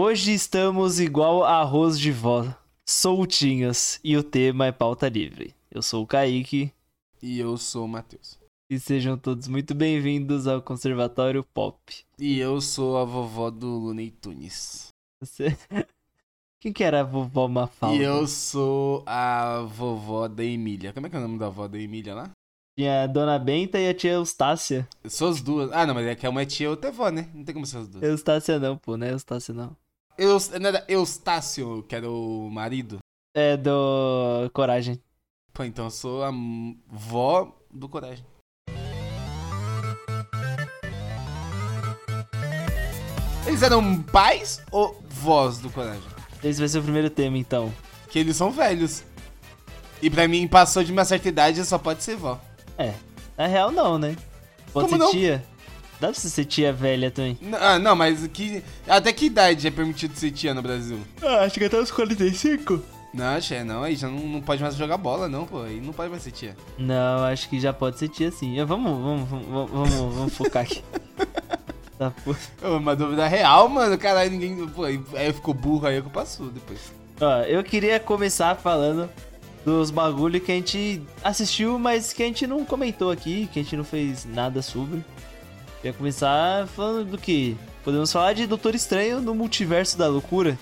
Hoje estamos igual arroz de vó, soltinhos, e o tema é pauta livre. Eu sou o Kaique. E eu sou o Matheus. E sejam todos muito bem-vindos ao Conservatório Pop. E eu sou a vovó do Looney Tunes. Você... Quem que era a vovó Mafalda? E eu sou a vovó da Emília. Como é que é o nome da vovó da Emília lá? Tinha a Dona Benta e a tia Eustácia. Eu sou as duas. Ah, não, mas é que uma é tia e outra é vó, né? Não tem como ser as duas. Eustácia não, pô, não é Eustácia não. Eus... Não era Eustácio, que era o marido? É do Coragem. Pô, então eu sou a vó do Coragem. Eles eram pais ou vós do Coragem? Esse vai ser o primeiro tema, então. Que eles são velhos. E pra mim, passou de uma certa idade, só pode ser vó. É. Na real, não, né? Pode Como ser não? tia. Dá pra você ser tia velha também. N- Ah, não, mas que, até que idade é permitido ser tia no Brasil? Ah, acho que até os 45. Não, Xé, não, aí já não, não pode mais jogar bola, não, pô. Aí não pode mais ser tia. Não, acho que já pode ser tia sim. Vamos, vamos, vamos, vamos, vamos focar aqui. Tá, pô. Uma dúvida real, mano. Caralho, ninguém. Pô, aí ficou burro, aí eu que passo depois. Ó, eu queria começar falando dos bagulho que a gente assistiu, mas que a gente não comentou aqui, que a gente não fez nada sobre. Queria começar falando do que? Podemos falar de Doutor Estranho no Multiverso da Loucura.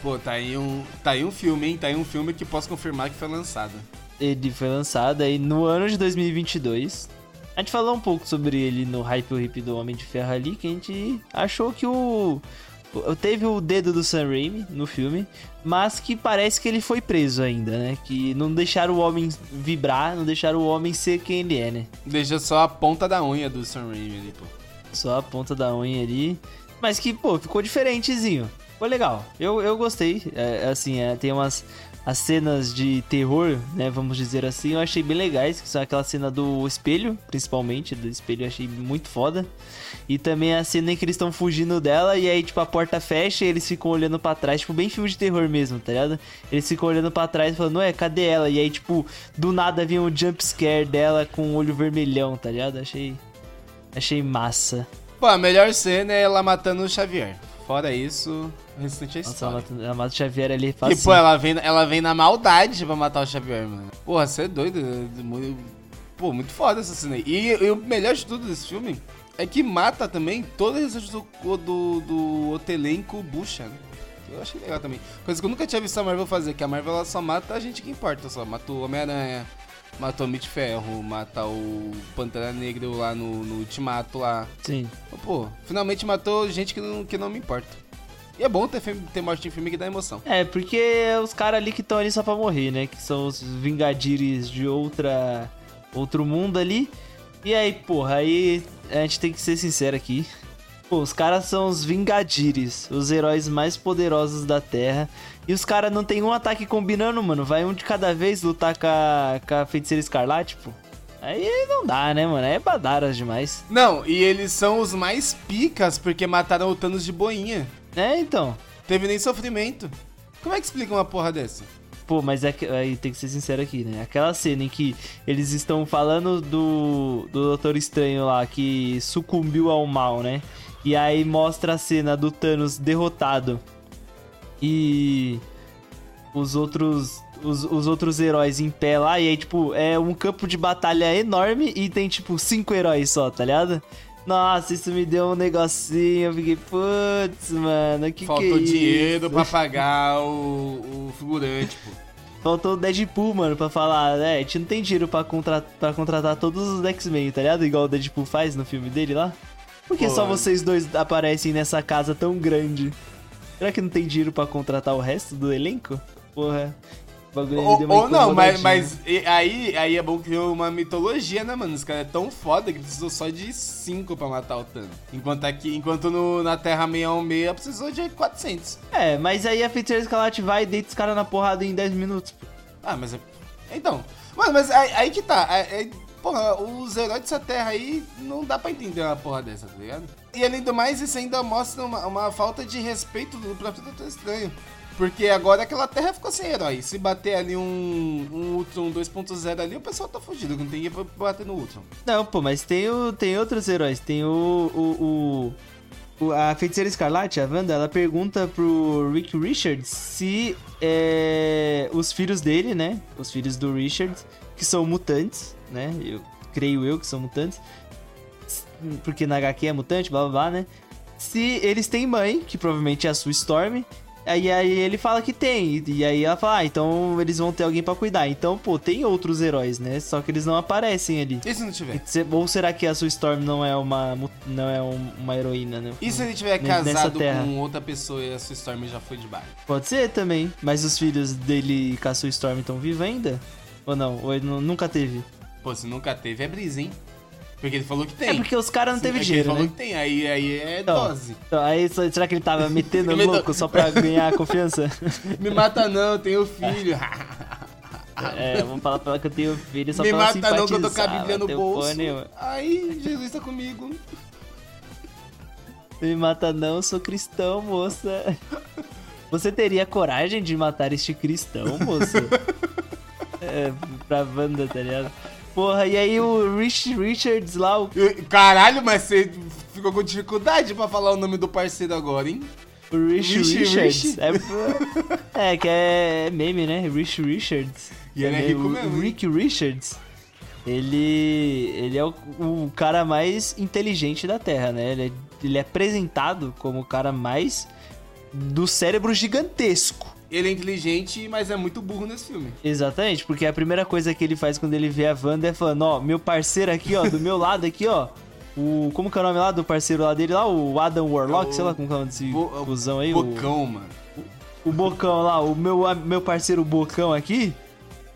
Pô, tá aí um. Tá aí um filme, hein? Tá aí um filme que posso confirmar que foi lançado. Ele foi lançado aí no ano de 2022. A gente falou um pouco sobre ele no Hype o Hip do Homem de Ferro ali, que a gente achou que o... o- Teve o dedo do Sam Raimi no filme, mas que parece que ele foi preso ainda, né? Que não deixaram o homem vibrar, não deixaram o homem ser quem ele é, né? Deixa só a ponta da unha do Sam Raimi ali, pô. Só a ponta da unha ali. Mas que, pô, ficou diferentezinho. Ficou legal. Eu, eu gostei. É, assim, é, tem umas as cenas de terror, né? Vamos dizer assim, eu achei bem legais. Que são aquela cena do espelho, principalmente. Do espelho eu achei muito foda. E também a cena em que eles estão fugindo dela e aí, tipo, a porta fecha e eles ficam olhando pra trás. Tipo, bem filme de terror mesmo, tá ligado? Eles ficam olhando pra trás falando, ué, cadê ela? E aí, tipo, do nada vem um jump scare dela com o olho vermelhão, tá ligado? Achei. Achei massa. Pô, a melhor cena é ela matando o Xavier. Fora isso, o restante é Nossa, história. ela mata, ela mata o Xavier ali E, fácil. pô, ela vem, ela vem na maldade pra matar o Xavier, mano. Porra, você é doido. é muito- Pô, muito foda essa cena aí. E, e o melhor de tudo desse filme é que mata também todo o restante do, do, do outro elenco bucha, né? Eu achei legal também. Coisa que eu nunca tinha visto a Marvel fazer, que a Marvel ela só mata a gente que importa, só. Mata o Homem-Aranha, mata o Homem de Ferro, mata o Pantera Negra lá no, no Ultimato lá. Sim. Pô, finalmente matou gente que não, que não me importa. E é bom ter, filme- ter morte em filme que dá emoção. É, porque é os caras ali que estão ali só pra morrer, né? Que são os Vingadires de outra. outro mundo ali. E aí, porra, aí a gente tem que ser sincero aqui. Pô, os caras são os Vingadires, os heróis mais poderosos da Terra. E os caras não tem um ataque combinando, mano. Vai um de cada vez lutar com a, com a feiticeira escarlate, pô. Aí não dá, né, mano? Aí é badaras demais. Não, e eles são os mais picas porque mataram o Thanos de boinha. É, então. Teve nem sofrimento. Como é que explica uma porra dessa? Pô, mas é que, aí tem que ser sincero aqui, né? Aquela cena em que eles estão falando do, do Doutor Estranho lá, que sucumbiu ao mal, né? E aí mostra a cena do Thanos derrotado. E os outros os, os outros heróis em pé lá. E aí, tipo, é um campo de batalha enorme e tem, tipo, cinco heróis só, tá ligado? Nossa, isso me deu um negocinho. Eu fiquei, putz, mano, que Faltou que é dinheiro isso? pra pagar o, o figurante, pô. Faltou o Deadpool, mano, pra falar, né? A gente não tem dinheiro pra, contra pra contratar todos os X-Men, tá ligado? Igual o Deadpool faz no filme dele lá. Por que Pô, só vocês dois aparecem nessa casa tão grande? Será que não tem dinheiro pra contratar o resto do elenco? Porra. O bagulho aí Ou, deu uma ou não, mas, mas aí, aí é bom que criou uma mitologia, né, mano? Os caras é tão foda que precisou só de 5 pra matar o Thanos. Enquanto aqui, enquanto no, na Terra 616 precisou de 400. É, mas aí a Feiticeira Escarlate vai e deita os caras na porrada em 10 minutos. Ah, mas é. Então. Mano, mas aí, aí que tá. É, é- porra, os heróis dessa terra aí não dá pra entender uma porra dessa, tá ligado? E além do mais, isso ainda mostra uma, uma falta de respeito do próprio Doutor Estranho. Porque agora aquela terra ficou sem herói. Se bater ali um, um Ultron 2.0 ali, o pessoal tá fugido, não tem ninguém pra bater no Ultron. Não, pô, mas tem, o, tem outros heróis. Tem o, o, o, a feiticeira escarlate, a Wanda, ela pergunta pro Rick Richards se é, os filhos dele, né? Os filhos do Richards, que são mutantes, né? Eu creio eu que são mutantes. Porque na HQ é mutante, blá blá blá, né? Se eles têm mãe, que provavelmente é a sua Storm. Aí, aí ele fala que tem. E aí ela fala, ah, então eles vão ter alguém pra cuidar. Então, pô, tem outros heróis, né? Só que eles não aparecem ali. E se não tiver? Ou será que a sua Storm não é uma, não é um- uma heroína, né? E se ele tiver casado com outra pessoa e a sua Storm já foi de bar? Pode ser também. Mas os filhos dele com a sua Storm estão vivos ainda? Ou não? Ou ele nu- nunca teve? Pô, se nunca teve, é brisa, hein? Porque ele falou que tem. É porque os caras não Sim, teve é dinheiro, Ele falou né? que tem, aí, aí é Então. dose. Então, aí, será que ele tava metendo louco só pra ganhar confiança? Me mata não, tenho filho. é, vamos falar pra ela que eu tenho filho só Me pra ela mata não que eu tô com a simpatizar, Bíblia no bolso. nenhuma. Aí, Jesus tá comigo. Me mata não, eu sou cristão, moça. Você teria coragem de matar este cristão, moça? é, pra Wanda, tá ligado? Porra, e aí o Rich Richards lá, o, Caralho, mas você ficou com dificuldade pra falar o nome do parceiro agora, hein? o Rich Rich Richards. Rich. É, é, que é meme, né? Rich Richards. E ele é meme. rico mesmo? Rick Richards, ele, ele é o, o cara mais inteligente da Terra, né? Ele é, ele é apresentado como o cara mais do cérebro gigantesco. Ele é inteligente, mas é muito burro nesse filme. Exatamente, porque a primeira coisa que ele faz quando ele vê a Wanda é falando, ó, meu parceiro aqui, ó, do meu lado aqui, ó. O. Como que é o nome lá do parceiro lá dele lá? O Adam Warlock, O- sei lá como que é o nome desse Bo- o cuzão aí. o- Bocão, mano. o Bocão lá, o meu, meu parceiro Bocão aqui,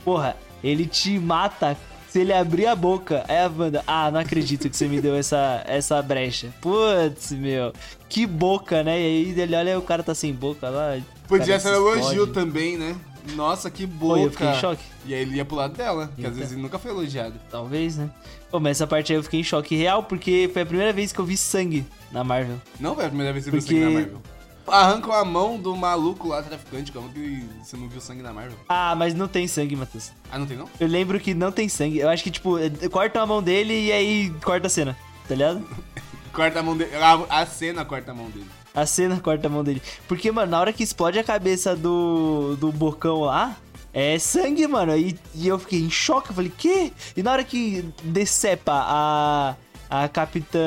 porra, ele te mata se ele abrir a boca. Aí a Wanda, ah, não acredito que você me deu essa, essa brecha. Putz, meu, que boca, né? E aí ele olha o cara tá sem boca lá. Podia ser se um elogio também, né? Nossa, que Pô, boca. eu fiquei em choque. E aí ele ia pro lado dela, que às Eita. vezes ele nunca foi elogiado. Talvez, né? Pô, mas essa parte aí eu fiquei em choque real, porque foi a primeira vez que eu vi sangue na Marvel. Não foi a primeira vez que você Porque- viu sangue na Marvel. Arrancam a mão do maluco lá, traficante, como que você não viu sangue na Marvel? Ah, mas não tem sangue, Matheus. Ah, não tem não? Eu lembro que não tem sangue. Eu acho que, tipo, eh, cortam a mão dele e aí corta a cena, tá ligado? Corta a mão dele. A, a cena corta a mão dele. A cena corta a mão dele. Porque, mano, na hora que explode a cabeça do, do bocão lá, é sangue, mano. E, e eu fiquei em choque. Eu falei, quê? E na hora que decepa a, a Capitã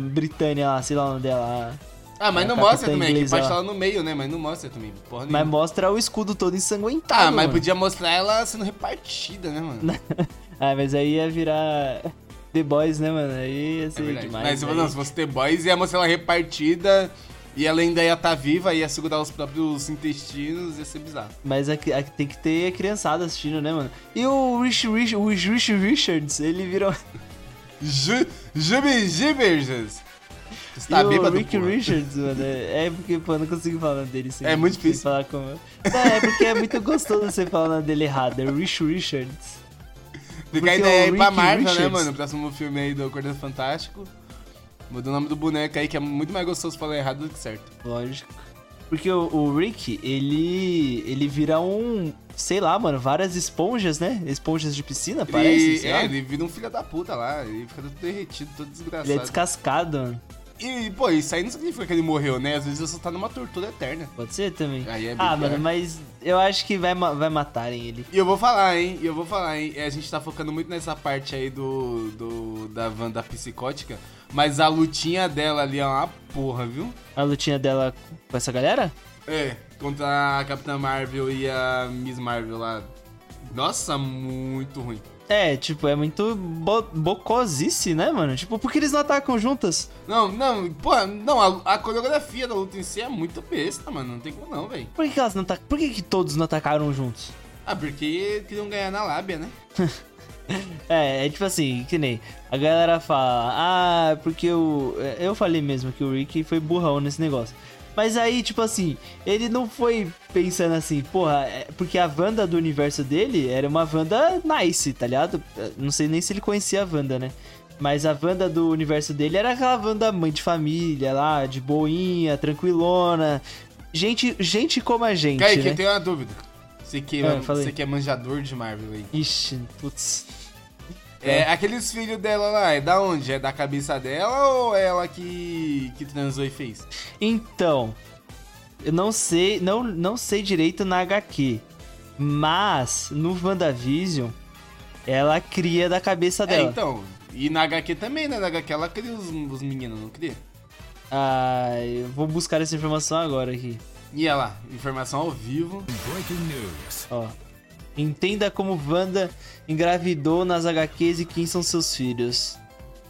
Britânia lá, sei lá o nome dela. Ah, mas não mostra também, inglesa pode lá. estar lá no meio, né? Mas não mostra também, porra Mas mostra o escudo todo ensanguentado. Ah, mas mano. podia mostrar ela sendo repartida, né, mano? Ah, mas aí ia virar The Boys, né, mano? Aí ia É ser verdade. demais. mas não, se fosse The Boys, ia mostrar ela repartida e ela ainda ia estar viva, ia segurar os próprios intestinos, ia ser bizarro. Mas aqui, aqui tem que ter criançada assistindo, né, mano? E o Rich, Rich, o Rich Richards, ele virou. Jubi Gibbers! Você e tá o bêbado, Rick porra. Richards, mano, é é porque, pô, eu não consigo falar o nome dele sem É muito sem difícil. falar como. Não, é porque é muito gostoso você falar o nome dele errado. É Rich Richards. Fica a ideia aí pra Rick Marvel, né, Richards- mano? O próximo filme aí do Quarteto Fantástico. Muda o nome do boneco aí, que é muito mais gostoso falar errado do que certo. Lógico. Porque o, o Rick, ele. ele vira um. Sei lá, mano, várias esponjas, né? Esponjas de piscina, parece. Ele, é, lá. ele vira um filho da puta lá, ele fica todo derretido, todo desgraçado. Ele é descascado, mano. E, pô, isso aí não significa que ele morreu, né? Às vezes ele só tá numa tortura eterna. Pode ser também. Aí é ah, mano, mas eu acho que vai, vai matarem ele. E eu vou falar, hein? E eu vou falar, hein? A gente tá focando muito nessa parte aí do, do da Wanda psicótica, mas a lutinha dela ali é uma porra, viu? A lutinha dela com essa galera? É, contra a Capitã Marvel e a Miss Marvel lá. Nossa, muito ruim. É, tipo, é muito bo bocosice, né, mano? Tipo, por que eles não atacam juntas? Não, não, pô, não, a, a coreografia da luta em si é muito besta, mano. Não tem como não, velho. Por que, que elas não atacam? Por que, que todos não atacaram juntos? Ah, porque queriam ganhar na lábia, né? É, é tipo assim, que nem a galera fala, ah, porque o. Eu falei mesmo que o Rick foi burrão nesse negócio. Mas aí, tipo assim, ele não foi pensando assim, porra, é porque a Wanda do universo dele era uma Wanda nice, tá ligado? Não sei nem se ele conhecia a Wanda, né? Mas a Wanda do universo dele era aquela Wanda mãe de família lá, de boinha, tranquilona. Gente, gente como a gente, Kaique, né? eu tenho uma dúvida. Você que, Ah, fala aí. você que é manjador de Marvel aí. Ixi, putz. É, aqueles filhos dela lá, é da onde? É da cabeça dela ou é ela que, que transou e fez? Então, eu não sei, não, não sei direito na HQ, mas no WandaVision, ela cria da cabeça É, dela. então. E na HQ também, né? Na HQ ela cria os, os meninos, não cria? Ah, eu vou buscar essa informação agora aqui. E ela, informação ao vivo. Breaking news. Ó. Entenda como Wanda engravidou nas HQs e quem são seus filhos.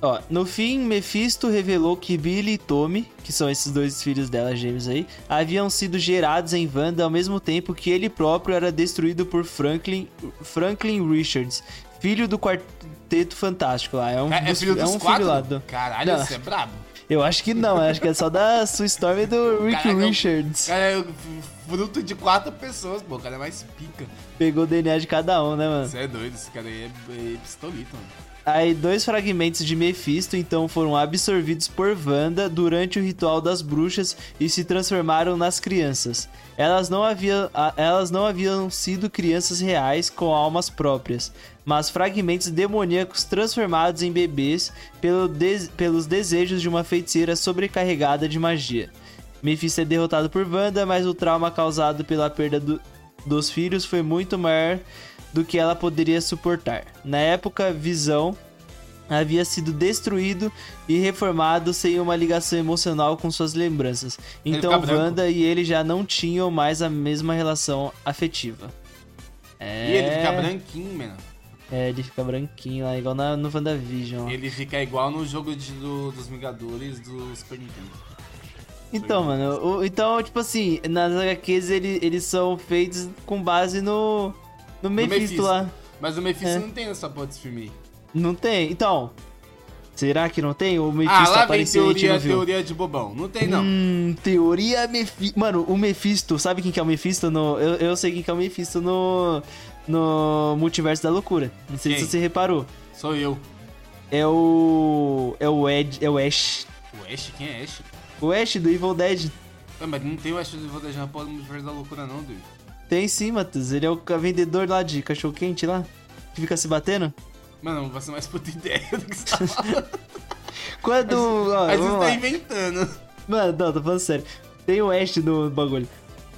Ó, no fim, Mephisto revelou que Billy e Tommy, que são esses dois filhos dela, gêmeos aí, haviam sido gerados em Wanda ao mesmo tempo que ele próprio era destruído por Franklin, Franklin Richards, filho do Quarteto Fantástico lá. É um, É, é filho dos é um filho lá do... Caralho, Não. você é brabo. Eu acho que não, acho que é só da Sue Storm e do Rick Caraca, Richards. Cara, é fruto de quatro pessoas, pô. O cara é mais pica. Pegou o DNA de cada um, né, mano? Você é doido, esse cara aí é, é pistolito, mano. Aí, dois fragmentos de Mephisto então foram absorvidos por Wanda durante o ritual das bruxas e se transformaram nas crianças. Elas não haviam, elas não haviam sido crianças reais com almas próprias, mas fragmentos demoníacos transformados em bebês pelo des- pelos desejos de uma feiticeira sobrecarregada de magia. Mephisto é derrotado por Wanda, mas o trauma causado pela perda do- dos filhos foi muito maior do que ela poderia suportar. Na época, Visão havia sido destruído e reformado sem uma ligação emocional com suas lembranças. Então fica branco. Wanda e ele já não tinham mais a mesma relação afetiva. É... E ele fica branquinho, mano. É, ele fica branquinho lá, igual na, no WandaVision. ó. Ele fica igual no jogo de- do- dos Vingadores do Super Nintendo. Então, mano, o- então, tipo assim, nas HQs ele, eles são feitos com base no. No Mephisto, Mephisto. lá. Mas o Mephisto É. não tem essa porra desse filme aí. Não tem? Então. Será que não tem? O Mephisto Ah, lá vem apareceu teoria, teoria de bobão. Não tem, não. Hum, teoria Mephisto. Mano, o Mephisto, sabe quem que é o Mephisto no. Eu, eu sei quem que é o Mephisto no. No Multiverso da Loucura. Não sei Quem? se você reparou. Sou eu. É o. É o Ed. É o Ash. O Ash? Quem é Ash? O Ash do Evil Dead. Ah, mas não tem o Ash do Vou Deixar Porra do Multiverso da Loucura, não, doido. Tem sim, Matheus. Ele é o vendedor lá de cachorro quente lá. Que fica se batendo. Mano, você mais puta ideia do que você tá falando. Quando. ó, Mas você tá inventando. Mano, não, tô falando sério. Tem o Ash no bagulho.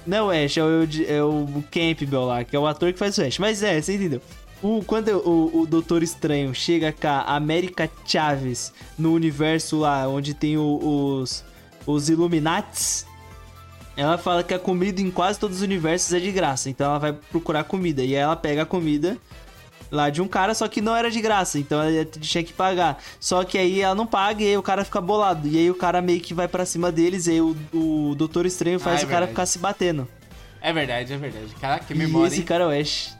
Não é o Ash, é o, é o Campbell lá, que é o ator que faz o Ash. Mas é, você entendeu. O, quando o, o Doutor Estranho chega com a América Chaves no universo lá, onde tem o- os, os Illuminates, ela fala que a comida em quase todos os universos é de graça. Então ela vai procurar comida. E aí ela pega a comida lá de um cara, só que não era de graça, então ela tinha que pagar. Só que aí ela não paga e aí o cara fica bolado. E aí o cara meio que vai pra cima deles e aí o, o Doutor Estranho faz Ah, é o cara ficar se batendo. É verdade, é verdade. Caraca, que e memória, esse hein? cara é o Ash.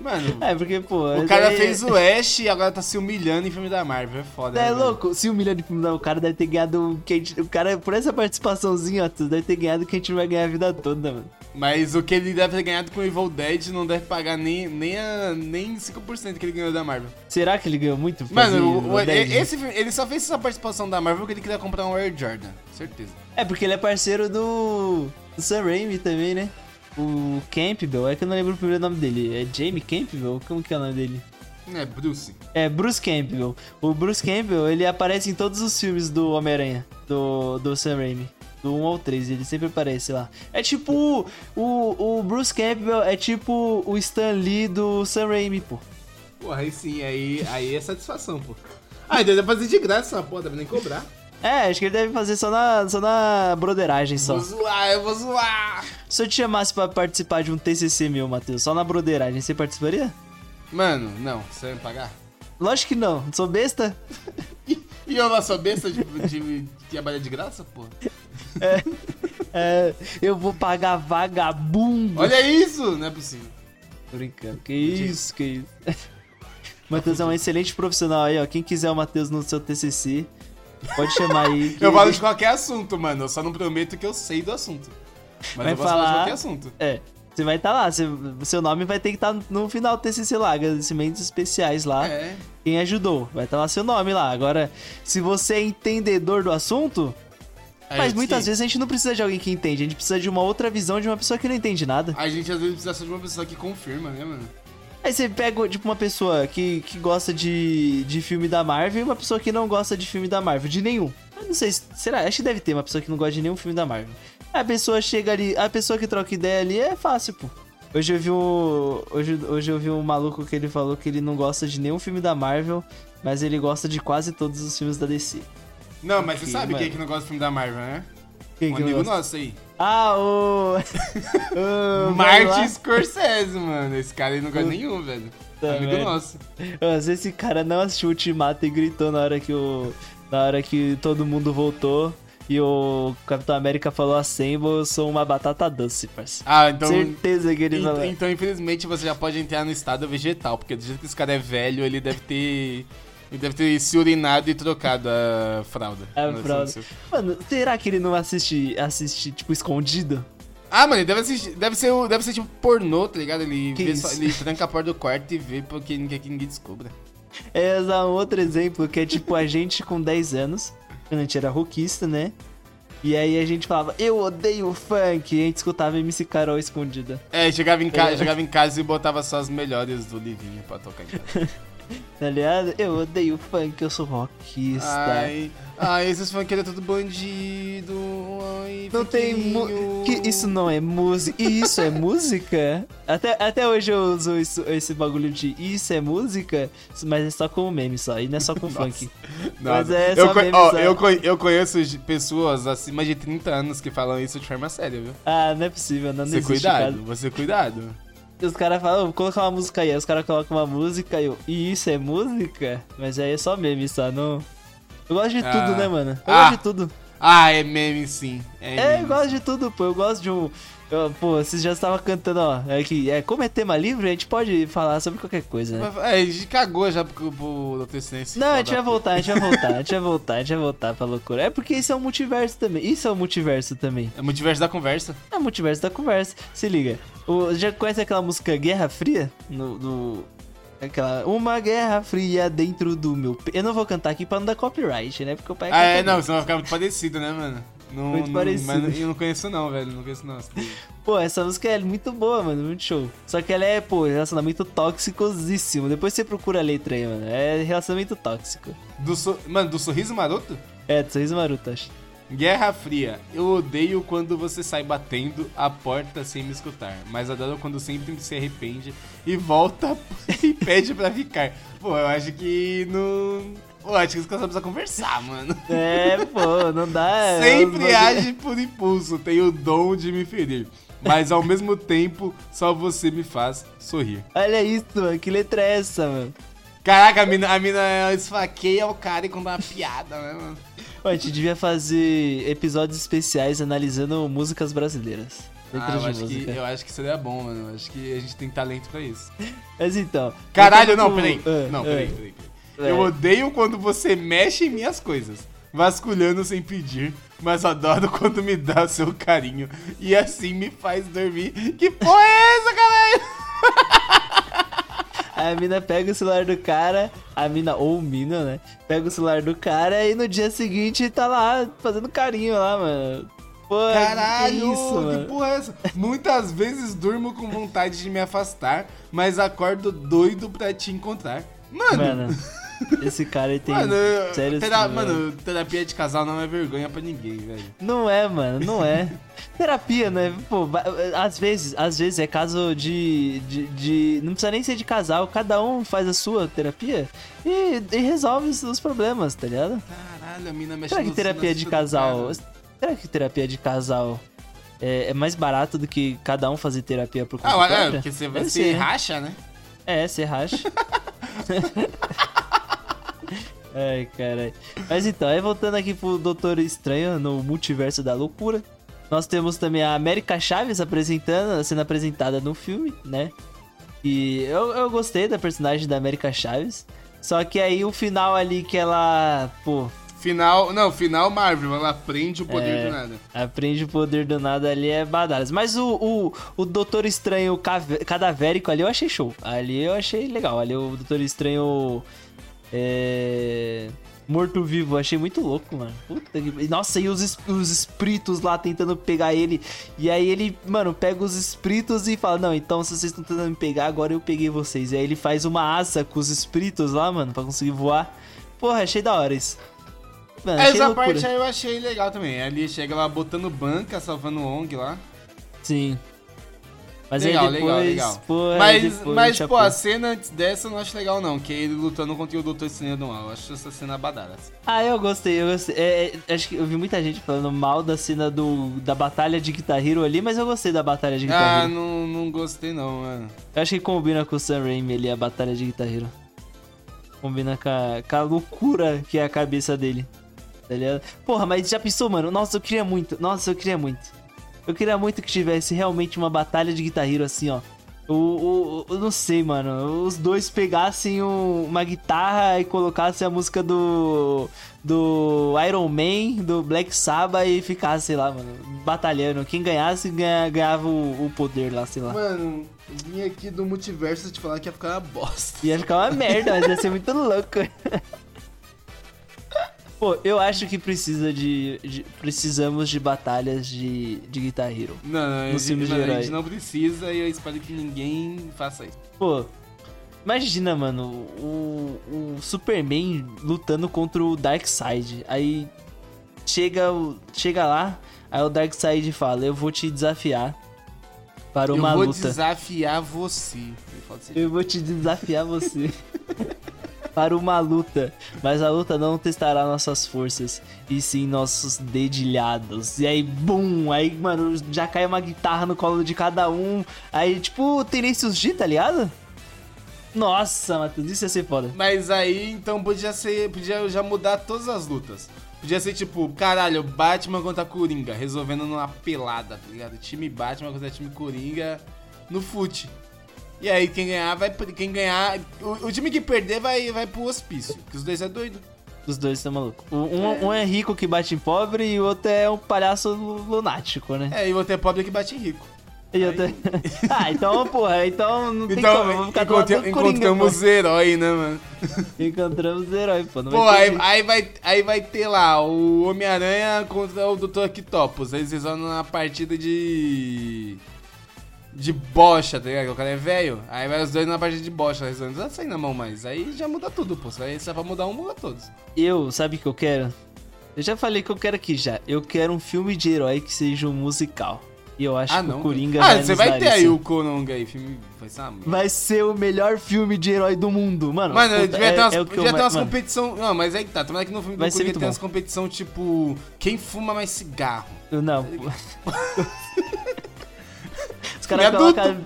Mano, É, porque, pô. o cara daí- fez o Ash e agora tá se humilhando em filme da Marvel. É foda, É né, velho? louco, se um milhão de filme, não, o cara deve ter ganhado. o Que gente- o cara, por essa participaçãozinha, ó, deve ter ganhado o que a gente não vai ganhar a vida toda, mano. Mas o que ele deve ter ganhado com o Evil Dead não deve pagar nem, nem, a, nem 5% que ele ganhou da Marvel. Será que ele ganhou muito? Mano, o- o- esse filme, ele só fez essa participação da Marvel porque ele queria comprar um Air Jordan. Certeza. É porque ele é parceiro do, do Sam Raimi também, né? O Campbell, é que eu não lembro o primeiro nome dele. É Jamie Campbell? Como que é o nome dele? É, Bruce. É Bruce Campbell. O Bruce Campbell, ele aparece em todos os filmes do Homem-Aranha, do, do Sam Raimi. Do 1 ao 3, ele sempre aparece lá. É tipo. O, o Bruce Campbell é tipo o Stan Lee do Sam Raimi, pô. Porra, aí sim, aí, aí é satisfação, pô. Ah, então deve fazer de graça essa porra, deve nem cobrar. É, acho que ele deve fazer só na, só na broderagem só. Vou zoar, eu vou zoar. Se eu te chamasse pra participar de um TCC meu, Matheus, só na broderagem, você participaria? Mano, não, você vai me pagar? Lógico que não, sou besta. E eu lá sou besta de, de, de trabalhar de graça, pô? É, eu vou pagar vagabundo. Olha isso! Não é possível. Tô brincando. Que isso, que isso. Matheus é um excelente profissional aí, ó. Quem quiser o Matheus no seu TCC, pode chamar aí. Eu falo de qualquer assunto, mano. Eu só não prometo que eu sei do assunto. Mas Vai eu posso falar de qualquer assunto. É, você vai estar lá. Você, seu nome vai ter que estar no final do TCC lá. Agradecimentos especiais lá. É. Quem ajudou. Vai estar lá seu nome lá. Agora, se você é entendedor do assunto... Mas Aí, muitas sim. vezes a gente não precisa de alguém que entende. A gente precisa de uma outra visão de uma pessoa que não entende nada. A gente às vezes precisa só de uma pessoa que confirma, né, mano? Aí você pega, tipo, uma pessoa que, que gosta de, de filme da Marvel e uma pessoa que não gosta de filme da Marvel, de nenhum. Eu não sei, será? Acho que deve ter uma pessoa que não gosta de nenhum filme da Marvel. A pessoa chega ali, a pessoa que troca ideia ali é fácil, pô. Hoje eu vi um. Hoje, hoje eu vi um maluco que ele falou que ele não gosta de nenhum filme da Marvel, mas ele gosta de quase todos os filmes da DC. Não, mas você Ok, sabe mano. quem é que não gosta do filme da Marvel, né? Quem um que amigo nosso aí. Ah, o. o Martin Scorsese, mano. Esse cara aí não gosta de nenhum, velho. Puta amigo nosso. Mas esse cara não assistiu o Ultimato e gritou na hora que o. Na hora que todo mundo voltou e o Capitão América falou Assemble, eu sou uma batata doce, parceiro. Ah, então. Certeza que ele ent- falou. Então, infelizmente, você já pode entrar no estado vegetal, porque do jeito que esse cara é velho, ele deve ter. Ele deve ter se urinado e trocado a fralda. A fralda. Mano, será que ele não assiste, assiste tipo, escondido? Ah, mano, ele deve, assistir, deve, ser, deve ser tipo pornô, tá ligado? Ele, vê só- ele tranca a porta do quarto e vê porque não quer que ninguém descubra. É um outro exemplo, que é tipo a gente com 10 anos, quando a gente era rockista, né? E aí a gente falava, eu odeio funk, e a gente escutava MC Carol escondida. É, chegava em, ca É. chegava em casa e botava só as melhores do Livinho pra tocar em casa. Tá ligado? Eu odeio funk, eu sou rockista. ai, ai, esses funkeiros é tudo bandido. Ai, Não tem que Isso não é música. Isso é música? Até, até hoje eu uso isso- esse bagulho de isso é música, mas é só com meme só, e não é só com funk. Mas é eu, só meme ó, só. eu, co- eu conheço pessoas acima de 30 anos que falam isso de forma séria, viu? Ah, não é possível, não, não Você existe, cuidado, você cuidado. Os caras falam, "Ô, vou colocar uma música aí, aí os caras colocam uma música e eu, e isso é música? Mas aí é só meme só, não... Eu gosto de Ah. tudo, né, mano? Eu Ah. gosto de tudo. Ah, é meme sim. É, É, meme, eu gosto de tudo, pô. Eu gosto de um. eu- pô, vocês já estavam cantando, ó. É que, é, como é tema livre, a gente pode falar sobre qualquer coisa, né? Mas, É, a gente cagou já pro, pro Dr. Não, a gente vai voltar, a gente vai voltar, a gente vai voltar, a gente vai voltar pra loucura. É porque isso é um multiverso também. Isso é um multiverso também. É multiverso da conversa. É multiverso da conversa. Se liga. O, já conhece aquela música Guerra Fria? No. no- aquela. Uma guerra fria dentro do meu. pe-" Eu não vou cantar aqui pra não dar copyright, né? Porque o pai Ah, é, não, senão vai ficar muito parecido, né, mano? Não, Muito não- parecido. Mas eu não conheço não, velho. Não conheço não. Pô, essa música é muito boa, mano, muito show. Só que ela é, pô, relacionamento tóxicosíssimo. Depois você procura a letra aí, mano. É relacionamento tóxico. Do so... Mano, do Sorriso Maroto? É, do Sorriso Maroto, acho. Guerra Fria. Eu odeio quando você sai batendo a porta sem me escutar. Mas adoro quando sempre se arrepende e volta e pede pra ficar. Pô, eu acho que não... Pô, acho que os caras precisam conversar, mano. É, pô, não dá. é, Sempre age por impulso, tem o dom de me ferir. Mas ao mesmo tempo, só você me faz sorrir. Olha isso, mano. Que letra é essa, mano? Caraca, a mina, a mina esfaqueia o cara e conta uma piada, né, mano? Ó, a gente devia fazer episódios especiais analisando músicas brasileiras. Ah, eu, acho que, eu acho que seria bom, mano. Eu acho que a gente tem talento pra isso. Mas então. Caralho, não, voltando peraí. pro- ah, Não, ah, peraí, peraí. peraí. é. Eu odeio quando você mexe em minhas coisas, vasculhando sem pedir, mas adoro quando me dá seu carinho e assim me faz dormir. Que porra é essa, caralho? A mina pega o celular do cara, a mina, ou mina, né? Pega o celular do cara e no dia seguinte tá lá fazendo carinho lá, mano. Pô, Caralho, que isso, que mano? porra é essa? Muitas vezes durmo com vontade de me afastar, mas acordo doido pra te encontrar. Mano, Mano, esse cara tem mano, sérios tera- mano, terapia de casal não é vergonha pra ninguém, velho. Não é, mano, não é. Terapia, né? Pô, às vezes, às vezes é caso de, de, de- Não precisa nem ser de casal, cada um faz a sua terapia e, e resolve os, problemas, tá ligado? Caralho, a mina mexe Será que terapia de casal. Será que terapia de casal é, é mais barato do que cada um fazer terapia por conta Ah, é, própria? porque você vai Deve se ser, né? racha, né? É, você racha. Ai, caralho. Mas então, aí voltando aqui pro Doutor Estranho no Multiverso da Loucura. Nós temos também a América Chaves apresentando, sendo apresentada no filme, né? E eu, eu gostei da personagem da América Chaves. Só que aí o final ali que ela, pô, Final, não, final Marvel, ela prende o poder É. do nada. aprende o poder do nada ali é badalas. Mas o, o, o Doutor Estranho cave- cadavérico ali eu achei show. Ali eu achei legal. Ali o Doutor Estranho. É. morto-vivo. Achei muito louco, mano. Puta que... Nossa, e os, os espíritos lá tentando pegar ele. E aí ele, mano, pega os espíritos e fala: Não, então se vocês estão tentando me pegar, agora eu peguei vocês. E aí ele faz uma asa com os espíritos lá, mano, pra conseguir voar. Porra, achei da hora isso. Mano, Essa loucura. parte aí eu achei legal também. Ali chega lá botando banca, salvando o ONG lá. Sim. Mas legal, aí depois, legal, legal. Pô, mas, depois mas pô, a cena antes dessa eu não acho legal não, que é ele lutando contra o Doutor Estranho do Mal. Eu acho essa cena badass. Ah, eu gostei, eu gostei. É, é, acho que eu vi muita gente falando mal da cena do, da batalha de Guitar Hero ali, mas eu gostei da batalha de Guitar Ah, Hero. não, não gostei não, mano. Eu acho que combina com o Sam Raimi ali, a batalha de Guitar Hero. Combina com a, com a loucura que é a cabeça dele. Tá ligado? Porra, mas já pensou, mano? Nossa, eu queria muito. Nossa, eu queria muito. Eu queria muito que tivesse realmente uma batalha de Guitar Hero assim, ó. O, eu não sei, mano. Os dois pegassem um- uma guitarra e colocassem a música do. Do Iron Man, do Black Sabbath e ficassem, sei lá, mano, batalhando. Quem ganhasse ganha- ganhava o, o poder lá, sei lá. Mano, vim aqui do multiverso te falar que ia ficar uma bosta. Ia ficar uma merda, mas ia ser muito louco. Pô, eu acho que precisa de, de- Precisamos de batalhas de, de Guitar Hero. Não, não, Nos de mano, a gente não precisa e eu espero que ninguém faça isso. Pô, imagina, mano, o, o Superman lutando contra o Darkseid. Aí chega, chega lá, aí o Darkseid fala: Eu vou te desafiar para uma eu vou luta. desafiar você. Assim, Eu vou te desafiar você para uma luta, mas a luta não testará nossas forças e sim nossos dedilhados. E aí, bum, aí, mano, já cai uma guitarra no colo de cada um. Aí, tipo, Tenacious D, tá ligado? Nossa, Matheus, isso ia ser foda. Mas aí, então, podia ser. Podia já mudar todas as lutas. Podia ser tipo, caralho, Batman contra Coringa, resolvendo numa pelada, tá ligado? Time Batman contra time Coringa no fute. E aí quem ganhar vai. Quem ganhar. O, o time que perder vai, vai pro hospício. Porque os dois é doido. Os dois estão malucos. Um, um é rico que bate em pobre e o outro é um palhaço lunático, né? É, e o outro é pobre que bate em rico. E outro... ah, então, porra, então não tem Então, como. Vou ficar encontre- do Coringa, encontramos os heróis, né, mano? Encontramos herói, pô. Não Pô, vai aí, aí, vai, aí vai ter lá o Homem-Aranha contra o Dr. Octopus. Aí eles vão numa partida de. De bocha, tá ligado? O cara é velho. Aí vai os dois numa partida de bocha. Eles vão não sair na mão mais. Aí já muda tudo, pô. Aí se é pra mudar um, muda todos. Eu, sabe o que eu quero? Eu já falei que eu quero aqui já. Eu quero um filme de herói que seja um musical. E eu acho ah, que o Coringa ah, vai você nos vai ter aí isso. o Coronga aí. Filme vai ser. Vai ser o melhor filme de herói do mundo. Mano, Mano, puta, devia é, ter umas, é devia ter umas mano, competição. Não, mas aí que tá. Tomara que no filme do Vai Coringa tenha bom. umas competição tipo. Quem fuma mais cigarro? Não. Os caras colocam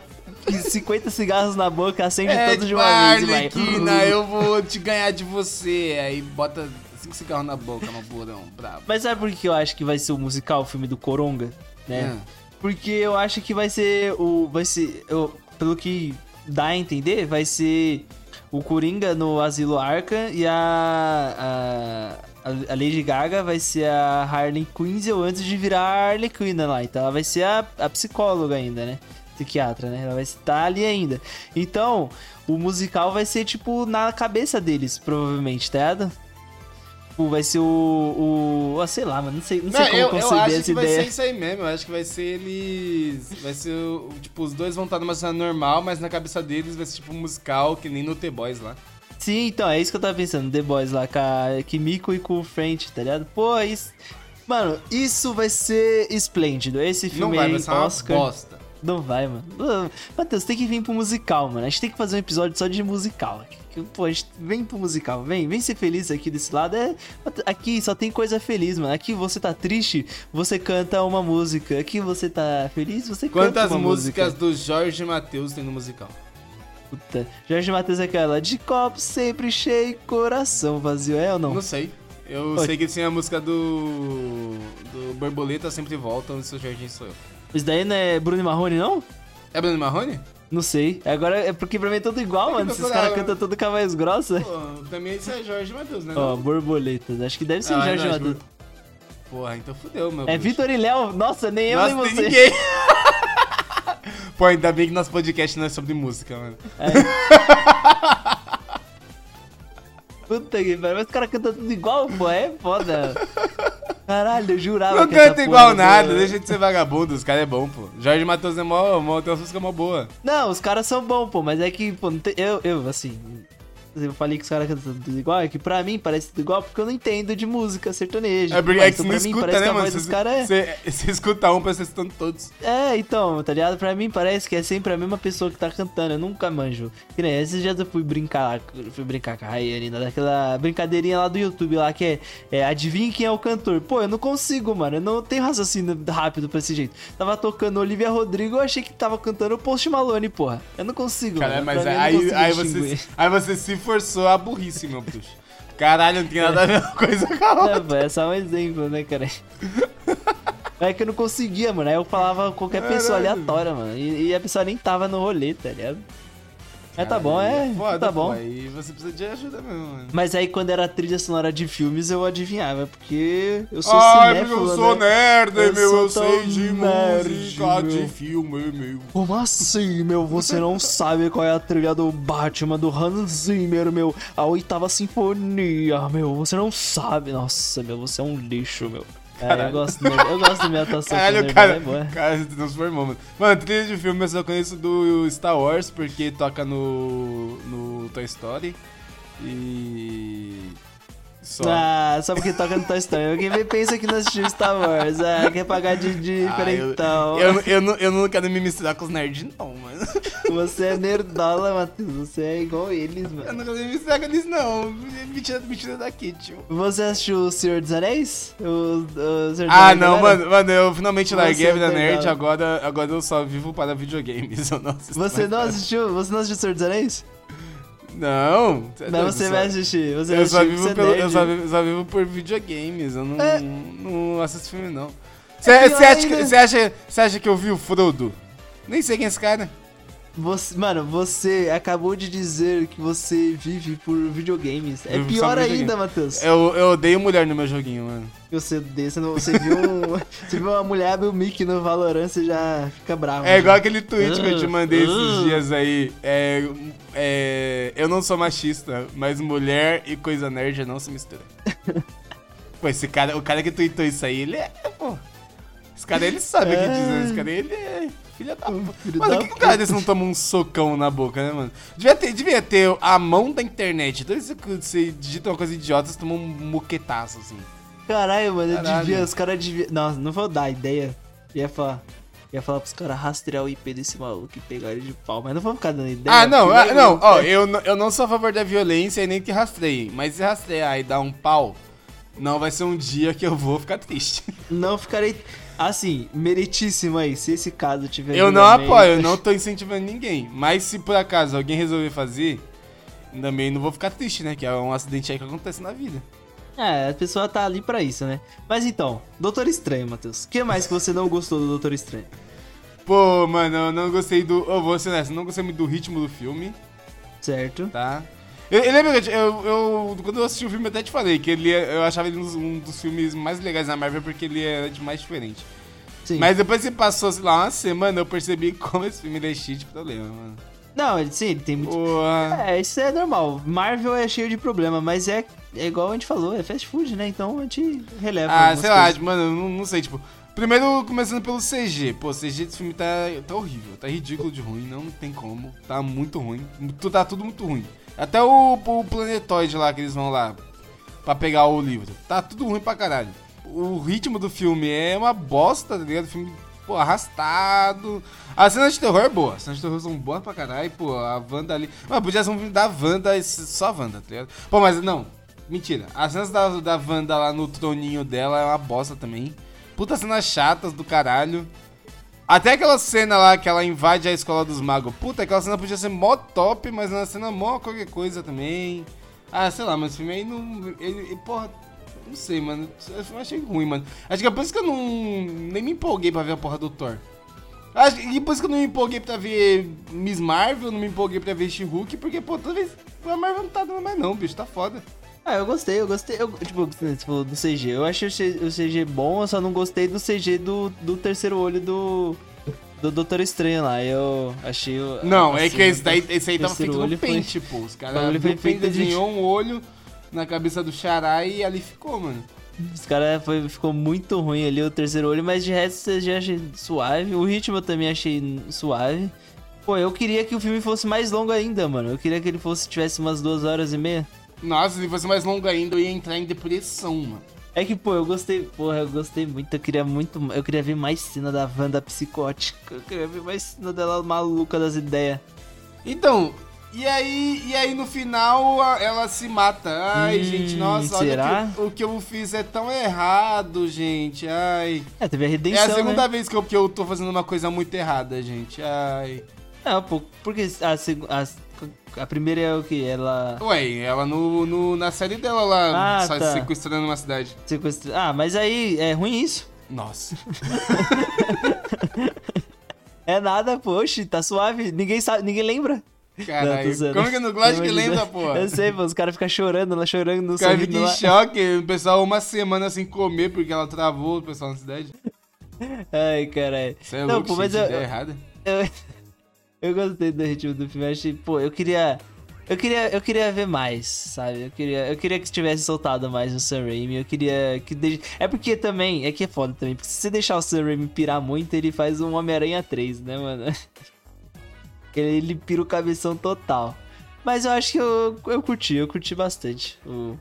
50 cigarros na boca, acende É, todos de tipo, uma vez e vai. Arlequina, eu vou te ganhar de você. Aí bota cinco cigarros na boca, no burão, brabo. Mas sabe por que eu acho que vai ser o musical, o filme do Coronga? Né? É. Porque eu acho que vai ser o. Vai ser. eu- pelo que dá a entender, vai ser o Coringa no Asilo Arca e a. A, a Lady Gaga vai ser a Harley Quinzel antes de virar a Harley Quinn lá. Então ela vai ser a, a psicóloga ainda, né? Psiquiatra, né? Ela vai estar ali ainda. Então, o musical vai ser tipo na cabeça deles, provavelmente, tá ligado? Tipo, vai ser o. o ah, sei lá, mano. Não sei, não sei Não, como eu, eu conceber acho essa que vai ideia. ser isso aí mesmo. Eu acho que vai ser eles. Vai ser. o- Tipo, os dois vão estar numa cena normal, mas na cabeça deles vai ser tipo um musical, que nem no The Boys lá. Sim, então, é isso que eu tava pensando, The Boys lá, com a Kimiko e com o French, tá ligado? Pô, isso... Mano, isso vai ser esplêndido. Esse Não filme vai, aí, vai ser uma Oscar... bosta. Não vai, mano. Matheus, tem que vir pro musical, mano. A gente tem que fazer um episódio só de musical. Pô, a gente vem pro musical, vem, vem ser feliz aqui desse lado. É, aqui só tem coisa feliz, mano. Aqui você tá triste, você canta uma música. Aqui você tá feliz, você Quantas canta uma músicas música. do Jorge Matheus tem no musical? Puta. Jorge Matheus é aquela de copo sempre cheio, coração vazio, é ou não? Não sei. Eu Oi. sei que tem a música do. do Borboleta Sempre Volta, onde seu jardim sou eu. Isso daí não é Bruno e Marrone, não? É Bruno Marrone? Não sei. Agora é porque pra mim é tudo igual, que mano. Esses caras cantam tudo com a voz grossa. Pô, também isso é Jorge Matheus, né? Ó, não? borboletas. Acho que deve ser Ah, Jorge não, Matheus. Porra, então fudeu, meu. É. Vitor e Léo. Nossa, nem eu Nossa, nem tem você. ninguém. Pô, ainda bem que nosso podcast não é sobre música, mano. Puta que pariu, mas os caras cantam tudo igual, pô, é foda. Caralho, eu jurava Não que essa canta igual nada, do- deixa de ser vagabundo, os caras é bom, pô. Jorge Matheus é mó, mó, tem uma música mó boa. Não, os caras são bons, pô, mas é que, pô, não tem- eu, eu, assim, eu falei que os caras cantam tudo igual, é que pra mim parece tudo igual porque eu não entendo de música sertaneja. É porque Mas, é que você então, não pra mim, escuta, né, mano? caras é... Você, você escuta um, parece que vocês estão todos. É, então, tá ligado? Pra mim parece que é sempre a mesma pessoa que tá cantando, eu nunca manjo. Que nem esses dias eu fui brincar, fui brincar com a Rayane, daquela brincadeirinha lá do YouTube lá que é, é adivinha quem é o cantor. Pô, eu não consigo, mano, eu não tenho raciocínio rápido pra esse jeito. Tava tocando Olivia Rodrigo, eu achei que tava cantando o Post Malone, porra. Eu não consigo, Cara, mano. mas eu não aí, aí, distinguir. você, aí você se forçou a burrice, meu bruxo. Caralho, não tem nada a ver uma coisa com a outra. Pô, é só um exemplo, né, cara? É que eu não conseguia, mano. Aí eu falava qualquer pessoa Caralho. aleatória, mano. E, e a pessoa nem tava no rolê, tá ligado? Mas tá bom, é. foda, tá pô, bom. Aí você precisa de ajuda mesmo, mano. Mas aí quando era trilha sonora de filmes eu adivinhava, porque eu sou Ai, cinéfilo, porque eu sou né? nerd, Eu meu, eu sei de nerd, música, de meu. filme, meu. Como assim, meu? Você não sabe qual é a trilha do Batman, do Hans Zimmer, meu? A oitava sinfonia, meu. Você não sabe. Nossa, meu, você é um lixo, meu. É, eu gosto, eu gosto da minha atuação. Caralho, cara, é cara se transformou, mano. Mano, trilha de filme eu só conheço do Star Wars, porque toca no, no Toy Story. E. Só. Ah, só porque toca no Toy Story. Alguém pensa que não assistiu Star Wars. Ah, quer pagar de, de Ah, eu, diferentão. eu, eu, não, eu não quero me misturar com os nerds, não, mano. Você é nerdola, Matheus. Você é igual eles, Eu mano. não quero me misturar com eles, não. Me tira, me tira daqui, tio. Você assistiu O Senhor dos Anéis? O, o Senhor Ah, não, mano, mano, eu finalmente larguei a vida é nerd, agora, agora eu só vivo para videogames. Eu não Você não assistiu? Você não assistiu O Senhor dos Anéis? Não. é Não, você vai assistir. Você Eu vai só, vivo pelo, é eu só vivo, só vivo por videogames, eu não, É. não assisto filme, não. É Você pior acha, acha, acha que eu vi o Frodo? Nem sei quem é esse cara. Você, mano, você acabou de dizer que você vive por videogames. É pior ainda, Matheus. Eu, eu odeio mulher no meu joguinho, mano. Você, desse, não- você, viu um, você viu uma mulher abrir o mic no Valorant, você já fica bravo. É igual aquele tweet que eu te mandei esses ah. dias aí. É, é, eu não sou machista, mas mulher e coisa nerd não se misturam. Pô, esse cara, o cara que tweetou isso aí, ele é, pô. Esse cara, ele sabe o que É. dizer. Esse cara, ele filha da puta. Mano, por que que cara desse não toma um socão na boca, né, mano? Devia ter, devia ter a mão da internet. Vez que você digita uma coisa idiota, você toma um moquetaço, assim. Caralho, mano, eu Caralho. devia, os caras deviam. Não, não vou dar ideia. Ia falar. Ia falar pros caras rastrear o IP desse maluco e pegar ele de pau, mas não vou ficar dando ideia. Ah, não, ah, não, ó, eu, eu não sou a favor da violência e nem que rastreie, mas se rastrear e dar um pau, não vai ser um dia que eu vou ficar triste. Não ficarei. Assim, meritíssimo aí, se esse caso tiver. Eu não apoio, eu não tô incentivando ninguém, mas se por acaso alguém resolver fazer, também não vou ficar triste, né, que é um acidente aí que acontece na vida. É, a pessoa tá ali pra isso, né? Mas então, Doutor Estranho, Matheus. O que mais que você não gostou do Doutor Estranho? Pô, mano, eu não gostei do, eu vou ser honesto, não gostei muito do ritmo do filme, Certo? tá? Eu, eu lembro que eu, eu, quando eu assisti o filme eu até te falei que ele é- eu achava ele um dos, filmes mais legais da Marvel porque ele era de mais diferente. Sim. Mas depois que passou, sei lá, uma semana, eu percebi como esse filme é cheio de problema, mano. Não, ele, sim, ele tem muito. É, isso é normal. Marvel é cheio de problema, mas é, é igual a gente falou, é fast food, né? Então a gente releva. Ah, sei lá, coisas. mano, eu não, não sei, tipo. Primeiro, começando pelo CG. Pô, o CG desse filme tá, tá horrível, tá ridículo de ruim, não tem como. Tá muito ruim. Tá tudo muito ruim. Até o, o planetoide lá que eles vão lá pra pegar o livro. Tá tudo ruim pra caralho. O ritmo do filme é uma bosta, tá ligado? O filme, pô, arrastado. As cenas de terror é boa. As cenas de terror são boas pra caralho. Pô, a Wanda ali. Mano, podia ser um filme da Wanda, só Wanda, tá ligado? Pô, mas não. Mentira. As cenas da, da Wanda lá no troninho dela é uma bosta também. Puta cenas chatas do caralho. Até aquela cena lá que ela invade a escola dos magos. Puta, aquela cena podia ser mó top, mas na cena mó qualquer coisa também. Ah, sei lá, mas esse filme aí não. Ele, porra, não sei, mano. Eu achei ruim, mano. Acho que é por isso que eu não. Nem me empolguei pra ver a porra do Thor. Acho, e por isso que eu não me empolguei pra ver Miss Marvel, não me empolguei pra ver She-Hulk, porque, pô, toda vez. A Marvel não tá dando mais, não, bicho, tá foda. Ah, eu gostei, eu gostei. Eu, tipo, falou do CG. Eu achei o CG bom, eu só não gostei do CG do, do terceiro olho do. Do Doutor Estranho lá. Eu achei. Não, a é que esse, daí, esse aí tava feito no olho foi- pente, pô. Os caras no foi feito de- desenhou um olho. na cabeça do Xará e ali ficou, mano. Os caras ficou muito ruim ali o terceiro olho, mas de resto eu já achei suave. O ritmo eu também achei suave. Pô, eu queria que o filme fosse mais longo ainda, mano. Eu queria que ele fosse tivesse umas duas horas e meia. Nossa, se fosse mais longo ainda, eu ia entrar em depressão, mano. É que, pô, eu gostei, porra, eu gostei muito. Eu queria muito. Eu queria ver mais cena da Wanda psicótica. Eu queria ver mais cena dela maluca das ideias. Então, e aí, e aí no final ela se mata. Ai, hum, gente, nossa, será? olha que, o que eu fiz é tão errado, gente. Ai. É, teve a redenção. É a segunda né? vez que eu, que eu tô fazendo uma coisa muito errada, gente. Ai. Não, pô, porque a, a, a primeira é o que? Ela. Ué, ela no, no, na série dela lá, ah, tá. sequestrando uma cidade. Sequestra... Ah, mas aí é ruim isso. Nossa. é nada, poxa, tá suave. Ninguém sabe, ninguém lembra. Caralho, como que no que lembra, pô? Eu sei, pô, os caras ficam chorando lá, chorando no O cara fica em choque, o pessoal uma semana sem comer porque ela travou o pessoal na cidade. Ai, caralho. Você é Não, louco, pô, mas eu, errada. Eu, eu gostei do ritmo do filme. Achei, pô, eu queria. Eu queria, eu queria ver mais, sabe? Eu queria, eu queria que tivesse soltado mais o Sam Raimi. Eu queria que. De... É porque também. É que é foda também. Porque se você deixar o Sam Raimi pirar muito, ele faz um Homem-Aranha 3, né, mano? Ele, ele pira o cabeção total. Mas eu acho que eu, eu curti, eu curti bastante o,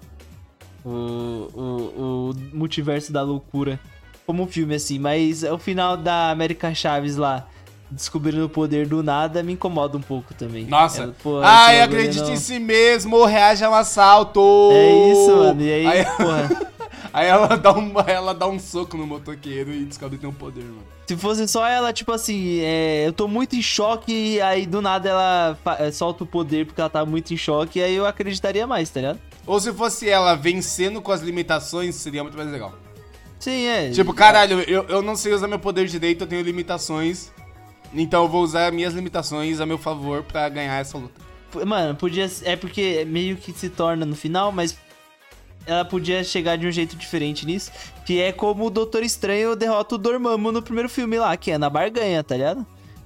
o, o, o multiverso da loucura como filme, assim. Mas o final da América Chaves lá descobrindo o poder do nada me incomoda um pouco também. Nossa. Ela, porra, Ai, acredite não... em si mesmo, reage ao assalto. É isso, mano. E aí, aí porra. aí ela dá, um, ela dá um soco no motoqueiro e descobre que tem um poder, mano. Se fosse só ela, tipo assim, é, eu tô muito em choque, e aí do nada ela é, solta o poder porque ela tá muito em choque, e aí eu acreditaria mais, tá ligado? Ou se fosse ela vencendo com as limitações, seria muito mais legal. Sim, é. Tipo, caralho, eu, eu não sei usar meu poder direito, eu tenho limitações. Então eu vou usar minhas limitações a meu favor para ganhar essa luta. Mano, podia. É porque meio que se torna no final, mas ela podia chegar de um jeito diferente nisso. Que é como o Doutor Estranho derrota o Dormammu no primeiro filme lá, que é na barganha, tá ligado?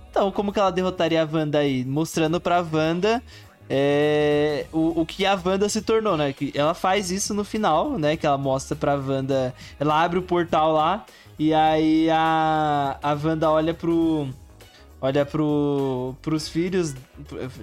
Então, como que ela derrotaria a Wanda aí? Mostrando pra Wanda é, o, o que a Wanda se tornou, né? Que ela faz isso no final, né? Que ela mostra pra Wanda. Ela abre o portal lá. E aí a, a Wanda olha pro olha pro, pros filhos,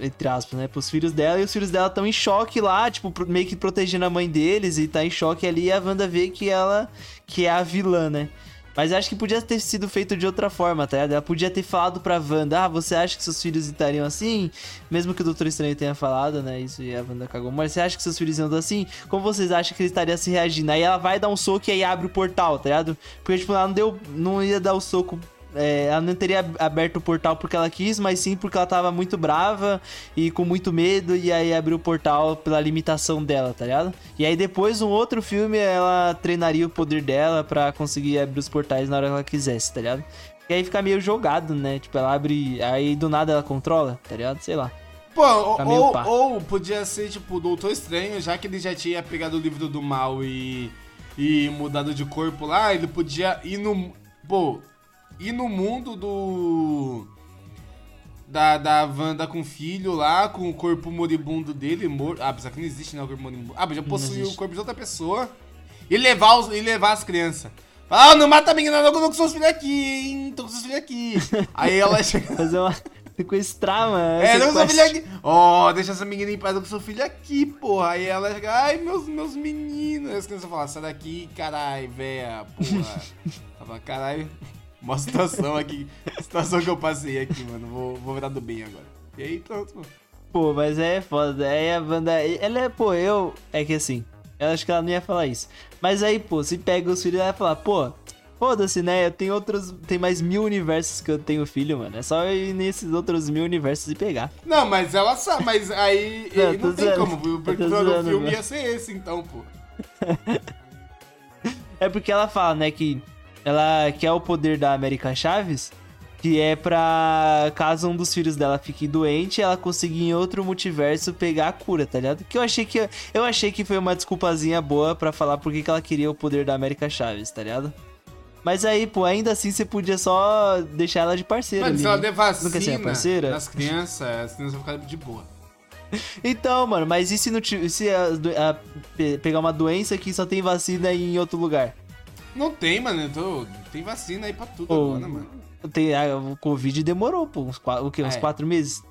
entre aspas, né? Pros filhos dela, e os filhos dela estão em choque lá, tipo, meio que protegendo a mãe deles, e tá em choque ali, e a Wanda vê que ela que é a vilã, né? Mas acho que podia ter sido feito de outra forma, tá? Ela podia ter falado pra Wanda, ah, você acha que seus filhos estariam assim? Mesmo que o Doutor Estranho tenha falado, né? Isso e a Wanda cagou. Mas você acha que seus filhos iam assim? Como vocês acham que ele estaria se reagindo? Aí ela vai dar um soco e aí abre o portal, tá ligado? Porque, tipo, ela não deu. Não ia dar o soco é, ela não teria aberto o portal porque ela quis, mas sim porque ela tava muito brava e com muito medo, e aí abriu o portal pela limitação dela, tá ligado? E aí depois, um outro filme, ela treinaria o poder dela para conseguir abrir os portais na hora que ela quisesse, tá ligado? E aí fica meio jogado, né? Tipo, ela abre. Aí do nada ela controla, tá ligado? Sei lá. Pô, ou, ou, podia ser, tipo, o Doutor Estranho, já que ele já tinha pegado o livro do mal e, e mudado de corpo lá, ele podia ir no. Pô, e no mundo do. Da, da Wanda com o filho lá, com o corpo moribundo dele, morto. Ah, apesar que não existe, né? O corpo moribundo. Ah, mas já possui o corpo de outra pessoa. E levar, os, e levar as crianças. Ah, não mata a menina não com seus filhos aqui, hein? Tô com seus filhos aqui. Aí ela chega. Fazer uma. Sequestrar, mano. É, não com seu filho aqui. Ó, oh, deixa essa menina em paz com seu filho aqui, porra. Aí ela chega, ai, meus, meus meninos. Aí as crianças falam, sai daqui, carai, véia, porra. Ela caralho. Uma situação aqui. Situação que eu passei aqui, mano. Vou, vou virar do bem agora. E aí, pronto, mano. Pô, mas é foda. Aí a banda. Ela é, pô, eu. É que assim. Eu acho que ela não ia falar isso. Mas aí, pô, se pega os filhos, ela vai falar, pô, foda-se, né? Eu tenho outros. Tem mais mil universos que eu tenho filho, mano. É só ir nesses outros mil universos e pegar. Não, mas ela sabe, mas aí. Não, não tem zoando. como, porque o filme ia ser esse, então, pô. é porque ela fala, né, que ela quer o poder da América Chaves, que é pra caso um dos filhos dela fique doente, ela conseguir em outro multiverso pegar a cura, tá ligado? Que eu achei que eu achei que foi uma desculpazinha boa para falar por que ela queria o poder da América Chaves, tá ligado? Mas aí, pô, ainda assim você podia só deixar ela de parceira. Mas ali, se ela der vacina parceira? nas crianças, as crianças vão ficar de boa. Então, mano, mas e se, não se a a- pe- pegar uma doença que só tem vacina em outro lugar? Não tem, mano. Tô... Tem vacina aí pra tudo Ô, agora, mano. Tem, a- o Covid demorou, pô, uns, o quê? Uns É. quatro meses?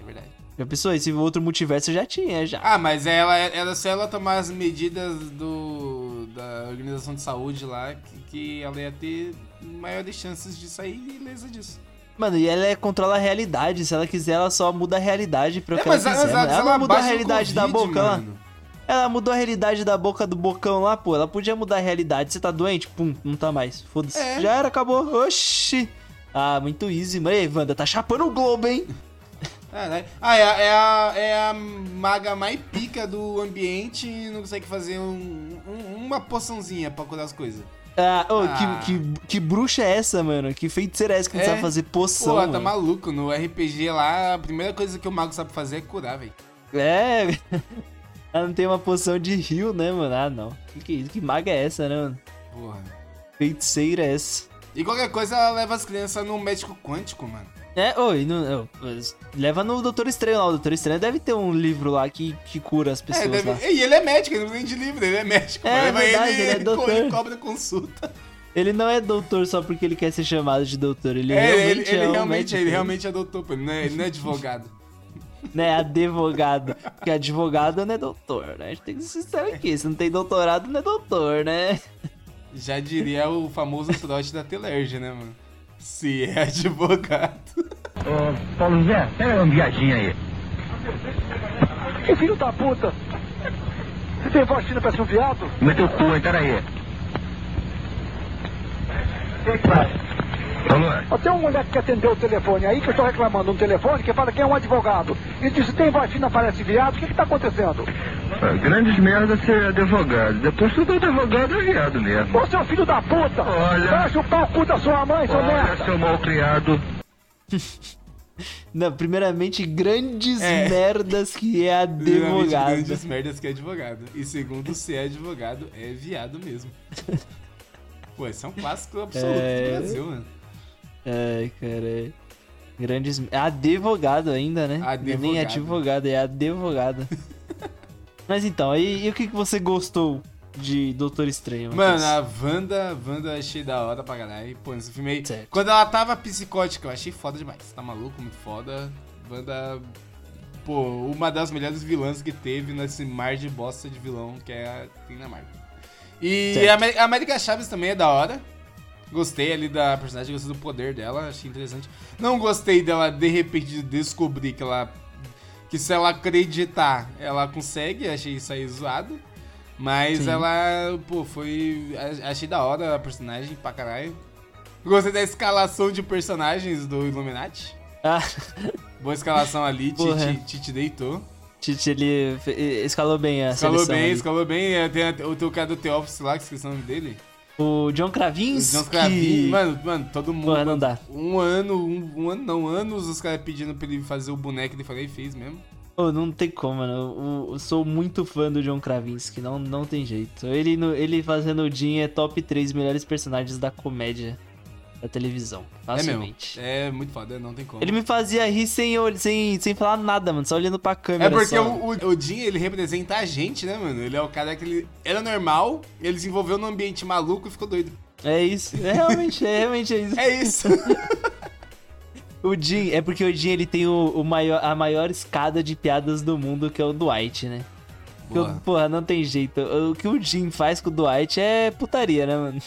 É verdade. Já pensou? Esse outro multiverso já tinha, já. Ah, mas ela, ela se ela tomar as medidas do da Organização de Saúde lá, que, que ela ia ter maiores chances de sair ilesa disso. Mano, e ela é- controla a realidade. Se ela quiser, ela só muda a realidade pra o É, que mas ela quiser. mas. Ela, não mudou a o realidade da Covid, boca lá. mano. Ela mudou a realidade da boca do bocão lá, pô. Ela podia mudar a realidade. Você tá doente? Pum, não tá mais. Foda-se. É. Já era, acabou. Oxi. Ah, muito easy, mano. Ei, Wanda, tá chapando o globo, hein? Caralho. Ah, é, a- é, a, é a maga mais pica do ambiente e não consegue fazer um- um- uma poçãozinha pra curar as coisas. Ah, ô, Ah. Que, que, que bruxa é essa, mano? Que feiticeira é essa que não É. sabe fazer poção? Pô, tá maluco. No RPG lá, a primeira coisa que o mago sabe fazer é curar, velho. É. Ela não tem uma poção de rio, né, mano? Ah, não. Que, que, que maga é essa, né, mano? Porra. Feiticeira é essa. E qualquer coisa, ela leva as crianças no médico quântico, mano. É, oi, mas leva no Doutor Estranho lá. O Doutor Estranho deve ter um livro lá que, que cura as pessoas É, deve- lá. E ele é médico, ele não vem de livro, ele é médico. É, leva verdade, ele, ele é doutor. ele cobra consulta. Ele não é doutor só porque ele quer ser chamado de doutor. Ele É, realmente ele, ele é um realmente, médico, ele realmente é doutor, pô. Ele não é, ele não é advogado. Né, advogado. Porque advogado não é doutor, né? A gente tem que ser sincero aqui. Se não tem doutorado, não é doutor, né? Já diria o famoso trote da Telerge, né, mano? Se é advogado. Ô, Paulo Zé, pega uma viadinha aí. Que filho da puta! Você tem voz fina pra ser um viado? Meteu o cu, hein? Peraí. Alô? Tem uma mulher que atendeu o telefone aí, que eu estou reclamando um telefone, que fala que é um advogado. E disse, tem voz fina, parece viado, o que que tá acontecendo? Ah, Grandes merda ser advogado. Depois tudo advogado é viado mesmo. Ô, seu filho da puta! Olha. Vai chupar o cu da sua mãe, seu Olha, merda! seu mal criado. Não, primeiramente, grandes É. merdas que é advogado. grandes merdas que é advogado. E segundo, se é advogado, é viado mesmo. Pô, esse é um clássico absoluto É. do Brasil, mano. Ai, cara. Grandes. É advogado ainda, né? É Nem Advogado. advogado, é advogado. Mas então, e, e o que, que você gostou de Doutor Estranho? Mano, a Wanda, Wanda eu achei da hora pra caralho. Pô, nesse filme aí. Certo. Quando ela tava psicótica, eu achei foda demais. Tá maluco? Muito foda. Wanda. Pô, uma das melhores vilãs que teve nesse mar de bosta de vilão que é a tem na Marvel. E Certo. a América Chaves também é da hora. Gostei ali da personagem, gostei do poder dela, achei interessante. Não gostei dela de repente descobrir que ela. Que se ela acreditar, ela consegue, achei isso aí zoado. Mas Sim. ela, pô, foi. Achei da hora a personagem pra caralho. Gostei da escalação de personagens do Illuminati. Ah, Boa escalação ali. Titi, Titi deitou. Tite, ele escalou bem a Escalou seleção bem, escalou bem. É, Tem a- o teu cara do The Office lá, que esqueci o nome dele. O John Os Kravinski. John. Mano, mano, todo mundo. Porra, não dá. Um ano, um, um ano, não, anos os caras pedindo pra ele fazer o boneco, ele falou e fez mesmo. Ô, não tem como, mano. Eu, eu sou muito fã do John Krasinski, não, não tem jeito. Ele, ele fazendo o Jim é top 3 melhores personagens da comédia da televisão. É. Facilmente. É muito foda, não tem como. Ele me fazia rir sem, sem, sem falar nada, mano. Só olhando pra câmera. É porque só. o, o, o Jim, ele representa a gente, né, mano? Ele é o cara que ele era normal, ele desenvolveu num ambiente maluco e ficou doido. É isso. É realmente, é realmente é isso. É isso. O Jim, é porque o Jim ele tem o, o maior, a maior escada de piadas do mundo, que é o Dwight, né? Boa. porra, não tem jeito. O que o Jim faz com o Dwight é putaria, né, mano?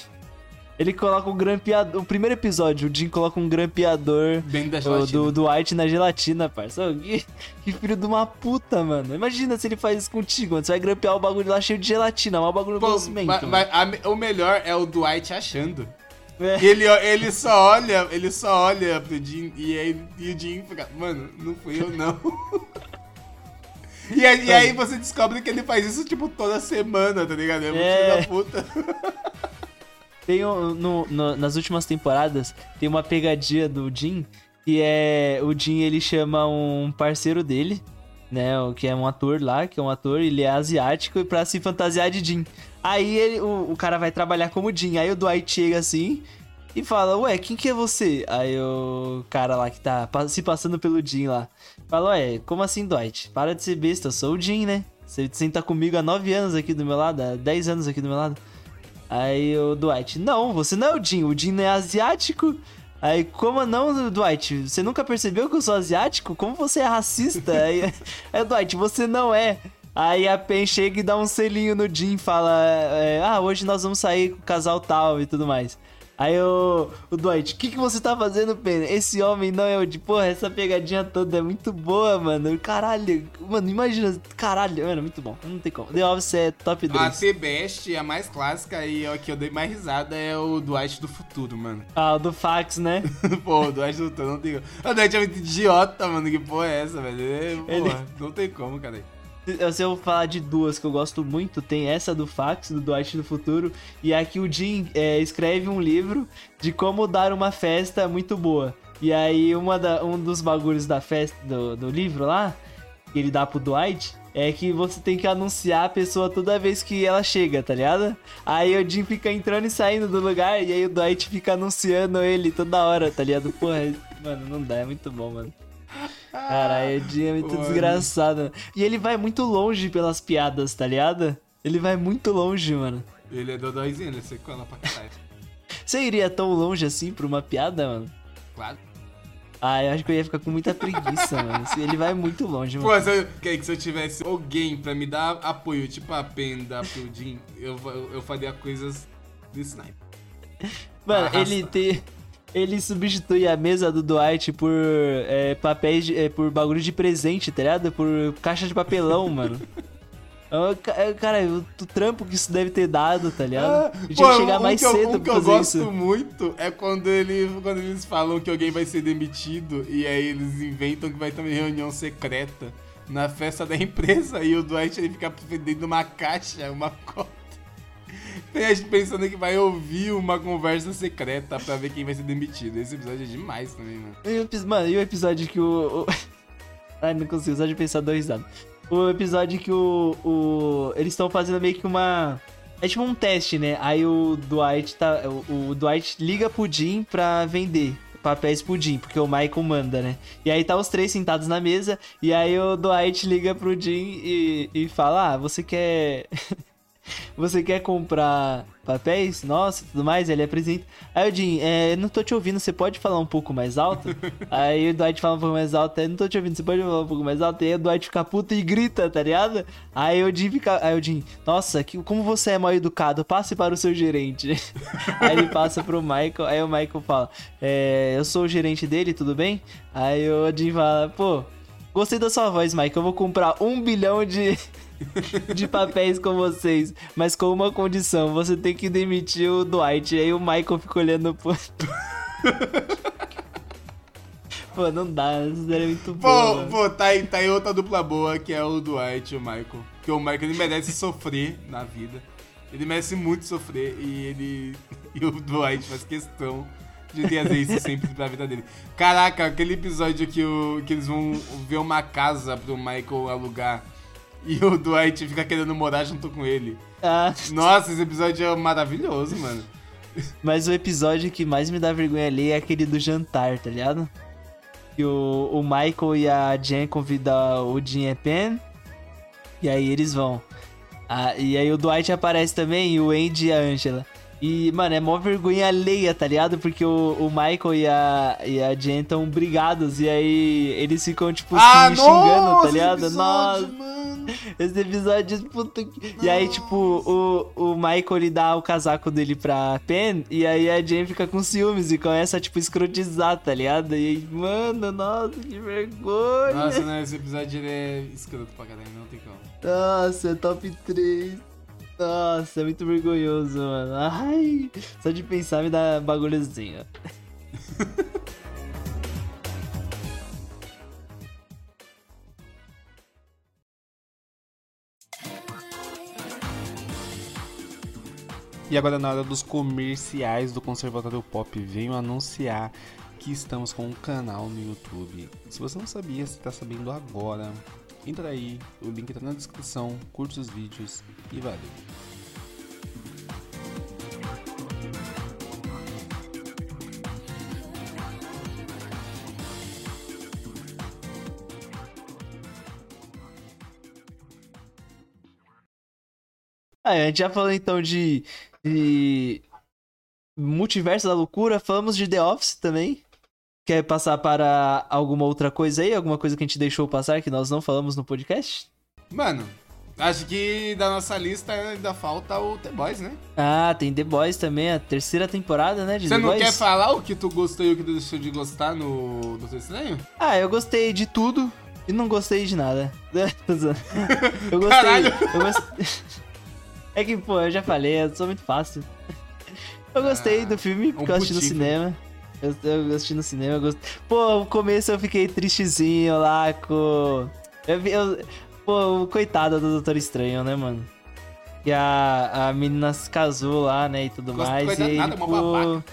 Ele coloca um grampeador. O primeiro episódio, o Jim coloca um grampeador Bem da o, gelatina. do Dwight na gelatina, parça. Que, que filho de uma puta, mano. Imagina se ele faz isso contigo, mano. Você vai grampear o bagulho lá cheio de gelatina, mas o bagulho Pô, com cimento. mas- mas a o melhor é o Dwight achando. É. E ele, ele só olha, ele só olha pro Jim e, aí, e o Jim fica, mano, não fui eu não. e, aí, e aí você descobre que ele faz isso tipo toda semana, tá ligado? É muito É. filho da puta. Tem um, no- no- nas últimas temporadas, tem uma pegadinha do Jim, que é o Jim ele chama um parceiro dele, né, que é um ator lá, que é um ator, ele é asiático e pra se fantasiar de Jim. Aí ele, o, o cara vai trabalhar como Jim, aí o Dwight chega assim, e fala, ué, quem que é você? Aí o cara lá que tá se passando pelo Jim lá. Fala, ué, como assim, Dwight? Para de ser besta, eu sou o Jim, né? Você senta comigo há 9 anos aqui do meu lado, há 10 anos aqui do meu lado. Aí o Dwight, não, você não é o Jim, o Jim não é asiático. Aí, como não, Dwight? Você nunca percebeu que eu sou asiático? Como você é racista? Aí, aí Dwight, você não é. Aí a Pen chega e dá um selinho no Jim fala: é, Ah, hoje nós vamos sair com o casal tal e tudo mais. Aí o, o Dwight, o que, que você tá fazendo, Pen? Esse homem não é o de. Porra, essa pegadinha toda é muito boa, mano. Caralho, mano, imagina. Caralho, mano, muito bom. Não tem como. The Office é top 10. A T-Best, a mais clássica e a que eu dei mais risada é o Dwight do futuro, mano. Ah, o do fax, né? Pô, o Dwight do futuro não tem como. O Dwight é muito idiota, mano. Que porra é essa, velho? É, porra, Ele- não tem como, cara. Se eu falar de duas que eu gosto muito, tem essa do fax, do Dwight do Futuro, e aqui o Jim é, escreve um livro de como dar uma festa muito boa. E aí uma da- um dos bagulhos da festa do, do livro lá, que ele dá pro Dwight, é que você tem que anunciar a pessoa toda vez que ela chega, tá ligado? Aí o Jim fica entrando e saindo do lugar, e aí o Dwight fica anunciando ele toda hora, tá ligado? Porra, mano, não dá, é muito bom, mano. Caralho, o Jim é muito Mano. desgraçado. E ele vai muito longe pelas piadas, tá ligado? Ele vai muito longe, mano. Ele é dodóizinho, ele é sequela pra caralho. Você iria tão longe assim pra uma piada, mano? Claro. Ah, eu acho que eu ia ficar com muita preguiça, mano. Ele vai muito longe, mano. Pô, se eu, que, que se eu tivesse alguém pra me dar apoio, tipo a Pen da pro Jim, eu, eu, faria coisas desse naipe. Mano, Arrasta. ele te... Ele substitui a mesa do Dwight por é, papéis, de- é, por bagulho de presente, tá ligado? Por caixa de papelão, mano. Ah, ca- é, Cara, o, trampo que isso deve ter dado, tá ligado? Tinha que chegar um mais que eu, cedo um que eu gosto isso. muito é quando, ele, quando eles falam que alguém vai ser demitido e aí eles inventam que vai ter uma reunião secreta na festa da empresa e o Dwight ele fica dentro de uma caixa, uma cota. Tem a gente pensando que vai ouvir uma conversa secreta pra ver quem vai ser demitido. Esse episódio é demais também, mano. Mano, e o episódio que o. Ai, não consigo, só de pensar dois risadas. O episódio que o. o... Eles estão fazendo meio que uma. É tipo um teste, né? Aí o Dwight tá. O, o Dwight liga pro Jim pra vender papéis pro Jim, porque o Michael manda, né? E aí tá os três sentados na mesa, e aí o Dwight liga pro Jim e, e fala: Ah, você quer. Você quer comprar papéis? Nossa, tudo mais, ele apresenta. Aí o Jim, é, não tô te ouvindo, você pode falar um pouco mais alto? aí o Dwight fala um pouco mais alto, não tô te ouvindo, você pode falar um pouco mais alto? E aí o Dwight fica puto e grita, tá ligado? Aí o Jim fica, aí o Jim, nossa, que, como você é mal educado, passe para o seu gerente. aí ele passa pro Michael, aí o Michael fala, é, eu sou o gerente dele, tudo bem? Aí o Jim fala, pô, gostei da sua voz, Michael, eu vou comprar um bilhão de de papéis com vocês, mas com uma condição, você tem que demitir o Dwight. E aí o Michael fica olhando pro. Pô, não dá, isso daí é muito bom. pô, tá aí, tá aí outra dupla boa que é o Dwight e o Michael. Porque o Michael ele merece sofrer na vida. Ele merece muito sofrer e ele. E o Dwight faz questão de trazer isso sempre pra vida dele. Caraca, aquele episódio que, o, que eles vão ver uma casa pro Michael alugar e o Dwight fica querendo morar junto com ele. Ah, Nossa, esse episódio é maravilhoso, mano. mas o episódio que mais me dá vergonha ali é aquele do jantar, tá ligado? Que o, o Michael e a Jen convidam o Jim e Pen. E aí eles vão. Ah, e aí o Dwight aparece também e o Andy e a Angela. E, mano, é mó vergonha alheia, tá ligado? Porque o, o Michael e a, e a Jen estão brigados. E aí eles ficam, tipo, se xingando, tá ligado? Ah, esse Nossa, episódio, mano. esse episódio, puta que... E aí, tipo, o, o Michael, ele dá o casaco dele pra Pen, e aí a Jen fica com ciúmes e começa a, tipo, escrotizar, tá ligado? E aí, mano, nossa, que vergonha. Nossa, não, esse episódio ele é escroto pra caralho, não tem como. Nossa, é top 3. Nossa, é muito vergonhoso, mano. Ai, só de pensar me dá bagulhozinho. E agora na hora dos comerciais do Conservatório Pop, venho anunciar que estamos com um canal no YouTube. Se você não sabia, você está sabendo agora. Entra aí, o link está na descrição, curte os vídeos e valeu! Ah, a gente já falou então de, de Multiverso da Loucura, falamos de The Office também. Quer passar para alguma outra coisa aí? Alguma coisa que a gente deixou passar que nós não falamos no podcast? Mano, acho que da nossa lista ainda falta o The Boys, né? Ah, tem The Boys também, a terceira temporada, né? De Você The não Boys. quer falar o que tu gostou e o que tu deixou de gostar no Doutor Estranho? Ah, eu gostei de tudo e não gostei de nada. Eu gostei. Caralho. Eu gostei. É que, pô, eu já falei, eu sou muito fácil. Eu gostei Ah, do filme, porque eu assisti no cinema. Eu, eu assisti no cinema, eu gostei. Pô, no começo eu fiquei tristezinho lá com. Eu, eu, pô, coitada do Doutor Estranho, né, mano? E a, a menina se casou lá, né, e tudo Gosto- mais. e nada, ele, pô... babaca.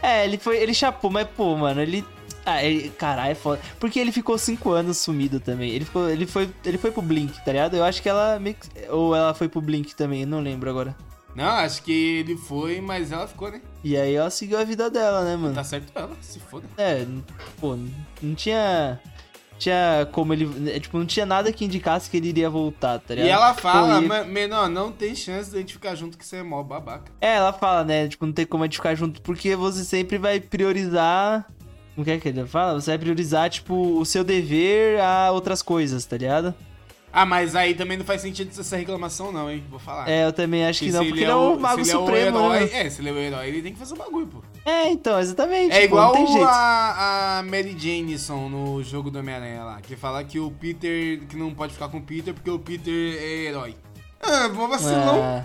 É, ele foi. Ele chapou, mas, pô, mano, ele. Ah, ele, caralho, é foda. Porque ele ficou cinco anos sumido também. Ele, ficou, ele, foi, ele foi pro Blink, tá ligado? Eu acho que ela que- Ou ela foi pro Blink também, não lembro agora. Não, acho que ele foi, mas ela ficou, né? E aí ela seguiu a vida dela, né, mano? Tá certo ela, se foda. É, pô, não tinha. Tinha como ele. é, Tipo, não tinha nada que indicasse que ele iria voltar, tá ligado? E ela fala, Pô, e- "Ma- menor, não tem chance de a gente ficar junto que você é mó babaca. É, ela fala, né? Tipo, não tem como a gente ficar junto, porque você sempre vai priorizar. Como que é que ele fala? Você vai priorizar, tipo, o seu dever a outras coisas, tá ligado? Ah, mas aí também não faz sentido essa reclamação não, hein? Vou falar. É, eu também acho que se não, porque ele é o Mago se ele Supremo, é o herói, né? É, se ele é o herói, ele tem que fazer o bagulho, pô. É, então, exatamente. É pô, igual a, a Mary Jameson no jogo do Homem-Aranha lá, que fala que o Peter, que não pode ficar com o Peter porque o Peter é herói. Ah, vou vacilão. Ah,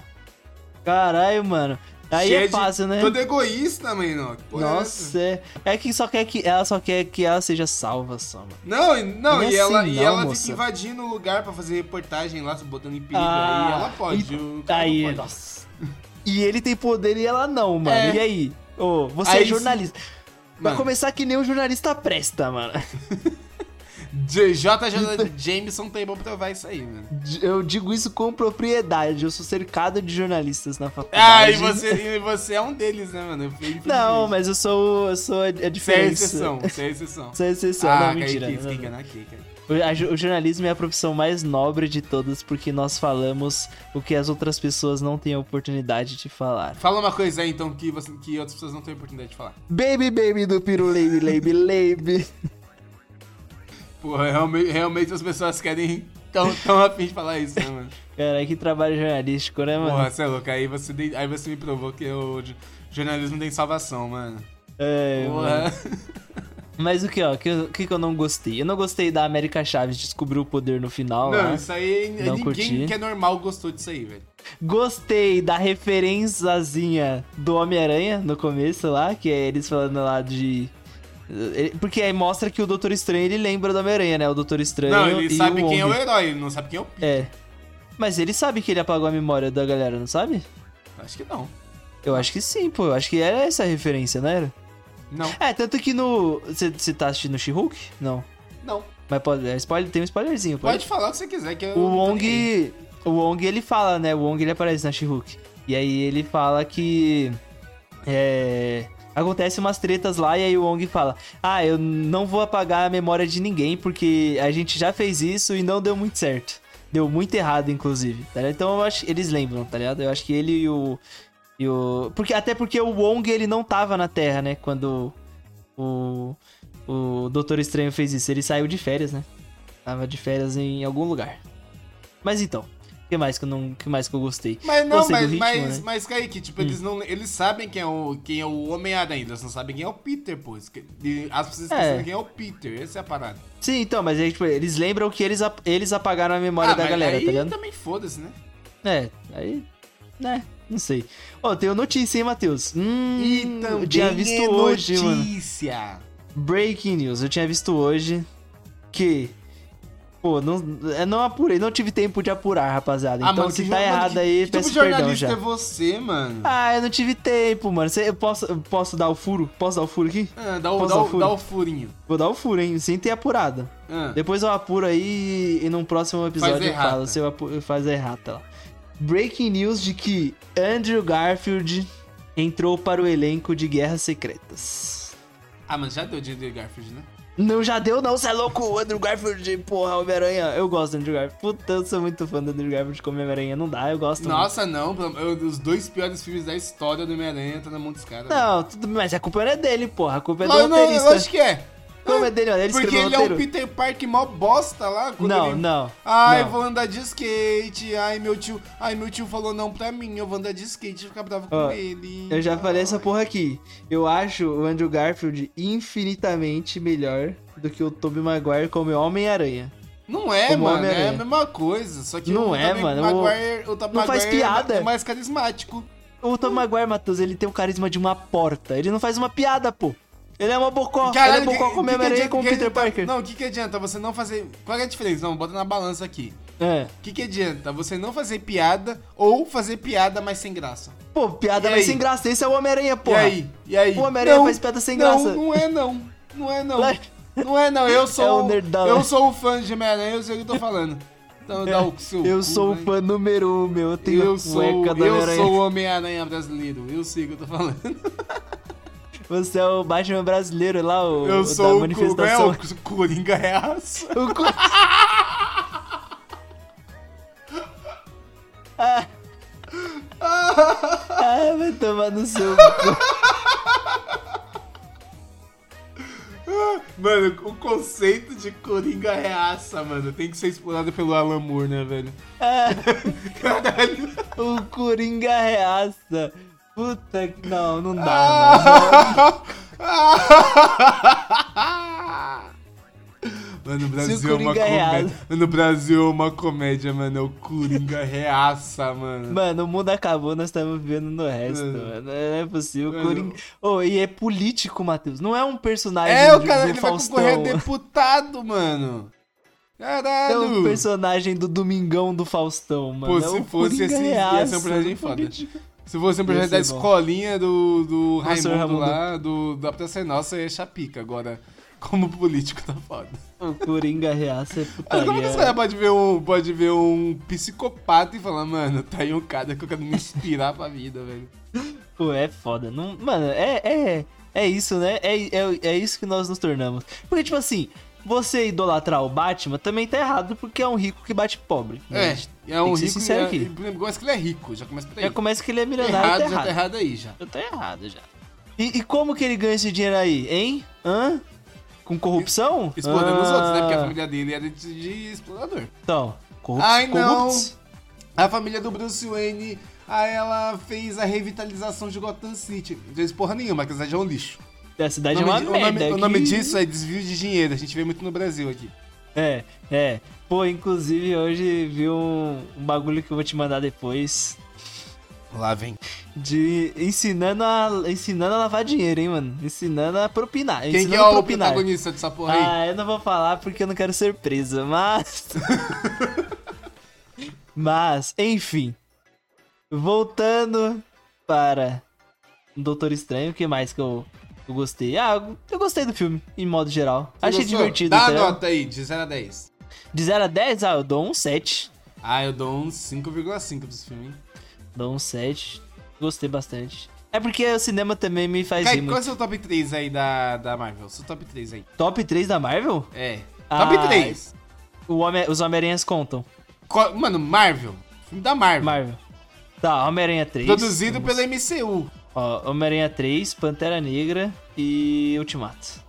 Caralho, mano. Aí Cheio é fácil, né? Todo egoísta, mano. É? Nossa, é. É que só quer que ela só quer que ela seja salva só, mano. Não, e- não, Não é e ela, assim e não, ela moça. fica invadindo o lugar pra fazer reportagem lá, se botando em perigo. Ah, aí ela pode. e- o Aí, pode. nossa. E ele tem poder e ela não, mano. É. E aí? Ô, você Aí é jornalista. Vai começar que nem um jornalista presta, mano. JJ Jameson tem bom provar isso aí, mano. Eu digo isso com propriedade. Eu sou cercado de jornalistas na Ah, faculdade. e você, e você é um deles, né, mano? Não, mas eu sou, eu sou a, a é diferença. exceção, é exceção. Sou a exceção, ah, não, Kaique, mentira. não, não. cara. O, a jo- o jornalismo é a profissão mais nobre de todas porque nós falamos o que as outras pessoas não têm a oportunidade de falar. Fala uma coisa aí, então, que, você, que outras pessoas não têm oportunidade de falar. Baby, baby do Piru Lady, Lady, Lady. Porra, realmente, realmente as pessoas querem tão, tão afim de falar isso, né, mano? Cara, que trabalho jornalístico, né, mano? Porra, você é louco, aí você, aí você me provou que o jornalismo tem salvação, mano. É, mano. Porra. Mas o que, ó, o que, que que eu não gostei? Eu não gostei da América Chaves descobrir o poder no final Não, lá. isso aí, Não ninguém curti. que é normal gostou disso aí, velho. Gostei da referenciazinha do Homem-Aranha no começo lá, que é eles falando lá de. Porque aí mostra que o Doutor Estranho ele lembra do Homem-Aranha, né? O Doutor Estranho. Não, ele e sabe o quem é o herói, ele não sabe quem é o Peter. É. Mas ele sabe que ele apagou a memória da galera, não sabe? Acho que não. Eu acho que sim, pô. Eu acho que era essa a referência, não era? Não, É, tanto que no. Você tá assistindo She-Hulk? Não. não. Mas pode. É spoiler, tem um spoilerzinho, pode? Pode falar o que você quiser, que eu O. Wong. O Wong ele fala, né? O Wong ele aparece na She-Hulk. E aí ele fala que. É. Acontece umas tretas lá e aí o Wong fala: Ah, eu não vou apagar a memória de ninguém porque a gente já fez isso e não deu muito certo. Deu muito errado, inclusive. Tá? Então eu acho eles lembram, tá ligado? Eu acho que ele e o. E o... Porque, até porque o Wong ele não tava na Terra, né? Quando o. O Doutor Estranho fez isso. Ele saiu de férias, né? Tava de férias em algum lugar. Mas então, que mais que eu não, que mais que eu gostei? Mas não, Gostei mas, ritmo, mas, né? mas Kaique, tipo, eles não. Eles sabem quem é o, quem é o Homem-Aranha, eles não sabem quem é o Peter, pô. As pessoas É. quem é o Peter, essa é a parada. Sim, então, mas aí, tipo, eles lembram que eles, eles apagaram a memória da Ah, mas galera, aí tá ligado? também foda-se, né? É, aí. Né, não sei. Ó, tem uma notícia, hein, Matheus? Hum, E também eu tinha visto é hoje, mano. notícia. Breaking news, eu tinha visto hoje que. Pô, não, eu não apurei, não tive tempo de apurar, rapaziada. Ah, Então, mano, se tá errado que- aí, que peço tipo perdão jornalista já. é você, mano? Ah, eu não tive tempo, mano. Eu posso, eu posso dar o furo? Posso dar o furo aqui? Ah, dá, o, dá, dar o furo? dá o furinho. Vou dar o furo, hein? Sem ter apurado. Ah. Depois eu apuro aí e num próximo episódio eu errata. falo se eu apu- faz a errata lá. Breaking news de que Andrew Garfield entrou para o elenco de Guerras Secretas. Ah, mas já deu de Andrew Garfield, né? Não, já deu não, você é louco, o Andrew Garfield, porra, Homem-Aranha. Eu gosto do Andrew Garfield. Puta, eu sou muito fã do Andrew Garfield como Homem-Aranha. Não dá, eu gosto muito. Nossa, não. pelo- eu- os dois piores filmes da história do Homem-Aranha tá na mão dos caras. Não, tudo bem, mas a culpa não é dele, porra. A culpa é do Não, não, roteirista. eu acho que é. Como é dele, olha, ele Porque ele o é roteiro. Peter Parker mó bosta lá. Não, ele- não. Ai, não. vou andar de skate. Ai, meu tio. Ai, meu tio falou não pra mim. Eu vou andar de skate e ficar bravo Ó, com ele. Eu já falei essa porra aqui. Eu acho o Andrew Garfield infinitamente melhor do que o Tobey Maguire como Homem-Aranha. Não é, Como mano. É a mesma coisa. Só que Não o é, Tobey mano, Maguire, o Tobey não faz Maguire é- piada. É mais carismático. O Tobey Maguire, Matheus, ele tem o carisma de uma porta. Ele não faz uma piada, pô. Ele é uma bocó. ele é bocó que- como que que que Peter Parker. Não, o que, que adianta você não fazer. Qual é a diferença? Não, bota na balança aqui. É. O que, que adianta você não fazer piada ou fazer piada, mas sem graça? Pô, piada E vai aí? sem graça. Esse é o Homem-Aranha, porra. E aí? E aí? O Homem-Aranha Não, faz piada sem não, graça. Não é não. Não é não. Não é não. Eu sou. É o nerdão, eu né? sou um fã de Homem-Aranha, eu sei o que eu tô falando. Então dá o seu. Eu cu, sou o vai. fã número um, meu. Eu tenho Eu a sou, cueca do eu sou o Homem-Aranha brasileiro. Eu sei o que eu tô falando. Você é o Batman brasileiro lá, o Eu o sou da o, manifestação. é, o Coringa Reaça. O cu- ah. ah, vai tomar no seu. Mano, o conceito de Coringa Reaça, mano, tem que ser explorado pelo Alan Moore, né, velho? Caralho. O Coringa reaça. Puta que. Não, não dá, Mano, o Se Brasil o é uma Coringa comédia. Mano, o Brasil é uma comédia, mano. É o Coringa reaça, mano. mano. Mano, o mundo acabou, nós estamos vivendo no resto, Mano. mano. Não é possível. Mano. Coringa. Oh, e é político, Matheus. Não é um personagem É, o cara, ele vai concorrer a deputado, mano. É um Caralho. personagem do Domingão do Faustão, mano. Pô, É se o fosse Coringa assim, ia reaça, ser um personagem foda. Se fosse um projeto da escolinha do, do Professor Raimundo, Raimundo. lá, do, da Praça Nossa, ia achar pica. Agora, como político, tá foda. O Coringa reaça é Mas como que esse cara putaria. pode ver, um, pode ver um psicopata e falar, mano, tá aí um cara que eu quero me inspirar pra vida, velho. Pô, é foda. Não, mano, é, é, é isso, né? É, é, é isso que nós nos tornamos. Porque, tipo assim, você idolatrar o Batman também tá errado porque é um rico que bate pobre. né? É, é um rico. sincero é, aqui. Gosto que ele é rico, já começa por aí. Já começa que ele é milionário errado, tá já tá errado. errado aí já. Já tá errado já. E, e como que ele ganha esse dinheiro aí, hein? Hã? Com corrupção? Explorando os Ah, outros, né? Porque a família dele era de, de explorador. Então, corrup Ai, não. corruptos. A família do Bruce Wayne, aí ela fez a revitalização de Gotham City. Não fez porra nenhuma, que a cidade é um lixo. A O cidade é uma di- o merda. nome- o que- nome disso é desvio de dinheiro. A gente vê muito no Brasil aqui. É, é. Pô, inclusive hoje vi um, um bagulho que eu vou te mandar depois. Lá vem. De ensinando a, ensinando a lavar dinheiro, hein, mano? Ensinando a propinar. Quem que ensinando é a o propinar. protagonista dessa porra aí? Ah, eu não vou falar porque eu não quero ser presa, mas. mas, enfim. Voltando para Doutor Estranho, o que mais que eu, eu gostei? Ah, eu- gostei do filme, em modo geral. Você Achei gostou? divertido. Dá a até. nota aí, de 0 a 10. De 0 a 10, ah, eu dou um 7. Ah, eu dou um 5,5 pra esse filme, hein? Dou um 7. Gostei bastante. É porque o cinema também me faz Kai, rir qual é o seu top 3 aí da, da Marvel? Seu top 3 aí. Top 3 da Marvel? É. Ah, top 3. O Homem, os Homem-Aranhas contam. Mano, Marvel. Filme da Marvel. Marvel. Tá, Homem-Aranha 3. Produzido Vamos- pela MCU. Ó, Homem-Aranha 3, Pantera Negra e Ultimato.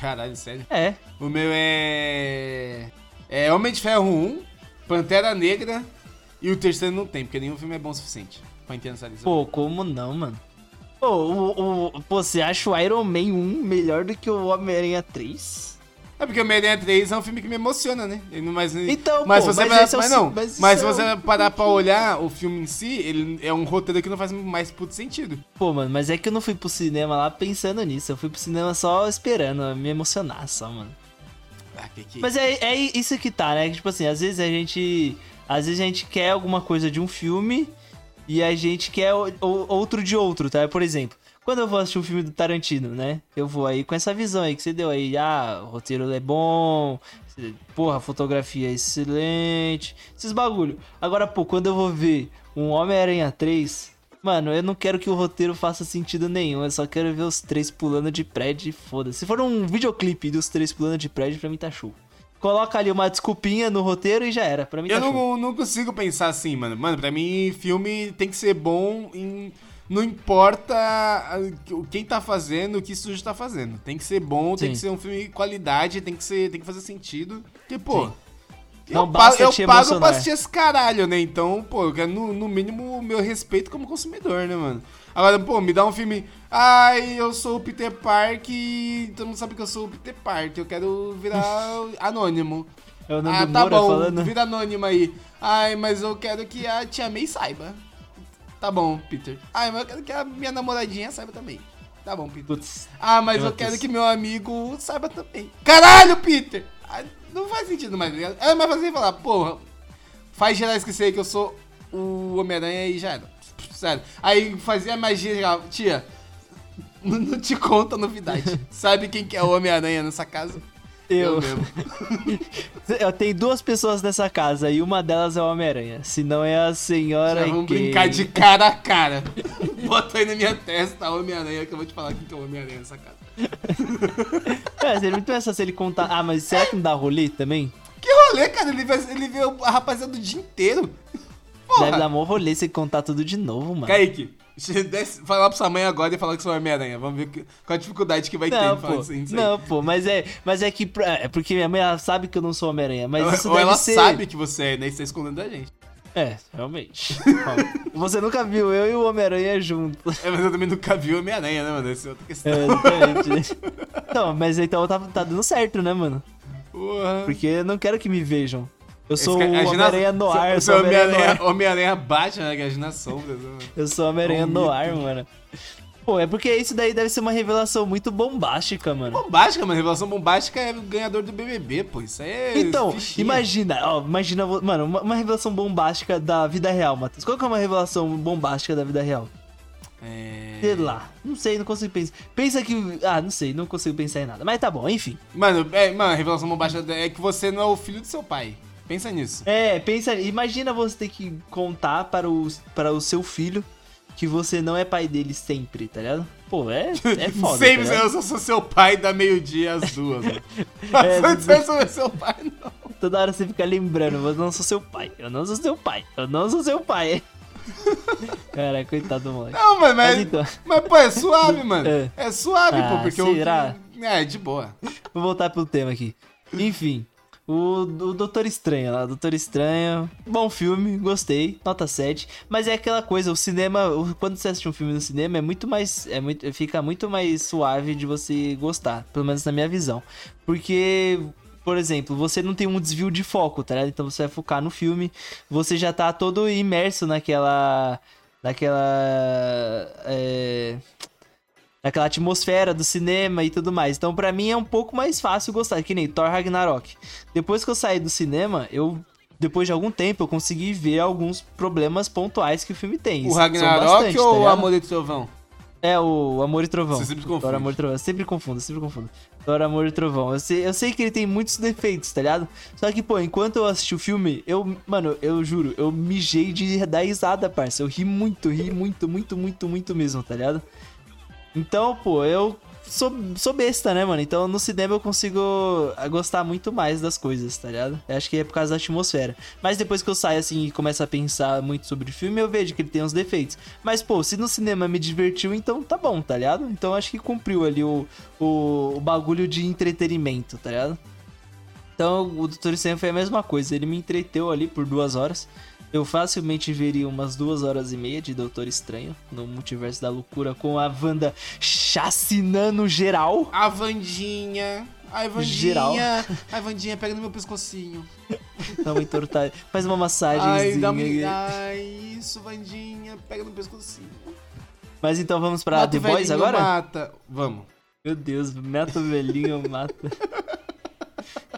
Caralho, sério. É, O meu é. É Homem de Ferro 1, Pantera Negra e o terceiro não tem, porque nenhum filme é bom o suficiente pra entender essa lista. pô, como não, mano? Pô, o, o, pô, você acha o Iron Man 1 melhor do que o Homem-Aranha 3? É porque o Homem-Aranha 3 é um filme que me emociona, né? Então, mas pô, se você mas parar- é o mas não, mas mas, isso se é você parar pra olhar o filme em si, ele é um roteiro que não faz mais puto sentido. Pô, mano, mas é que eu não fui pro cinema lá pensando nisso. Eu fui pro cinema só esperando me emocionar só, mano. Ah, que que... Mas é, é isso que tá, né? Tipo assim, às vezes a gente. Às vezes a gente quer alguma coisa de um filme e a gente quer o- o- outro de outro, tá? Por exemplo, quando eu vou assistir um filme do Tarantino, né? Eu vou aí com essa visão aí que você deu aí. Ah, o roteiro é bom. Porra, a fotografia é excelente. Esses bagulho. Agora, pô, quando eu vou ver um Homem-Aranha 3, Mano, eu não quero que o roteiro faça sentido nenhum. Eu só quero ver os três pulando de prédio e foda-se. Se for um videoclipe dos três pulando de prédio, pra mim tá show. Coloca ali uma desculpinha no roteiro e já era. Pra mim Eu tá show. não, não consigo pensar assim, mano. Mano, pra mim, filme tem que ser bom em. Não importa ah, o- quem tá fazendo, o que isso está fazendo. Tem que ser bom, tem Sim. que ser um filme de qualidade, tem que, ser, tem que fazer sentido. Porque, pô. Sim. Eu, Não pago, basta eu te pago pra assistir esse caralho, né? Então, pô, eu quero no, no mínimo o meu respeito como consumidor, né, mano? Agora, pô, me dá um filme. Ai, eu sou o Peter Park e todo mundo sabe que eu sou o Peter Park. Eu quero virar anônimo. É o Ah, tá Moura bom, falando. vira anônimo aí. Ai, mas eu quero que a tia May saiba. Tá bom, Peter. Ai, mas eu quero que a minha namoradinha saiba também. Tá bom, Peter. Putz. Ah, mas eu quero que meu amigo saiba também. Caralho, Peter! Ah, Não faz sentido mais, tá ligado? É mais fácil falar, porra, faz geral esquecer que eu sou o Homem-Aranha e já era. Sério. Aí fazia magia, já, tia, não, não te conta a novidade. Sabe quem que é o Homem-Aranha nessa casa? Eu. mesmo. Eu tenho duas pessoas nessa casa e uma delas é o Homem-Aranha. Se não é a senhora. Já vamos brincar de cara a cara. Bota aí na minha testa Homem-Aranha que eu vou te falar quem que é o Homem-Aranha nessa casa. É, seria muito pensar se ele contar. Ah, mas será que não dá rolê também? Que rolê, cara? Ele vê, ele vê a rapaziada o dia inteiro. Porra. Deve dar mó rolê se ele contar tudo de novo, mano. Kaique, desce- fala pra sua mãe agora e falar que sou Homem-Aranha. Vamos ver que- qual a dificuldade que vai ter Não, falar pô. aí. Não, pô, mas é, mas é que. É porque minha mãe ela sabe que eu não sou Homem-Aranha. Mas Ou, isso ou ela ser... sabe que você é, né? E você tá escondendo da gente. É, realmente. Você nunca viu eu e o Homem-Aranha juntos. É, mas eu também nunca vi o Homem-Aranha, né, mano? Essa é outra questão. É, exatamente. Então, mas então tá, tá dando certo, né, mano? Porra. Porque eu não quero que me vejam. Eu Esse sou o Homem-Aranha no ar, eu sou o Homem-Aranha. Homem-Aranha bate, né? É né, mano? Eu sou o Homem-Aranha no ar, mano. Pô, é porque isso daí deve ser uma revelação muito bombástica, mano. Bombástica, mano. Revelação bombástica é o ganhador do BBB, pô. Isso aí é. Então, fichinha. imagina, ó, imagina, mano, uma, uma revelação bombástica da vida real, Matheus. Qual que é uma revelação bombástica da vida real? É... Sei lá, não sei, não consigo pensar. Pensa que. Ah, não sei, não consigo pensar em nada. Mas tá bom, enfim. Mano, é, mano, a revelação bombástica é que você não é o filho do seu pai. Pensa nisso. É, pensa, imagina você ter que contar para o, para o seu filho que você não é pai dele sempre, tá ligado? Pô, é, é foda. Sempre tá eu sou seu pai da meio-dia às duas. Né? É, Mas você não é seu pai, não. Toda hora você fica lembrando, eu não sou seu pai, eu não sou seu pai, eu não sou seu pai. Cara, coitado do moleque. Não, mano, mas, Mas então. mas pô, é suave, mano. É. É, suave, Ah, pô, porque será? o. É, de boa. Vou voltar pro tema aqui. Enfim, o, o Doutor Estranho lá, Doutor Estranho, bom filme, gostei, nota 7. Mas é aquela coisa, o cinema, quando você assiste um filme no cinema, é muito mais. É muito, fica muito mais suave de você gostar, pelo menos na minha visão. Porque. Por exemplo, você não tem um desvio de foco, tá ligado? Então você vai focar no filme, você já tá todo imerso naquela. Naquela. É, naquela atmosfera do cinema e tudo mais. Então, pra mim é um pouco mais fácil gostar, que nem Thor Ragnarok. Depois que eu saí do cinema, eu depois de algum tempo eu consegui ver alguns problemas pontuais que o filme tem. O Ragnarok bastante, ou tá o? Amor e Trovão? É, o Amor e Trovão. Você sempre confunde. Thor, Amor e Trovão. Eu sempre confundo, sempre confundo. Thor, Amor e Trovão. Eu sei, eu sei que ele tem muitos defeitos, tá ligado? Só que, pô, enquanto eu assisti o filme, eu, mano, eu juro, eu mijei de dar risada, parça. Eu ri muito, ri muito, muito, muito, muito mesmo, tá ligado? Então, pô, eu sou, sou besta, né, mano? Então no cinema eu consigo gostar muito mais das coisas, tá ligado? Eu acho que é por causa da atmosfera. Mas depois que eu saio assim e começo a pensar muito sobre o filme, eu vejo que ele tem uns defeitos. Mas, pô, se no cinema me divertiu, então tá bom, tá ligado? Então acho que cumpriu ali o, o, o bagulho de entretenimento, tá ligado? Então o Doutor Estranho foi a mesma coisa. Ele me entreteu ali por duas horas. Eu facilmente veria umas duas horas e meia de Doutor Estranho no Multiverso da Loucura com a Wanda chacinando geral. A Vandinha. Ai, Vandinha. Geral. Ai, Vandinha, pega no meu pescocinho. Dá uma entortada. Faz uma Ai, massagenzinha. dá uma... Ai, isso, Vandinha, pega no pescocinho. Mas então vamos pra Mata The velhinho, agora? Mata. Vamos. Meu Deus, mata o velhinho, mata.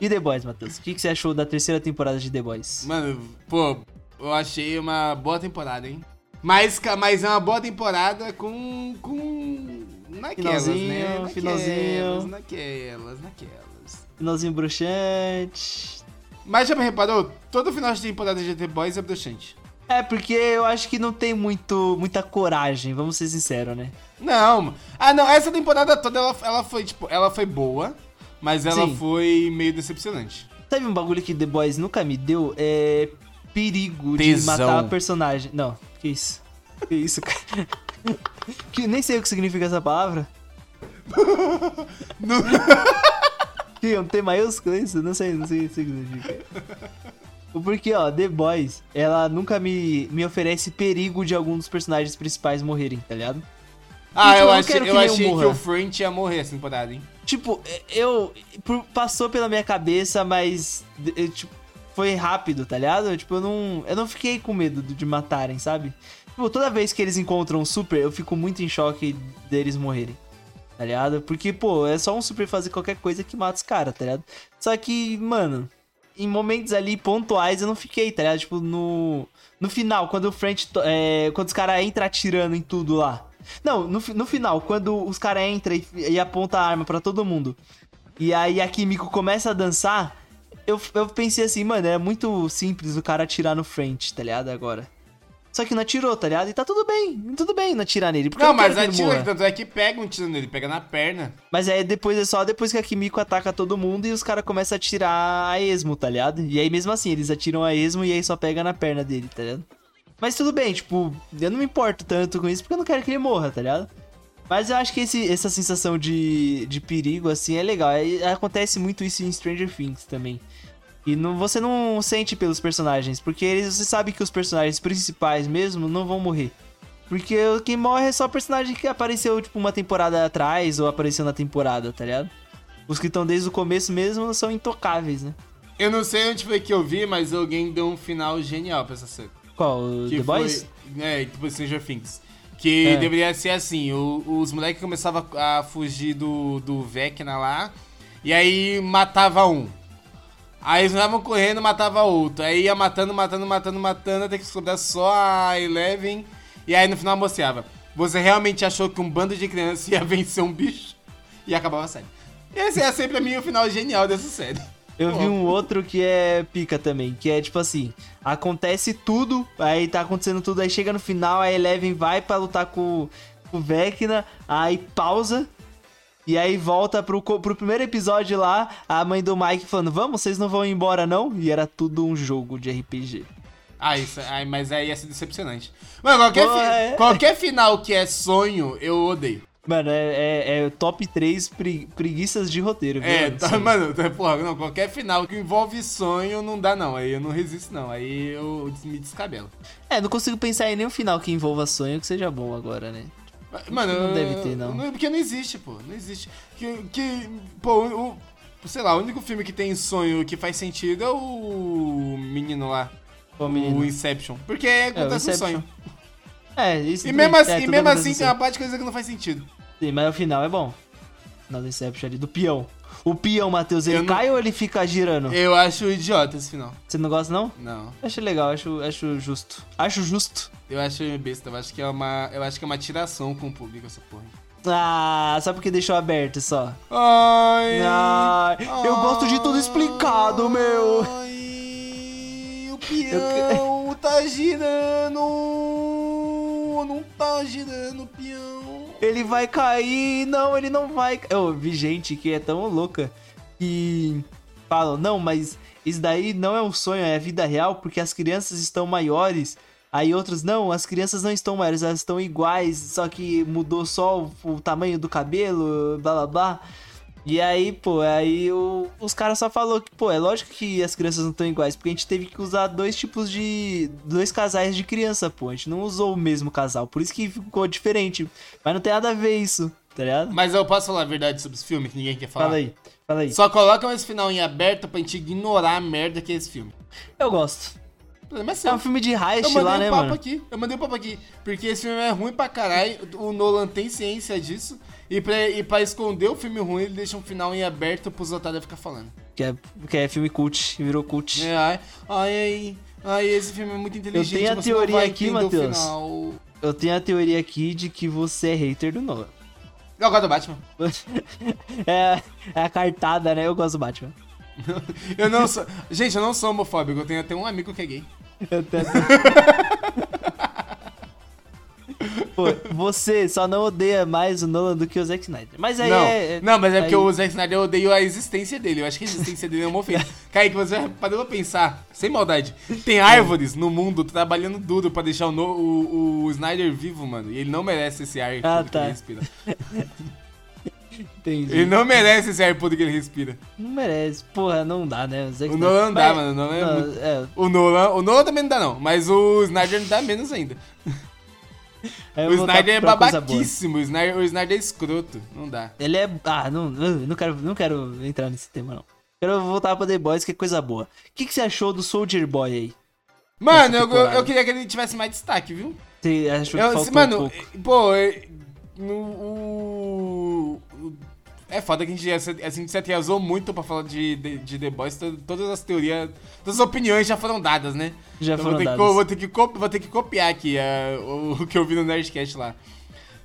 E The Boys, Matheus? O que, que você achou da terceira temporada de The Boys? Mano, pô, eu achei uma boa temporada, hein? Mas, mas é uma boa temporada com. com. Naquelas, Finalzinho, né? Naquelas, finalzinho. Naquelas, naquelas. Finalzinho bruxante. Mas já me reparou? Todo final de temporada de The Boys é bruxante. É, porque eu acho que não tem muito, muita coragem, vamos ser sinceros, né? Não. Ah, não. Essa temporada toda ela, ela foi, tipo, ela foi boa, mas ela Sim. foi meio decepcionante. Sabe um bagulho que The Boys nunca me deu? É perigo de Tesão. matar a personagem. Não, que isso? Que isso, cara? que, nem sei o que significa essa palavra. Que é um T maiúsculo isso? Não sei, não sei o que significa. Porque, ó, The Boys, ela nunca me, me oferece perigo de algum dos personagens principais morrerem, tá ligado? Ah, Então, eu, eu achei, quero que eu achei que o French ia morrer essa temporada, hein? Tipo, eu. passou pela minha cabeça, mas. eu, tipo, foi rápido, tá ligado? Tipo, eu não. Eu não fiquei com medo de matarem, sabe? Tipo, toda vez que eles encontram um super, eu fico muito em choque deles morrerem. Tá ligado? Porque, pô, é só um super fazer qualquer coisa que mata os caras, tá ligado? Só que, mano, em momentos ali pontuais eu não fiquei, tá ligado? Tipo, no. No final, quando o French. É, quando os caras entram atirando em tudo lá. Não, no, no final, quando os caras entram e, e aponta a arma pra todo mundo. E aí a Kimiko começa a dançar. Eu, eu pensei assim, mano, é muito simples o cara atirar no French, tá ligado? Agora. Só que não atirou, tá ligado? E tá tudo bem, tudo bem não atirar nele. Porque Não, mas atira, tanto é que pega um tiro nele, pega na perna. Mas aí depois é só depois que a Kimiko ataca todo mundo e os caras começam a atirar a esmo, tá ligado? E aí mesmo assim, eles atiram a esmo e aí só pega na perna dele, tá ligado? Mas tudo bem, tipo, eu não me importo tanto com isso porque eu não quero que ele morra, tá ligado? Mas eu acho que esse- essa sensação de, de perigo, assim, é legal. É- acontece muito isso em Stranger Things também. E não, você não sente pelos personagens, porque eles, você sabe que os personagens principais mesmo não vão morrer. Porque quem morre é só personagem que apareceu, tipo, uma temporada atrás ou apareceu na temporada, tá ligado? Os que estão desde o começo mesmo são intocáveis, né? Eu não sei onde foi que eu vi, mas alguém deu um final genial pra essa série. Qual? o Que The foi, Boys? É, tipo Stranger Things. Que É. deveria ser assim, o- os moleques começavam a fugir do, do Vecna lá, e aí matava um. Aí eles andavam correndo, matava outro. Aí ia matando, matando, matando, matando, até que sobrar só a Eleven. E aí no final mostrava. Você realmente achou que um bando de crianças ia vencer um bicho? E acabava a série. Esse é sempre pra mim o final genial dessa série. Eu vi um outro que é pica também, que é tipo assim, acontece tudo, aí tá acontecendo tudo, aí chega no final, a Eleven vai pra lutar com, com o Vecna, aí pausa, e aí volta pro, pro primeiro episódio lá, a mãe do Mike falando, vamos, vocês não vão embora não? E era tudo um jogo de RPG. Ah, isso, ai, mas aí ia ser decepcionante. Mano, qualquer, Pô, fi- é. qualquer final que é sonho, eu odeio. Mano, é, é, é top 3 pre- preguiças de roteiro, viu? É, mano? tá, mano, tá, porra, não, qualquer final que envolve sonho não dá não, aí eu não resisto não, aí eu me descabelo. É, não consigo pensar em nenhum final que envolva sonho que seja bom agora, né? Mano, não deve ter, não. Porque não existe, pô, não existe. Que, que pô, o, o- sei lá, o único filme que tem sonho que faz sentido é o menino lá, Ô, menino. o Inception, porque É, o acontece um Inception. sonho. É, isso E mesmo bem. assim, É, e mesmo assim tem uma parte de coisa que não faz sentido. Sim, mas o final é bom. Na Inception ali, do peão. O peão, Matheus, ele Eu não- cai ou ele fica girando? Eu acho idiota esse final. Você não gosta, não? Não. Acho legal, acho, acho justo. Acho justo. Eu acho besta, eu acho que é uma, eu acho que é uma tiração com o público essa porra. Ah, só porque deixou aberto só. Ai, Ai, eu gosto de tudo explicado, meu. Ai, o peão tá girando. Não tá girando o peão. Ele vai cair. Não, ele não vai. Eu vi gente que é tão louca que falam, não, mas isso daí não é um sonho, é a vida real, porque as crianças estão maiores. Aí outros, não, as crianças não estão maiores, elas estão iguais, só que mudou só o, o tamanho do cabelo, blá blá blá. E aí, pô, aí o- os caras só falou que, pô, é lógico que as crianças não estão iguais, porque a gente teve que usar dois tipos de. dois casais de criança, pô. A gente não usou o mesmo casal, por isso que ficou diferente. Mas não tem nada a ver isso, tá ligado? Mas eu posso falar a verdade sobre esse filme que ninguém quer falar? Fala aí, fala aí. Só colocam esse final em aberto pra gente ignorar a merda que é esse filme. Eu gosto. É É um filme de heist lá, um né, papo mano? aqui. Eu mandei um papo aqui. Porque esse filme é ruim pra caralho. O Nolan tem ciência disso. E pra, e pra esconder o filme ruim, ele deixa um final em aberto pros otários ficar falando. Que é, que é filme cult, virou cult. É, ai, ai, ai, ai, esse filme é muito inteligente. tenho a teoria aqui, Matheus. Eu tenho a teoria aqui de que você é hater do Nolan. Eu gosto do Batman. é, é a cartada, né? Eu gosto do Batman. Eu não sou. Gente, eu não sou homofóbico. Eu tenho até um amigo que é gay. Eu tento... Pô, você só não odeia mais o Nolan do que o Zack Snyder. Mas aí não, é. não, mas é porque aí- o Zack Snyder eu odeio a existência dele. Eu acho que a existência dele é uma ofensa. Kaique, você parou pra pensar, sem maldade. Tem árvores no mundo trabalhando duro pra deixar o, no- o, o Snyder vivo, mano. E ele não merece esse ar Ah, puro que tá. ele respira. Entendi. Ele não merece esse ar puro que ele respira. Não merece. Porra, não dá, né? O, Zack O Nolan não dá, Mas- mano. O Nolan é muito- é, O Nolan, o Nolan também não dá, não. Mas o Snyder não dá menos ainda. Eu o Snyder é babaquíssimo. O Snyder, o Snyder é escroto. Não dá. Ele é. Ah, não, não quero, não quero entrar nesse tema, não. Quero voltar pra The Boys, que é coisa boa. O que, que você achou do Soldier Boy aí? Mano, eu, eu, queria que ele tivesse mais destaque, viu? Você achou que Eu- faltou mano, um pouco? pô, no, o- é foda que a gente, a gente se atrasou muito pra falar de, de, de The Boys. to- Todas as teorias, todas as opiniões já foram dadas, né? Já Então foram vou ter, que, dadas. co- vou, ter que, vou ter que copiar aqui o, o que eu vi no Nerdcast lá.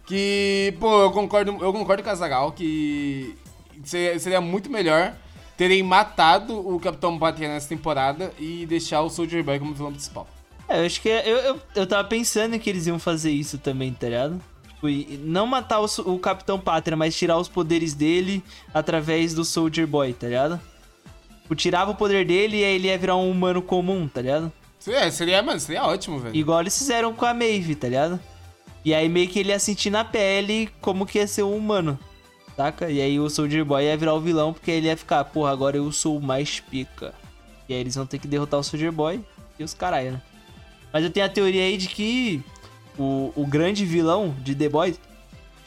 Que, pô, eu concordo, eu concordo com a Zagal que seria, seria muito melhor terem matado o Capitão Pátria nessa temporada e deixar o Soldier Boy como vilão principal. É, eu acho que. é- Eu, eu, eu tava pensando que eles iam fazer isso também, tá ligado? Tipo, e não matar o, o Capitão Pátria, mas tirar os poderes dele através do Soldier Boy, tá ligado? Tipo, tirava o poder dele e aí ele ia virar um humano comum, tá ligado? Seria, seria, mano, seria ótimo, velho. Igual eles fizeram com a Maeve, tá ligado? E aí meio que ele ia sentir na pele como que ia ser um humano, saca? E aí o Soldier Boy ia virar o vilão porque ele ia ficar, porra, agora eu sou o mais pica. E aí eles vão ter que derrotar o Soldier Boy e os caralho, né? Mas eu tenho a teoria aí de que o, o grande vilão de The Boys,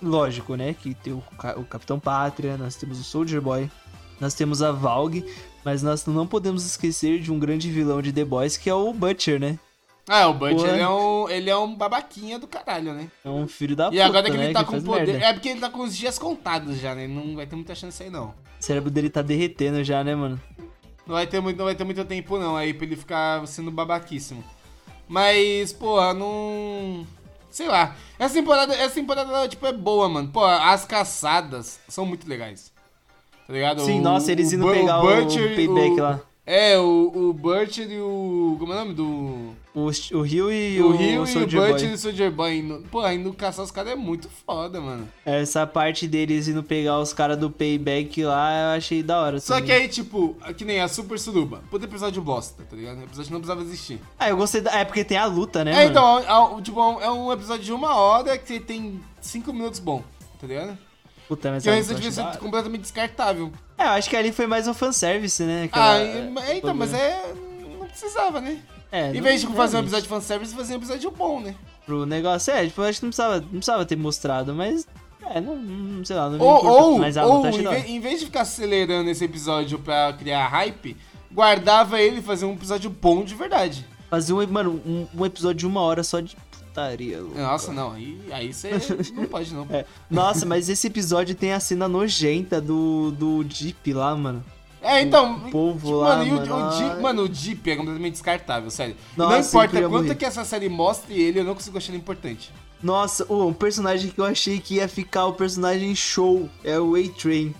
lógico, né? Que tem o, o Capitão Pátria, nós temos o Soldier Boy, nós temos a Valg, mas nós não podemos esquecer de um grande vilão de The Boys que é o Butcher, né? Ah, o Butch, Porra. ele é, um, ele é um babaquinha do caralho, né? É um filho da puta, E agora que né? ele tá com faz poder. merda. É porque ele tá com os dias contados já, né? Não vai ter muita chance aí, não. O cérebro dele tá derretendo já, né, mano? Não vai ter muito, não vai ter muito tempo, não, aí pra ele ficar sendo babaquíssimo. Mas, porra, não. Sei lá. Essa temporada, essa temporada, tipo, é boa, mano. Pô, as caçadas são muito legais. Tá ligado? Sim, O- nossa, eles indo Bu- pegar o Butcher, payback o- lá. É, o, o Butcher e o. Como é o nome do. O, o Rio e O o, Rio e o Soldier Butcher Boy. e o Soldier Boy indo. Pô, indo caçar os caras é muito foda, mano. Essa parte deles indo pegar os caras do payback lá, eu achei da hora. Só também. que aí, tipo, que nem a Super Suruba. Puta episódio bosta, tá ligado? O episódio não precisava existir. Ah, eu gostei da... É porque tem a luta, né, É, mano? então, é, é, tipo, é um episódio de uma hora que tem cinco minutos bom, tá ligado? Puta, mas Que o a resto luta eu devia ser completamente descartável. É, eu acho que ali foi mais um fanservice, né? Ah, aquela- e- é, então, mas é. Não precisava, né? É, Em vez de fazer um episódio de fanservice, fazer um episódio bom, né? Pro negócio, é, tipo, eu acho que não precisava, não precisava ter mostrado, mas... É, não, não sei lá, não me Ou, importa, ou, mas a ou em, vez, em vez de ficar acelerando esse episódio pra criar hype, guardava ele e fazia um episódio bom de verdade. Fazer um, mano, um, um episódio de uma hora só de putaria. louco. Nossa, não, aí, aí você não pode não. É. Nossa, mas esse episódio tem a cena nojenta do, do Jeep lá, mano. É, então. O povo tipo, lá, mano, e o, mano, o Jeep, mano, o Jeep é completamente descartável, sério. E não Nossa, ele importa quanto que essa série mostre ele, eu não consigo achar ele importante. Nossa, oh, um personagem que eu achei que ia ficar o personagem show é o A-Train.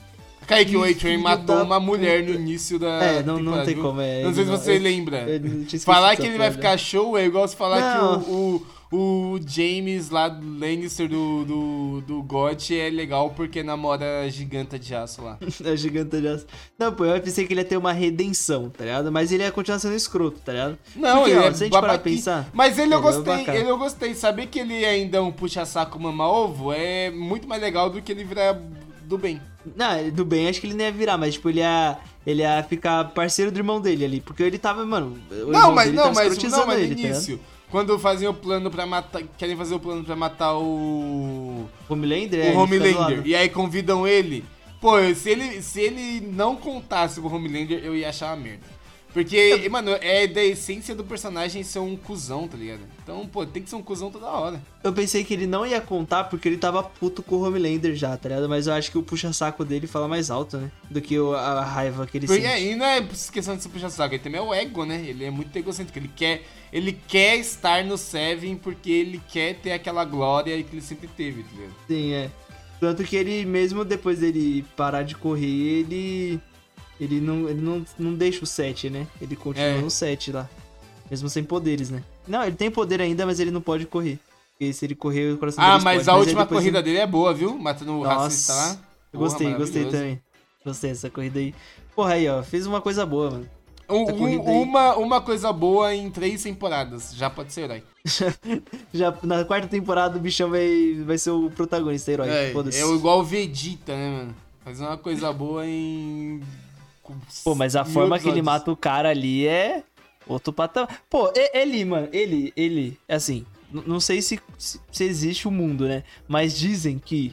Kaique, o Que A-Train matou uma mulher no início da. É, não- não tem como, é, Não sei se você eu- lembra. eu esquecido Falar que ele vai ficar show é igual você falar Não. que o, o, o James lá do Lannister do, do, do GOT é legal porque namora a giganta de aço lá. a giganta de aço. Não, pô, eu pensei que ele ia ter uma redenção, tá ligado? Mas ele ia continuar sendo escroto, tá ligado? Não, Porque, ele ó, é se a gente parar pra pensar... Mas ele eu é gostei, bacana. ele eu gostei. Saber que ele ainda é um puxa-saco mama-ovo é muito mais legal do que ele virar do bem. Não, do bem, acho que ele não ia virar, mas tipo, ele ia, ele ia ficar parceiro do irmão dele ali. Porque ele tava, mano. Não, mas não, mas não, mas no ele, tá início. Quando faziam o plano pra matar. Querem fazer o plano pra matar o. Homelander? é, o fica do Homelander. E aí convidam ele. Pô, se ele, se ele não contasse com o Homelander, eu ia achar uma merda. Porque, mano, é da essência do personagem ser um cuzão, tá ligado? Então, pô, tem que ser um cuzão toda hora. Eu pensei que ele não ia contar porque ele tava puto com o Homelander já, tá ligado? Mas eu acho que o puxa-saco dele fala mais alto, né? Do que a raiva que ele Porque, sente. e não é questão de se puxar saco, ele também é o ego, né? Ele é muito egocêntrico. Ele quer, ele quer estar no Seven porque ele quer ter aquela glória que ele sempre teve, tá ligado? Sim, é. Tanto que ele, mesmo depois dele parar de correr, ele. Ele não, ele não, não deixa o set, né? Ele continua É. no set lá. Mesmo sem poderes, né? Não, ele tem poder ainda, mas ele não pode correr. Porque se ele correr, o coração Ah, mas a aí última corrida ele- dele é boa, viu? Matando o racista lá. Nossa, eu Porra, gostei, gostei também. Gostei dessa corrida aí. Porra, aí, ó, fez uma coisa boa, mano. Um- um- uma, uma coisa boa em três temporadas. Já pode ser herói. Já na quarta temporada o bichão vai, vai ser o protagonista, herói. É, é igual o Vegeta, né, mano? Fazer uma coisa boa em. Pô, mas a forma que ele mata o cara ali é outro patamar. Pô, ele, mano, ele, ele, assim, não sei se, se existe o mundo, né? Mas dizem que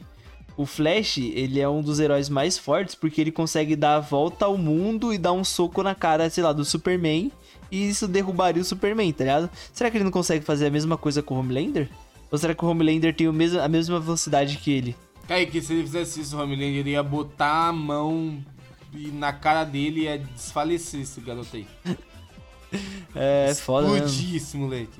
o Flash, ele é um dos heróis mais fortes porque ele consegue dar a volta ao mundo e dar um soco na cara, sei lá, do Superman. E isso derrubaria o Superman, tá ligado? Será que ele não consegue fazer a mesma coisa com o Homelander? Ou será que o Homelander tem o mesmo, a mesma velocidade que ele? Kaique, se ele fizesse isso, o Homelander ele ia botar a mão e na cara dele ia desfalecer esse garoto aí. É foda, né? Explodir esse moleque.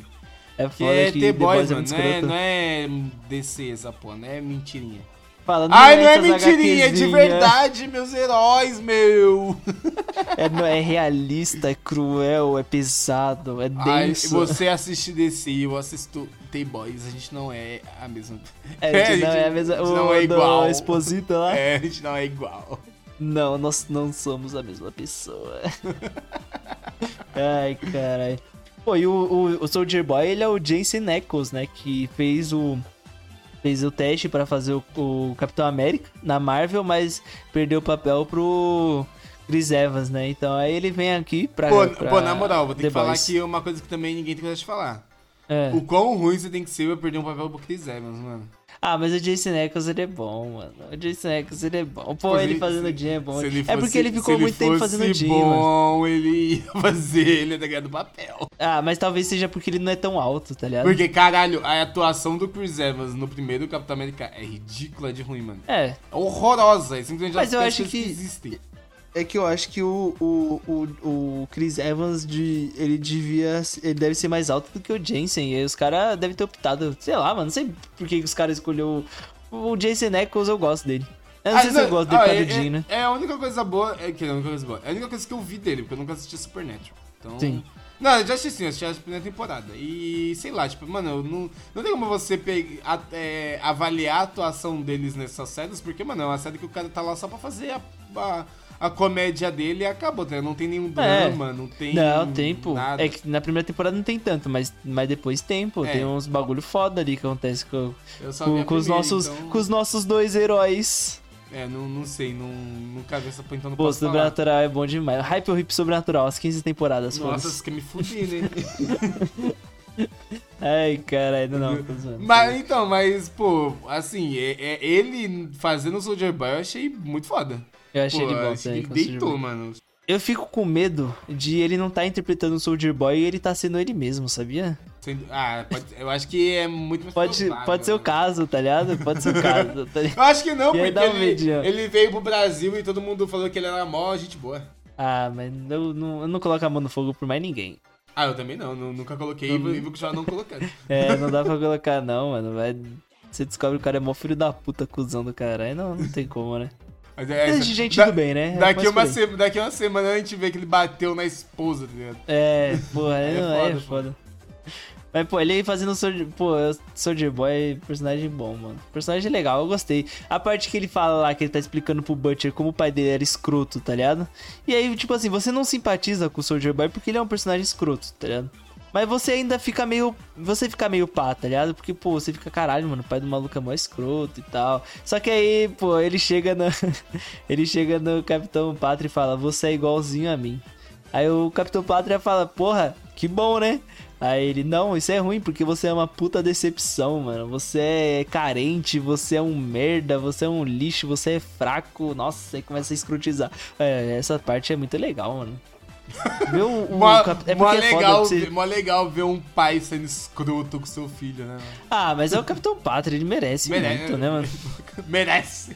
É foda é que The Boys, é mano. Não é, não é DC essa porra, não é mentirinha. Fala, Ai, não é mentirinha, é de verdade, meus heróis, meu. É, não, é realista, é cruel, é pesado, é Ai, denso. você assiste DC e eu assisto The Boys, a gente não é a mesma. É, a gente não é a mesma. a gente não é igual. Exposito lá? É, a gente não é igual. Não, nós não somos a mesma pessoa. Ai, caralho. Pô, e o, o, o Soldier Boy, ele é o Jensen Ackles, né? Que fez o. Fez o teste pra fazer o, o Capitão América na Marvel, mas perdeu o papel pro Chris Evans, né? Então aí ele vem aqui pra. Pô, pra pô, na moral, vou ter The que falar Boys. aqui uma coisa que também ninguém tem coragem de falar. É. O quão ruim você tem que ser pra perder um papel pro Chris Evans, mano. Ah, mas o Jason Ackles ele é bom, mano. O Jason Ackles ele é bom. Pô, Pô, ele se- fazendo Jim é bom. se ele é fosse- porque ele ficou muito tempo fosse fazendo Jim, bom, ele ia fazer ele ligado, do papel. Ah, mas talvez seja porque ele não é tão alto, tá ligado? Porque, caralho, a atuação do Chris Evans no primeiro Capitão América é ridícula de ruim, mano. É, É horrorosa, é simplesmente Mas eu as acho pessoas que- existem. É que eu acho que o, o, o, o Chris Evans, de, ele devia. Ele deve ser mais alto do que o Jensen. E aí os caras devem ter optado. Sei lá, mano. Não sei por que os caras escolheu. O Jason Ackles, eu gosto dele. Eu não Ah, sei se eu gosto dele ah, é, do Jim, né? É, é a única coisa boa. É que é a única coisa boa. É a única coisa que eu vi dele, porque eu nunca assisti Supernatural. Então. Sim. Não, eu já assisti, eu assisti a primeira temporada. E sei lá, tipo, mano, eu não, não tem como você pegar, a- é, avaliar a atuação deles nessas séries, porque, mano, é uma série que o cara tá lá só pra fazer a, a, a comédia dele acabou, tá? Não tem nenhum É. drama, não tem. Não, tem, pô. Nada. É que na primeira temporada não tem tanto, mas, mas depois tem, pô. É. Tem uns bagulho foda ali que acontece com, com, com os primeira, nossos, então- com os nossos dois heróis. É, não, não sei, não, nunca vi essa porra, então não Pô. Sobrenatural é bom demais. Hype ou Hip Sobrenatural, as 15 temporadas, Nossa, você quer me fuder, né? Ai, caralho, não. Mas então, mas, pô, assim, é, é ele fazendo o Soldier Boy eu achei muito foda. Eu achei pô, ele bom achei ele deitou, mano. Eu fico com medo de ele não tá interpretando o Soldier Boy e ele tá sendo ele mesmo, sabia? Ah, pode- eu acho que é muito mais Pode, provável, pode ser o né? caso, tá ligado? Pode ser o caso. Tá? Eu acho que não, porque um ele, ele veio pro Brasil e todo mundo falou que ele era mó gente boa. Ah, mas eu não, eu não coloco a mão no fogo por mais ninguém. Ah, eu também não, nu- nunca coloquei e vou- continuar não colocando. É, não dá pra colocar não, mano. Vai... Você descobre que o cara é mó filho da puta, cuzão do cara. Aí não, não tem como, né? Mas é, É gente da- do bem, né? Daqui Mas uma, se- daqui uma semana a gente vê que ele bateu na esposa, tá ligado? É, porra, aí É não, é foda, foda. Mas, pô, ele fazendo Soldier... Pô, Soldier Boy, personagem bom, mano. Personagem legal, eu gostei. A parte que ele fala lá, que ele tá explicando pro Butcher como o pai dele era escroto, tá ligado? E aí, tipo assim, você não simpatiza com o Soldier Boy porque ele é um personagem escroto, tá ligado? Mas você ainda fica meio. Você fica meio pá, tá ligado? Porque, pô, você fica, caralho, mano, o pai do maluco é mó escroto e tal. Só que aí, pô, ele chega no. ele chega no Capitão Pátria e fala, você é igualzinho a mim. Aí o Capitão Pátria fala, porra, que bom, né? Aí ele, não, isso é ruim porque você é uma puta decepção, mano. Você é carente, você é um merda, você é um lixo, você é fraco. Nossa, aí começa a escrotizar. É, essa parte é muito legal, mano. Meu, o Mó, cap- é mó porque é legal, você- ver- mó legal ver um pai sendo escroto com seu filho, né? Ah, mas é o Capitão Pátria, ele merece, Merece. muito, né, mano? merece.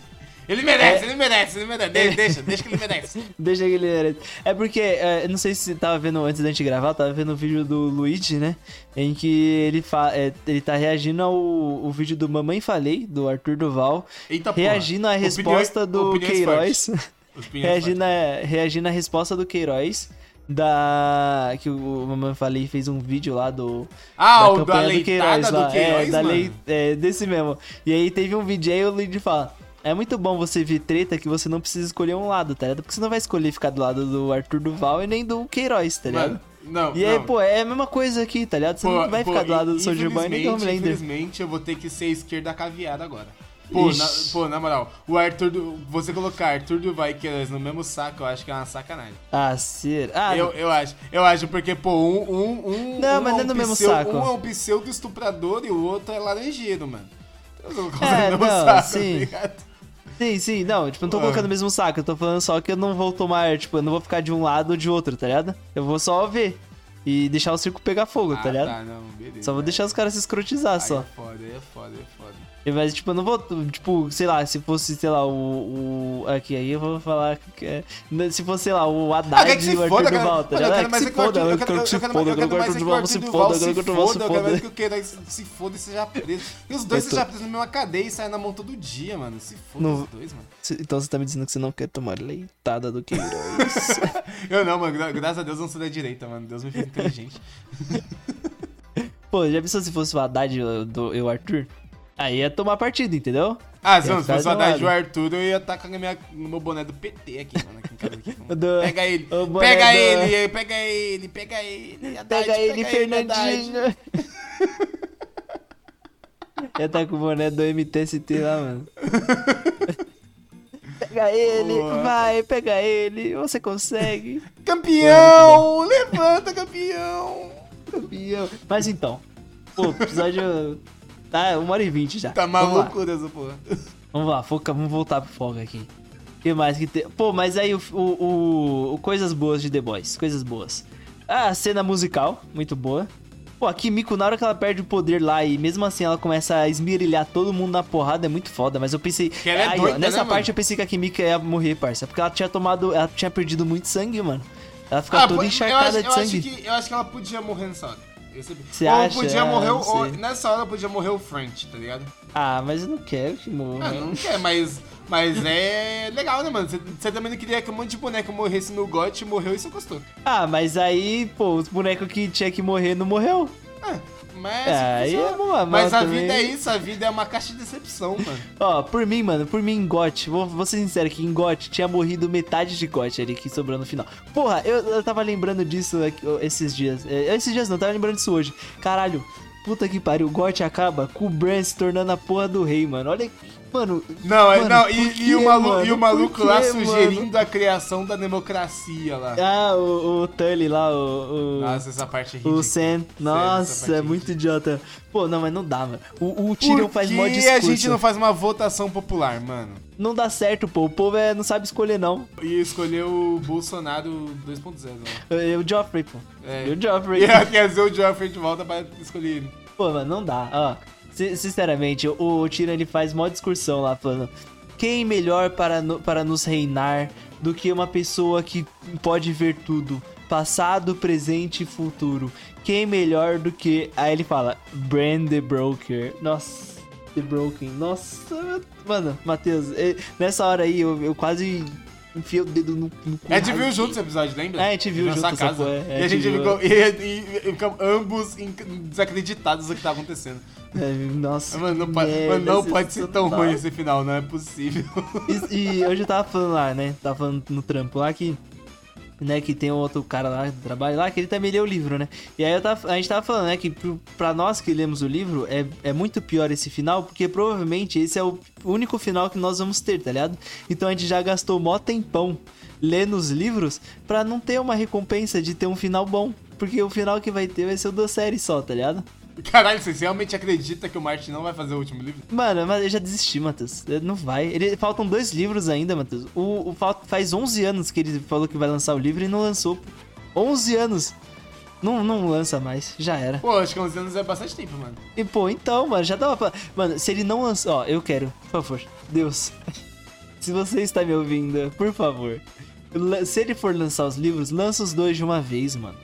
Ele merece, É. ele merece, ele merece. De- Deixa, deixa que ele merece. Deixa que ele merece. É porque, é, não sei se você tava vendo antes da gente gravar, tava vendo o vídeo do Luigi, né? Em que ele, fa é, ele tá reagindo ao o vídeo do Mamãe Falei, do Arthur Duval, Eita porra. reagindo à resposta do Queiroz. reagindo, a, reagindo à resposta do Queiroz da. Que o Mamãe Falei fez um vídeo lá do. Ah, da o da leitada do lá. Queiroz, é, da lei, é, desse mesmo. E aí teve um vídeo aí o Luigi fala. É muito bom você ver treta que você não precisa escolher um lado, tá ligado? Porque você não vai escolher ficar do lado do Arthur Duval e nem do Queiroz, tá ligado? Mano, não, e aí, não. pô, é a mesma coisa aqui, tá ligado? Você Pô, não vai pô, ficar do lado do Soulja Boy nem do Homelander. Infelizmente, eu vou ter que ser esquerda caviar agora. Pô na, pô, na moral, o Arthur, do, você colocar Arthur Duval e Queiroz no mesmo saco, eu acho que é uma sacanagem. Ah, ser. Ah, eu, eu acho, eu acho, porque, pô, um, um, um, Não, um mas não é no mesmo saco. Um é um pseudo estuprador e o outro é laranjeiro, mano. Eu não É, no mesmo não, saco, sim. tá? Sim, sim, não, tipo, eu não tô Ah. colocando o mesmo saco, eu tô falando só que eu não vou tomar, tipo, eu não vou ficar de um lado ou de outro, tá ligado? Eu vou só ver e deixar o circo pegar fogo, tá Ah, ligado? tá, não, beleza. Só vou deixar os caras se escrotizar Aí só. é foda, aí é foda, aí é foda. Mas, tipo, eu não vou, tipo, sei lá, se fosse, sei lá, o. o aqui, aí eu vou falar que é. Se fosse, sei lá, o Ah, Haddad quer que se e o Arthur. Duval, tá ligado? É, que é se foda, eu quero- que se quero- foda, eu quero que o é Arthur Duval se foda, eu quero que o Duval se foda, eu quero que o Queiroz se foda e seja preso. E os dois sejam presos na mesma cadeia e saiam na mão todo dia, mano. Se foda os dois, mano. Então você tá me dizendo que você não quer tomar leitada do Queiroz. Eu não, mano. gra- Graças a Deus eu não sou da direita, mano. Deus me fez inteligente. Pô, já pensou se fosse o Haddad e o Arthur? Aí ia tomar partido, entendeu? Ah, se não, ficar fosse o de um Haddad e o lado. Arthur, eu ia estar com a minha, meu boné do PT aqui, mano. Aqui em casa. Aqui, do- Pega ele, pega do- ele, pega ele, pega ele. Haddad, Pega ele, Haddad. Fernandinho. Ia tá com o boné do MTST lá, mano. Pega ele, Boa. vai, pega ele, você consegue. Campeão! Levanta, campeão! Campeão. Mas então, pô, episódio. Tá, uma hora e vinte já. Tá maluco dessa porra. Vamos lá, foca, vamos voltar pro fogo aqui. O que mais que tem? Pô, mas aí o, o, o- Coisas Boas de The Boys, coisas boas. Ah, a cena musical, muito boa. Pô, a Kimiko, na hora que ela perde o poder lá e mesmo assim ela começa a esmirilhar todo mundo na porrada, é muito foda. Mas eu pensei. Que ela é Aí, ó, doida, nessa né, parte mano? eu pensei que a Kimiko ia morrer, parça. Porque ela tinha tomado. Ela tinha perdido muito sangue, mano. Ela fica toda pô, encharcada Ah, eu acho, de eu acho sangue. que, eu acho que ela podia morrer nessa hora. Você ou acha? podia morrer, não ou, sei. nessa hora podia morrer o French, tá ligado? Ah, mas eu não quero que morra. Ah, não quer, mas, mas é legal, né, mano? Você- também não queria que um monte de boneco morresse no GOT, morreu e você gostou. Ah, mas aí, pô, os bonecos que tinha que morrer não morreu. Ah, mas, É, aí é mas a também- vida é isso, a vida é uma caixa de decepção, mano. Ó, por mim, mano, por mim em GOT, vou, vou ser sincero que em GOT tinha morrido metade de GOT ali que sobrou no final. Porra, eu, eu tava lembrando disso esses dias. É, esses dias não, eu tava lembrando disso hoje. Caralho, puta que pariu, o GOT acaba com o Bran se tornando a porra do rei, mano. Olha que. Mano. Não, é- mano, não e, quê, e o malu- mano? e o maluco quê, lá mano? sugerindo a criação da democracia lá. Ah, o, o Tully lá, o. o... Nossa, essa parte é ridícula. O Sam, nossa, é é muito idiota. Pô, não, mas não dá, mano. O, o Tyrion faz mó discurso. a gente não faz uma votação popular, mano? Não dá certo, pô. O povo é, não sabe escolher, não. E escolher o Bolsonaro 2.0, né? É o Joffrey, pô. É. E o Joffrey. E quer dizer o Joffrey de volta pra escolher ele. Pô, mano, não dá. Ó, sinceramente, o, o Tyrion ele faz mó discursão lá, falando: quem melhor para, no- para nos reinar do que uma pessoa que pode ver tudo? Passado, presente e futuro. Quem melhor do que. Aí ele fala: Brand the Broker. Nossa. The Broken. Nossa, mano, Matheus, nessa hora aí eu, eu quase enfiei o dedo no, no cu. A gente viu juntos esse episódio, lembra? É, a gente viu junto essa casa. é, e a gente ficou, e, e- e ficamos ambos desacreditados do que tá acontecendo. É, Nossa, Mano, não, pode, merda, não pode ser tão total. ruim esse final, não é possível. E, e hoje eu tava falando lá, né? Tava falando no trampo lá que. Né, que tem um outro cara lá do trabalho lá, que ele também lê o livro, né? E aí eu tava, a gente tava falando, né, que pro- pra nós que lemos o livro, é, é muito pior esse final, porque provavelmente esse é o único final que nós vamos ter, tá ligado? Então a gente já gastou mó tempão lendo os livros pra não ter uma recompensa de ter um final bom. Porque o final que vai ter vai ser o da série só, tá ligado? Caralho, você realmente acredita que o Martin não vai fazer o último livro? Mano, mas eu já desisti, Matheus. Não vai. Ele, faltam dois livros ainda, Matheus. O, o, faz 11 anos que ele falou que vai lançar o livro e não lançou. 11 anos. Não, não lança mais. Já era. Pô, acho que 11 anos é bastante tempo, mano. E, pô, então, mano, já dava pra... Mano, se ele não lançou... Ó, eu quero. Por favor. Deus. se você está me ouvindo, por favor. Se ele for lançar os livros, lança os dois de uma vez, mano.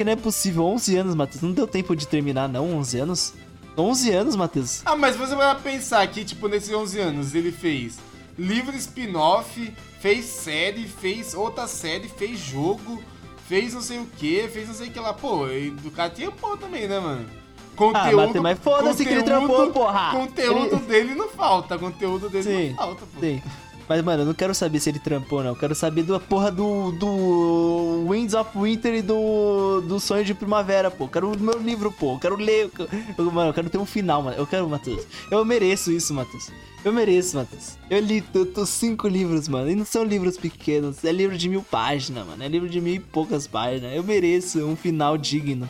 Porque não é possível. 11 anos, Matheus. Não deu tempo de terminar, não? 11 anos? 11 anos, Matheus. Ah, mas você vai pensar que, tipo, nesses 11 anos ele fez livro spin-off, fez série, fez outra série, fez jogo, fez não sei o que, fez não sei o que lá. Pô, e do cara tinha pô também, né, mano? Ah, mas, mas foda-se que ele trampou, porra. Conteúdo Ele- dele não falta, conteúdo dele Sim, não falta, pô. Sim. Mas, mano, eu não quero saber se ele trampou, não. Eu quero saber da porra do, do Winds of Winter e do, do Sonho de Primavera, pô. Eu quero o meu livro, pô. Eu quero ler. eu- eu- mano, eu quero ter um final, mano. Eu quero, Matheus. Eu mereço isso, Matheus. Eu mereço, Matheus. Eu li tanto cinco livros, mano. E não são livros pequenos. É livro de mil páginas, mano. É livro de mil e poucas páginas. Eu mereço um final digno.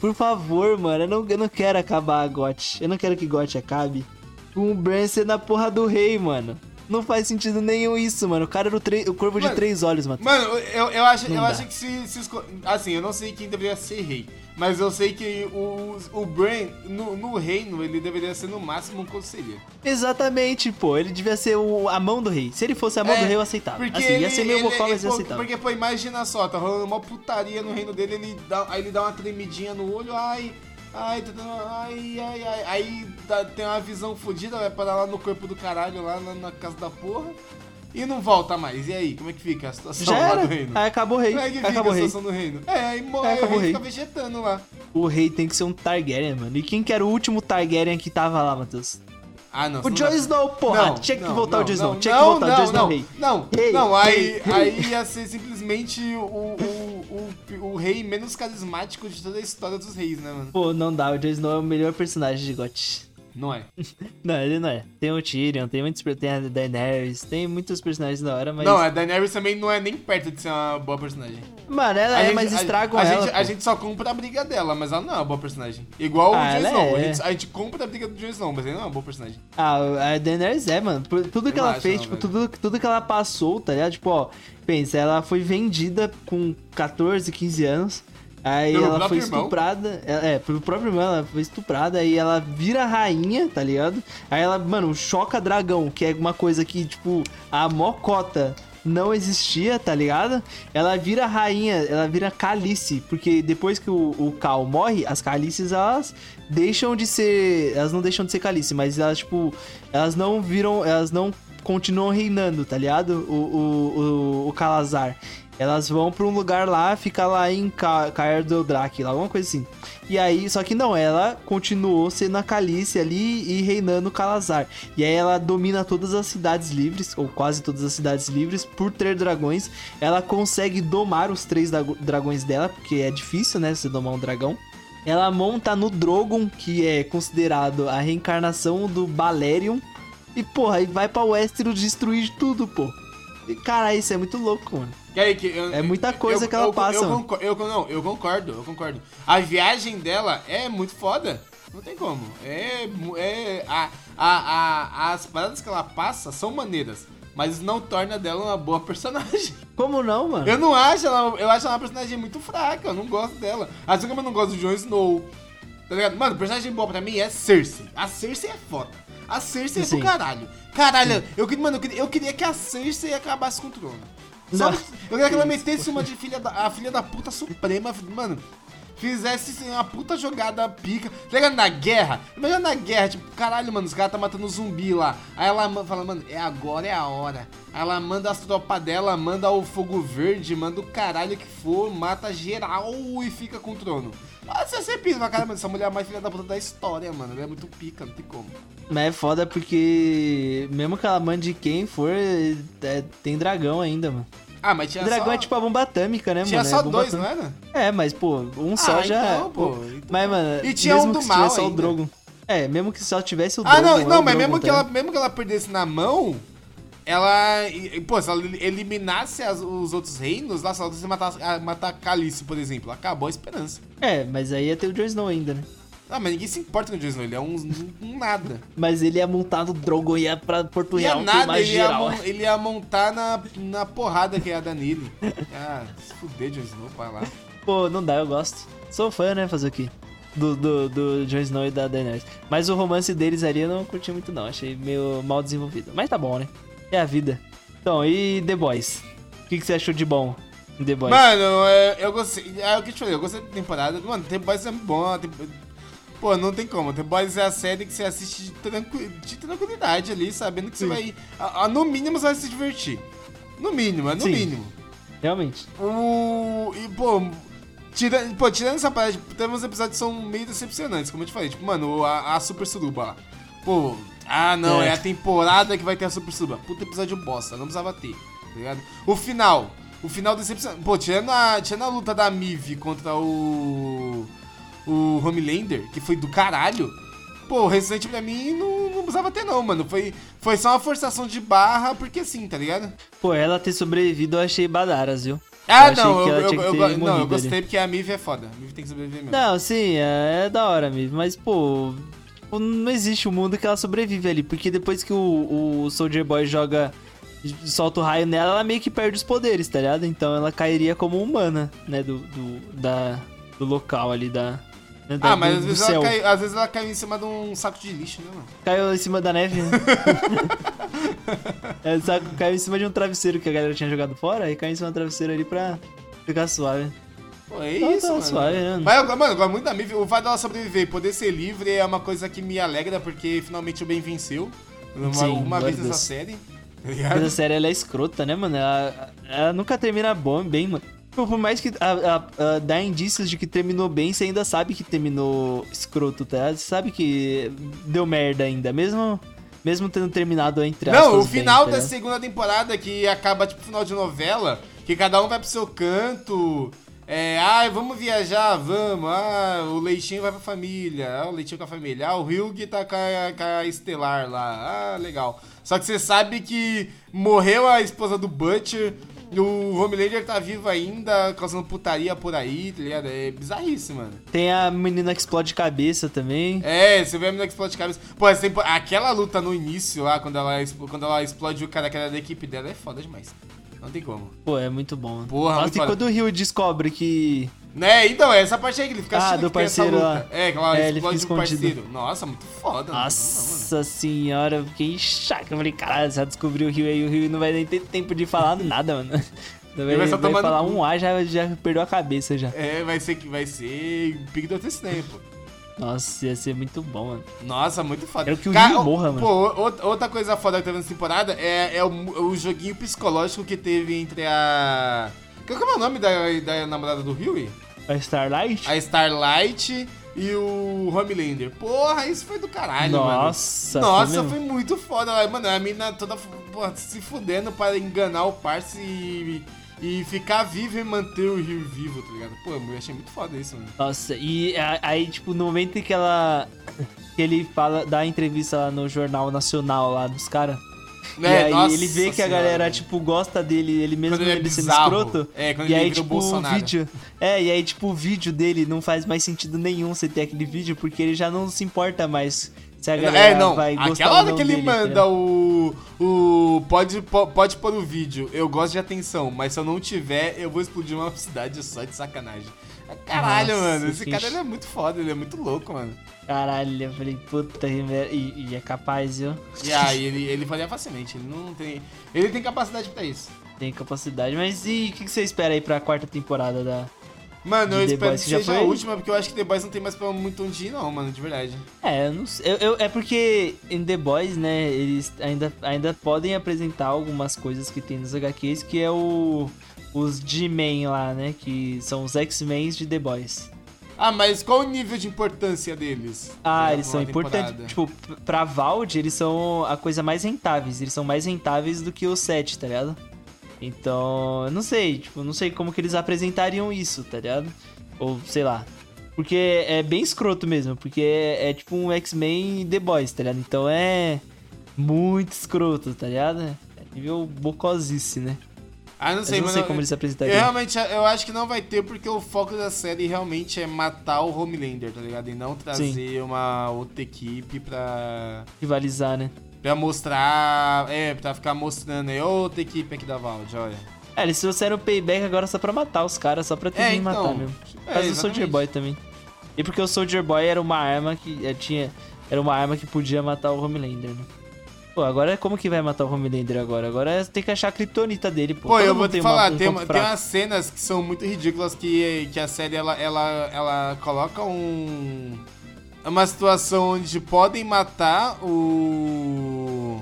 Por favor, mano. Eu não, eu não quero acabar a GOT. Eu não quero que GOT acabe com o Bran na porra do rei, mano. Não faz sentido nenhum isso, mano. O cara era o, tre- o corvo de Mano, três olhos, Matheus. Mano, eu, eu, acho, Não eu dá. acho que se, se esco- Assim, eu não sei quem deveria ser rei. Mas eu sei que o, o Bran, no, no reino, ele deveria ser no máximo um conselheiro. Exatamente, pô. Ele devia ser o- a mão do rei. Se ele fosse a mão É, do rei, eu aceitava. Porque Assim, ele, ia ser meio ele- vocal, mas eu aceitava. Porque, pô, imagina só, tá rolando uma putaria no reino dele, ele dá, aí ele dá uma tremidinha no olho, ai, ai, tá dando- ai, ai, ai. Aí dá- tem uma visão fodida, vai parar lá no corpo do caralho, lá na, na casa da porra, e não volta mais. E aí, como é que fica a situação Já lá era. do reino? Aí acabou o rei. Como é que fica acabou a rei. situação do reino? É, aí morre, aí acabou o fica rei. vegetando lá. O rei tem que ser um Targaryen, mano. E quem que era o último Targaryen que tava lá, Matheus? Ah, não. O Jon Snow, porra. Não, tinha que não, voltar não, o Jon Snow. não, Tinha que voltar o Jon Snow rei. Não, Rei, não, aí, rei. aí ia ser simplesmente o, o, o, o rei menos carismático de toda a história dos reis, né, mano? Pô, não dá. O Jon Snow é o melhor personagem de GOT. Não é. Não, ele não é. Tem o Tyrion, tem muitos tem a Daenerys, tem muitos personagens da hora, mas... Não, a Daenerys também não é nem perto de ser uma boa personagem. Mano, ela A é, gente- mas a- estragam a, ela, gente, a gente só compra a briga dela, mas ela não é uma boa personagem. Igual Ah, o Jon Snow. A, é. gente, a gente compra a briga do Jon Snow, mas ele não é uma boa personagem. Ah, a Daenerys é, mano. Tudo que Eu ela acho, fez, não, tipo, velho. tudo, tudo que ela passou, tá ligado? Tipo, ó, pensa, ela foi vendida com 14, 15 anos. Aí Pelo ela foi estuprada. É, é, pelo próprio irmão, ela foi estuprada. Aí ela vira rainha, tá ligado? Aí ela, mano, choca dragão, que é uma coisa que, tipo, a mocota não existia, tá ligado? Ela vira rainha, ela vira calice, porque depois que o, o Cal morre, as calices elas deixam de ser, elas não deixam de ser calice, mas elas tipo, elas não viram, elas não continuam reinando, tá ligado? O, o, o, o Calazar. Elas vão pra um lugar lá, fica lá em Ca Caer do Drake, lá, alguma coisa assim. E aí, só que não, ela continuou sendo a Calice ali e reinando o Calazar. E aí ela domina todas as cidades livres, ou quase todas as cidades livres, por ter dragões. Ela consegue domar os três dra- dragões dela, porque é difícil, né, você domar um dragão. Ela monta no Drogon, que é considerado a reencarnação do Balerion. E, porra, aí vai pra Westeros destruir tudo, pô. E, cara, isso é muito louco, mano. Que eu- É muita coisa eu- que ela eu- passa, Eu, não, eu concordo, eu concordo. A viagem dela é muito foda. Não tem como. É. é a, a, a- as paradas que ela passa são maneiras. Mas isso não torna dela uma boa personagem. Como não, mano? Eu não acho ela. Eu acho ela uma personagem muito fraca. Eu não gosto dela. Assim como eu não gosto do Jon Snow. Tá ligado? Mano, personagem boa pra mim é Cersei. A Cersei é foda. A Cersei é Sim. do caralho. Caralho, eu, queria- mano, eu queria, eu queria que a Cersei acabasse com o trono. Sabe? Não. Eu queria que ela metesse uma de filha da, a filha da puta suprema, mano. Fizesse assim, uma puta jogada pica. Tá? Na guerra. Imagina na guerra, tipo, caralho, mano, os caras tá matando zumbi lá. Aí ela fala, mano, é agora, é a hora. Aí ela manda as tropas dela, manda o fogo verde, manda o caralho que for, mata geral e fica com o trono. Ah, Você pisa, cara, mano, essa mulher é mais filha da puta da história, mano. Ela é muito pica, não tem como. Mas é foda porque, mesmo que ela mande quem for, é, tem dragão ainda, mano. Ah, mas tinha dragão só... é tipo a bomba atômica, né, Tinha mano? só é bomba dois, não atômica. era? É, mas, pô, um só Ah, já. então, pô, então- Mas, mano, E tinha mesmo um do que mal só o ainda. Drogon. É, mesmo que só tivesse o Ah, Drogon. não, é não, o mas Drogon, mesmo tá que, ela, ligado? mesmo que ela perdesse na mão, ela. e- Pô, se ela eliminasse as- os outros reinos, lá, se ela a- matar Calice, por exemplo, acabou a esperança. É, mas aí ia ter o Jon Snow ainda, né? Ah, mas ninguém se importa com o Jon Snow, ele é um, um nada. Mas ele ia montar no Drogon e ia pra Porto Ia Real nada, ele ia, geral. mon- ele ia montar na, na porrada que ia dar nele. Ah, se fuder, Jon Snow, vai lá. Pô, não dá, eu gosto. Sou fã, né, fazer o quê? Do, do, do Jon Snow e da Daenerys. Mas o romance deles ali eu não curti muito não, achei meio mal desenvolvido. Mas tá bom, né? É a vida. Então, e The Boys? O que, que você achou de bom The Boys? Mano, é, eu gostei. É o que eu te falei, eu gostei da temporada. Mano, The Boys é bom. Pô, não tem como. The Boys é a série que você assiste de, tranqui- de tranquilidade ali, sabendo que você Sim. vai. a- a- no mínimo você vai se divertir. No mínimo, é no Sim. mínimo. Realmente. O. E, pô. Tirando, pô, tirando essa parte, teve uns episódios que são meio decepcionantes, como eu te falei. Tipo, mano, a, a Super Suruba lá. Pô, ah não, é. É. a temporada que vai ter a Super Suruba. Puta episódio bosta, não precisava ter, tá ligado? O final, o final decepcionante. Pô, tirando a, tirando a luta da Mive contra o. O Homelander, que foi do caralho. Pô, o restante pra mim não, não precisava ter, não, mano. Foi, foi só uma forçação de barra, porque sim, tá ligado? Pô, ela ter sobrevivido eu achei badaras, viu? Ah, achei não, eu, eu, eu não, eu gostei ali. porque a Mive é foda. A Mive tem que sobreviver mesmo. Não, sim, é, é da hora mesmo. Mas, pô, não existe um mundo que ela sobrevive ali. Porque depois que o, o Soldier Boy joga. solta o raio nela, ela meio que perde os poderes, tá ligado? Então ela cairia como humana, né? Do, do, da, do local ali, da. Né, da- Ah, mas do- às vezes, ela caiu, às vezes ela caiu em cima de um saco de lixo, né, mano? Caiu em cima da neve, né? é, sabe, caiu em cima de um travesseiro que a galera tinha jogado fora, e caiu em cima do travesseiro ali pra ficar suave. Pô, é Tá- isso, tá mano. suave, né? Mas, eu, mano, eu gosto muito da Mive. O fato dela sobreviver e poder ser livre é uma coisa que me alegra, porque finalmente o bem venceu. Uma, Sim, uma vez nessa série. Tá Mas ligado? a série ela é escrota, né, mano? Ela, ela nunca termina bom, bem, mano. Tipo, Por mais que a, a- a- dá indícios de que terminou bem, você ainda sabe que terminou escroto, tá? Você sabe que deu merda ainda, mesmo, mesmo tendo terminado entre. Não, o bem, final tá da ligado? segunda temporada, que acaba tipo final de novela, que cada um vai pro seu canto. É, ah, vamos viajar, vamos. Ah, o Leitinho vai pra família. Ah, o Leitinho com a família. Ah, o Hugh tá com a, com a Estelar lá. Ah, legal. Só que você sabe que morreu a esposa do Butcher. O Homelander tá vivo ainda, causando putaria por aí, tá ligado? É bizarríssimo, mano. Tem a menina que explode cabeça também. É, você vê a menina que explode cabeça. Pô, essa tempo- aquela luta no início lá, quando ela, quando ela explode o cara que era da equipe dela, é foda demais. Não tem como. Pô, é muito bom. mano. Porra, Nossa, muito e foda. quando o Rio descobre que. Né, então, é essa parte aí que ele fica Ah, achando do parceiro luta. lá. É, que ela É, ele fica escondido. parceiro. Nossa, muito foda. Nossa senhora, eu fiquei chato. Eu falei, caralho, já descobriu o Rio aí, o Rio não vai nem ter tempo de falar nada, mano. Ele vai só vai tomando falar um A, já, já perdeu a cabeça já. É, vai ser que vai ser Big Dr. Stone, pô. Nossa, ia ser muito bom, mano. Nossa, muito foda. Quero que o Cara, Rio morra, mano. Pô, outra- outra coisa foda que teve nessa temporada é, é o, o joguinho psicológico que teve entre a. Qual que é o nome da, da namorada do Rio? A Starlight? a Starlight e o Homelander. Porra, isso foi do caralho, mano. Nossa, Nossa, foi foi, muito foda. Mano, a mina toda porra, se fudendo para enganar o parça e, e ficar vivo e manter o Rio vivo, tá ligado? Pô, eu achei muito foda isso, mano. Nossa, e aí, tipo, no momento em que ela. que ele fala, dá a entrevista lá no Jornal Nacional lá dos caras. E É, aí nossa ele vê que a senhora, galera, velho. tipo, gosta dele, ele mesmo ele é ele sendo escroto. É, quando e ele aí, tipo, o vídeo. É, e aí, tipo, o vídeo dele não faz mais sentido nenhum você ter aquele vídeo, porque ele já não se importa mais se a galera É, não, vai gostar aquela hora que ele dele, manda o. O. Pode, po- pode pôr o vídeo, eu gosto de atenção, mas se eu não tiver, eu vou explodir uma cidade só de sacanagem. Caralho, Nossa, mano, esse cara é muito foda, ele é muito louco, mano. Caralho, eu falei, puta, e, e é capaz, viu? E aí, ele, ele faria facilmente, ele não tem. Ele tem capacidade pra isso. Tem capacidade. Mas e o que, que você espera aí pra quarta temporada da. Mano, eu The espero Boys, que que seja a foi? última, porque eu acho que The Boys não tem mais pra muito onde ir, não, mano, de verdade. É, eu não sei. Eu, eu- é porque em The Boys, né, eles ainda, ainda podem apresentar algumas coisas que tem nos HQs, que é o. Os G-Men lá, né? Que são os X-Men de The Boys. Ah, mas qual o nível de importância deles? Ah, eles são importantes. Tipo, pra Vald, eles são a coisa mais rentáveis. Eles são mais rentáveis do que os 7, tá ligado? Então, eu não sei, tipo, não sei como que eles apresentariam isso, tá ligado? Ou, sei lá. Porque é bem escroto mesmo, porque é, é tipo um X-Men The Boys, tá ligado? Então é muito escroto, tá ligado? É nível bocosice, né? Ah, não Mas sei, eu não mano. sei como eles Eu apresentariam. realmente eu acho que não vai ter, porque o foco da série realmente é matar o Homelander, tá ligado? E não trazer uma outra equipe pra, Rivalizar, né? Pra mostrar. É, pra ficar mostrando aí outra equipe aqui da Valde, olha. É, eles trouxeram o payback agora só pra matar os caras, só pra ter É, que então. matar mesmo. É, Mas o Soldier. Boy também. E porque o Soldier Boy era uma arma que eh, tinha. Era uma arma que podia matar o Homelander, né? Pô, agora como que vai matar o Homelander agora? Agora é- tem que achar a kriptonita dele, pô. Pô, Todo eu vou te tem uma- falar, um tem, uma- tem umas cenas que são muito ridículas que, que a série ela, ela, ela coloca um. Uma situação onde podem matar o.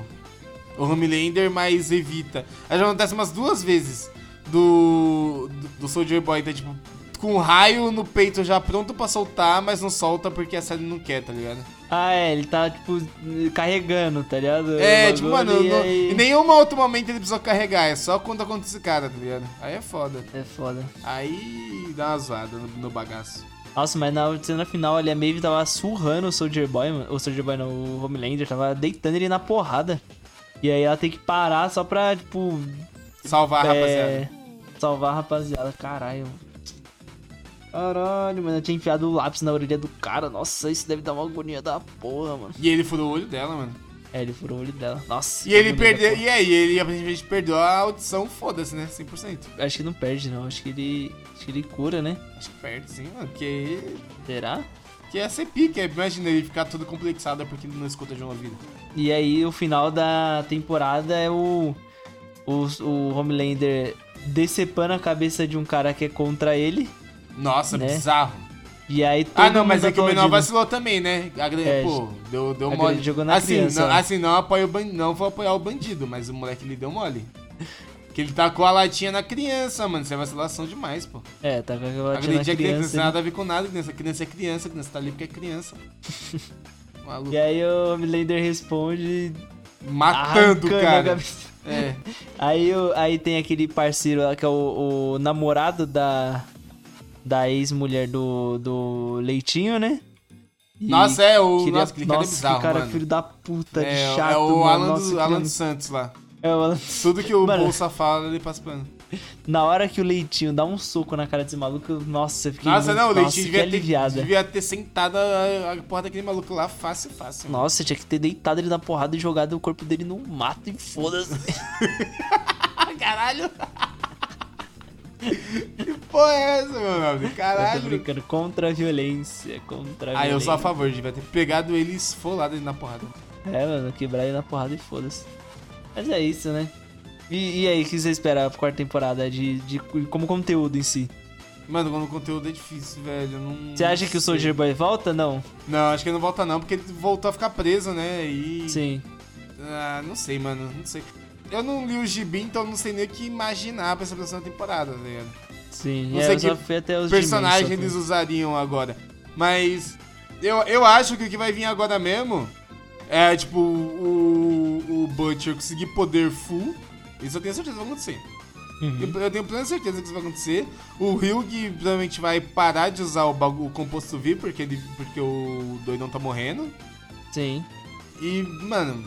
O Homelander, mas evita. Aí já acontece umas duas vezes. do, do, do Soldier Boy tá, tipo, com um raio no peito já pronto pra soltar, mas não solta porque a série não quer, tá ligado? Ah, é, ele tá, tipo, carregando, tá ligado? É, tipo, mano, e no, aí- em nenhum outro momento ele precisou carregar, é só quando acontece esse cara, tá ligado? Aí é foda. É foda. Aí dá uma zoada no, no bagaço. Nossa, mas na cena final ali, a Maeve tava surrando o Soldier Boy, mano. O Soldier Boy não, o Homelander, tava deitando ele na porrada. E aí ela tem que parar só pra, tipo, Salvar a é, rapaziada. salvar a rapaziada. Caralho. Caralho, mano. Eu tinha enfiado o lápis na orelha do cara. Nossa, isso deve dar uma agonia da porra, mano. E ele furou o olho dela, mano. É, ele furou o olho dela. Nossa. E que ele perdeu. E aí, ele aparentemente perdeu a audição, foda-se, né? 100%. Acho que não perde, não. Acho que ele. Acho que ele cura, né? Acho que perde sim, mano. Porque. Será? Que é ser pique. Imagina ele ficar todo complexado porque ele não escuta de uma vida. E aí o final da temporada é o. O, o Homelander decepando a cabeça de um cara que é contra ele. Nossa, Né? bizarro. E aí Ah, não, mas é que o menor vacilou também, né? A grande, É, pô, deu, deu a mole. jogou na assim, criança, não, né? assim, não apoia o ban... não vou apoiar o bandido, mas o moleque lhe deu mole. Que ele tacou a latinha na criança, mano. Isso é vacilação demais, pô. É, tá com aquela Agredir a criança, criança. não tem né? nada a ver com nada, criança. Criança é criança, criança tá ali porque é criança. Maluco. E aí o Homelander responde. Matando a cara. É. Aí, aí tem aquele parceiro lá que é o, o namorado da. Da ex-mulher do, do Leitinho, né? E Nossa, é o. queria- Nossa, é nossa, bizarro, que cara mano. filho da puta de É, chato, é o mano. Alan, Nossa, do, que Alan dos Santos lá. É o Alan Tudo que o Mano. Bolsa fala, ele passa pano. Na hora que o Leitinho dá um soco na cara desse maluco, nossa, eu fiquei. Nossa, muito- não, o Leitinho devia ter, devia ter sentado a, a porra daquele maluco lá fácil, fácil. mano. Nossa, tinha que ter deitado ele na porrada e jogado o corpo dele no mato e foda-se. Caralho! Que porra é essa, meu nome? Eu tô Caralho! brincando. Contra a violência. Contra a Ah, eu sou a violência. favor, devia ter pegado ele e esfolado ele na porrada. É, mano, quebrar ele na porrada e foda-se. Mas é isso, né? E, e aí, o que você espera pra quarta temporada de, de como conteúdo em si? Mano, quando o conteúdo é difícil, velho. Não, Você acha que o sei. Soldier Boy volta? Não. Não, acho que ele não volta não, porque ele voltou a ficar preso, né? E. Sim. Ah, não sei, mano. Não sei. Eu não li o gibi, então não sei nem o que imaginar pra essa próxima temporada, tá ligado? Sim. Não é, sei eu só que fui até os personagem eles usariam agora. Mas eu, eu acho que o que vai vir agora mesmo é, tipo, o, o Butcher conseguir poder full. Isso eu tenho certeza que vai acontecer. Uhum. Eu, eu tenho plena certeza que isso vai acontecer. O Hyug provavelmente vai parar de usar o, bagu- o composto V porque, ele, porque o doidão tá morrendo. Sim. E, mano,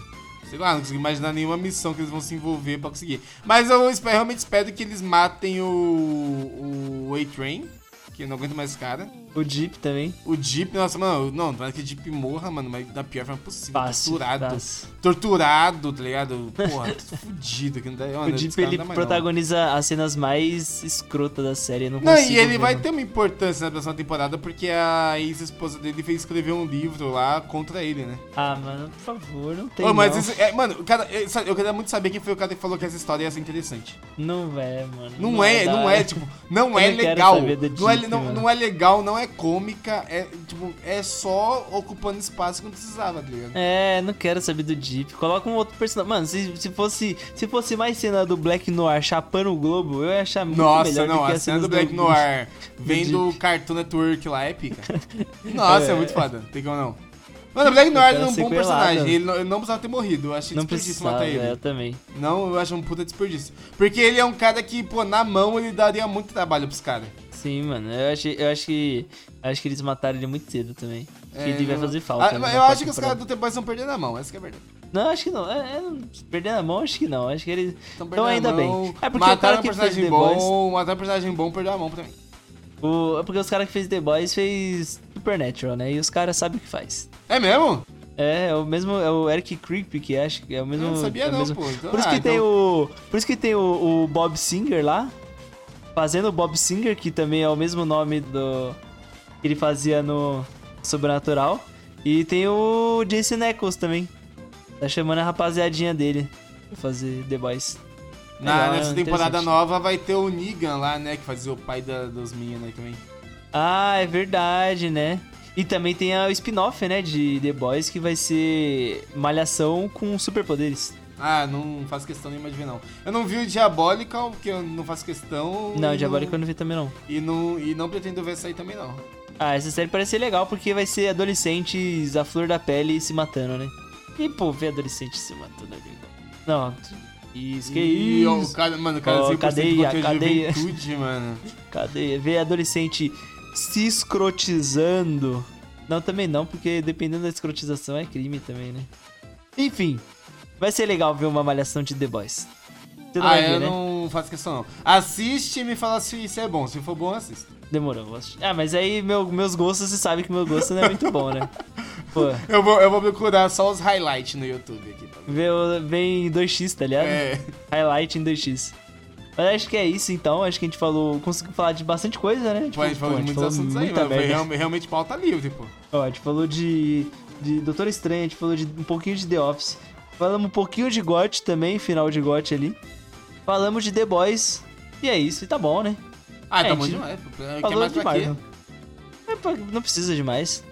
sei lá, não consigo imaginar nenhuma missão que eles vão se envolver pra conseguir. Mas eu espero- realmente espero que eles matem o. o A-Train, que eu não aguento mais esse cara. O Jeep também. O Jeep, nossa, mano, não, não é que o Jeep morra, mano, mas da pior forma possível. Fácil. torturado. fácil. Torturado, tá ligado? Porra, tô fudido. Que não dá, mano, O Jeep não ele mais, não. protagoniza as cenas mais escrotas da série. Não, Não, e ele ver, vai mano. ter uma importância na próxima temporada porque a ex-esposa dele fez escrever um livro lá contra ele, né? Ah, mano, por favor, não tem. Ô, mas não. isso- é, mano, o cara, é, eu queria muito saber quem foi o cara que falou que essa história ia ser interessante. Não é, mano. Não, é, não é, tipo, não Eu é não quero legal. Não é, não, mano. não é legal, não é cômica, é, tipo, é só ocupando espaço que não precisava, tá ligado? É, não quero saber do Jeep. Coloca um outro personagem. Mano, se, se, fosse, se fosse mais cena do Black Noir chapando o Globo, eu ia achar muito Nossa, melhor não, do que a cena do Black Noir vem Jeep. do Cartoon Network lá é pica. Nossa, é, É. muito foda, tem como não. Mano, o Black Noir ele é um bom personagem, ele não, ele não precisava ter morrido, eu achei Não desperdício matar ele. é, eu também. Não, eu acho um puta desperdício. Porque ele é um cara que, pô, na mão ele daria muito trabalho pros caras. Sim, mano. Eu, achei, eu acho que. Acho que eles mataram ele muito cedo também. que ele vai fazer falta. Ah, né, eu acho que os caras do The Boys estão perdendo a mão, essa que é a verdade. Não, acho que não. É, é, perdendo a mão, acho que não. Acho que eles. Estão ainda bem. É porque o mataram cara que fez personagem The bom, Boys. mataram um personagem bom, perdeu a mão também. O, é porque os caras que fez The Boys fez Supernatural, né? E os caras sabem o que faz. É mesmo? É, é o mesmo. É o Eric Creep, que acho que é o mesmo. Eu não sabia é não, mesmo- pô. Então- Por isso ah, que tem então- o. Por isso que tem o, o Bob Singer lá. Fazendo o Bob Singer, que também é o mesmo nome do. que ele fazia no Sobrenatural. E tem o Jason Eccles também. Tá chamando a rapaziadinha dele pra fazer The Boys. Na, Legal, nessa é temporada nova vai ter o Negan lá, né? Que fazia o pai da, dos meninos aí também. Ah, é verdade, né? E também tem o spin-off, né, de The Boys, que vai ser Malhação com superpoderes. Ah, não faço questão nenhuma de ver, não. Eu não vi o Diabolical, porque eu não faço questão. Não, e Diabólico eu não vi também não. E não, e não pretendo ver essa aí também, não. Ah, essa série parece ser legal porque vai ser adolescentes à flor da pele se matando, né? E, pô, ver adolescente se matando ali. Não, isso, que E, ó, isso. o cara, mano, o cara 100% cadeia, cadeia. juventude, mano. Cadê? Ver adolescente se escrotizando. Não, também não, porque dependendo da escrotização é crime também, né? Enfim, vai ser legal ver uma malhação de The Boys. Você não ah, vai ver, eu né? não faço questão, não. Assiste e me fala se isso é bom. Se for bom, assista. Demorou, vou assistir. Ah, mas aí meu- meus gostos, você sabe que meu gosto não é muito bom, né? Pô, Eu vou, eu vou procurar só os highlights no YouTube aqui. Tá? vem em 2x, tá ligado? É. Highlight em 2x. Mas acho que é isso então. Acho que a gente falou. Conseguiu falar de bastante coisa, né? Pô, a gente falou de muitos assuntos aí, merda. real- realmente pauta livre, pô. Ó, a gente falou de, de Doutor Estranho, a gente falou de um pouquinho de The Office. Falamos um pouquinho de GOT também, final de GOT ali. Falamos de The Boys. E é isso, e tá bom, né? Ah, É, tá bom demais. Falou demais, né? É, Não precisa de mais.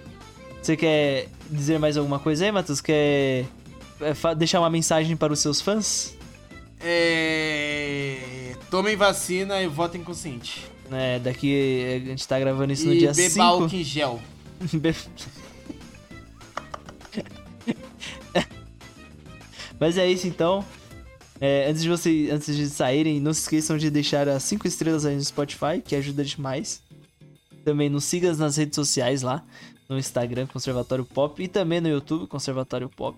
Você quer dizer mais alguma coisa aí, Matheus? Quer é, deixar uma mensagem para os seus fãs? É... Tomem vacina e votem consciente. É, daqui a gente tá gravando isso no e dia beba 5. álcool em gel. Mas é isso então. É, antes, de você, antes de saírem, não se esqueçam de deixar as 5 estrelas aí no Spotify, que ajuda demais. Também nos siga nas redes sociais lá, no Instagram, Conservatório Pop, e também no YouTube, Conservatório Pop.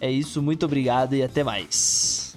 É isso, muito obrigado e até mais.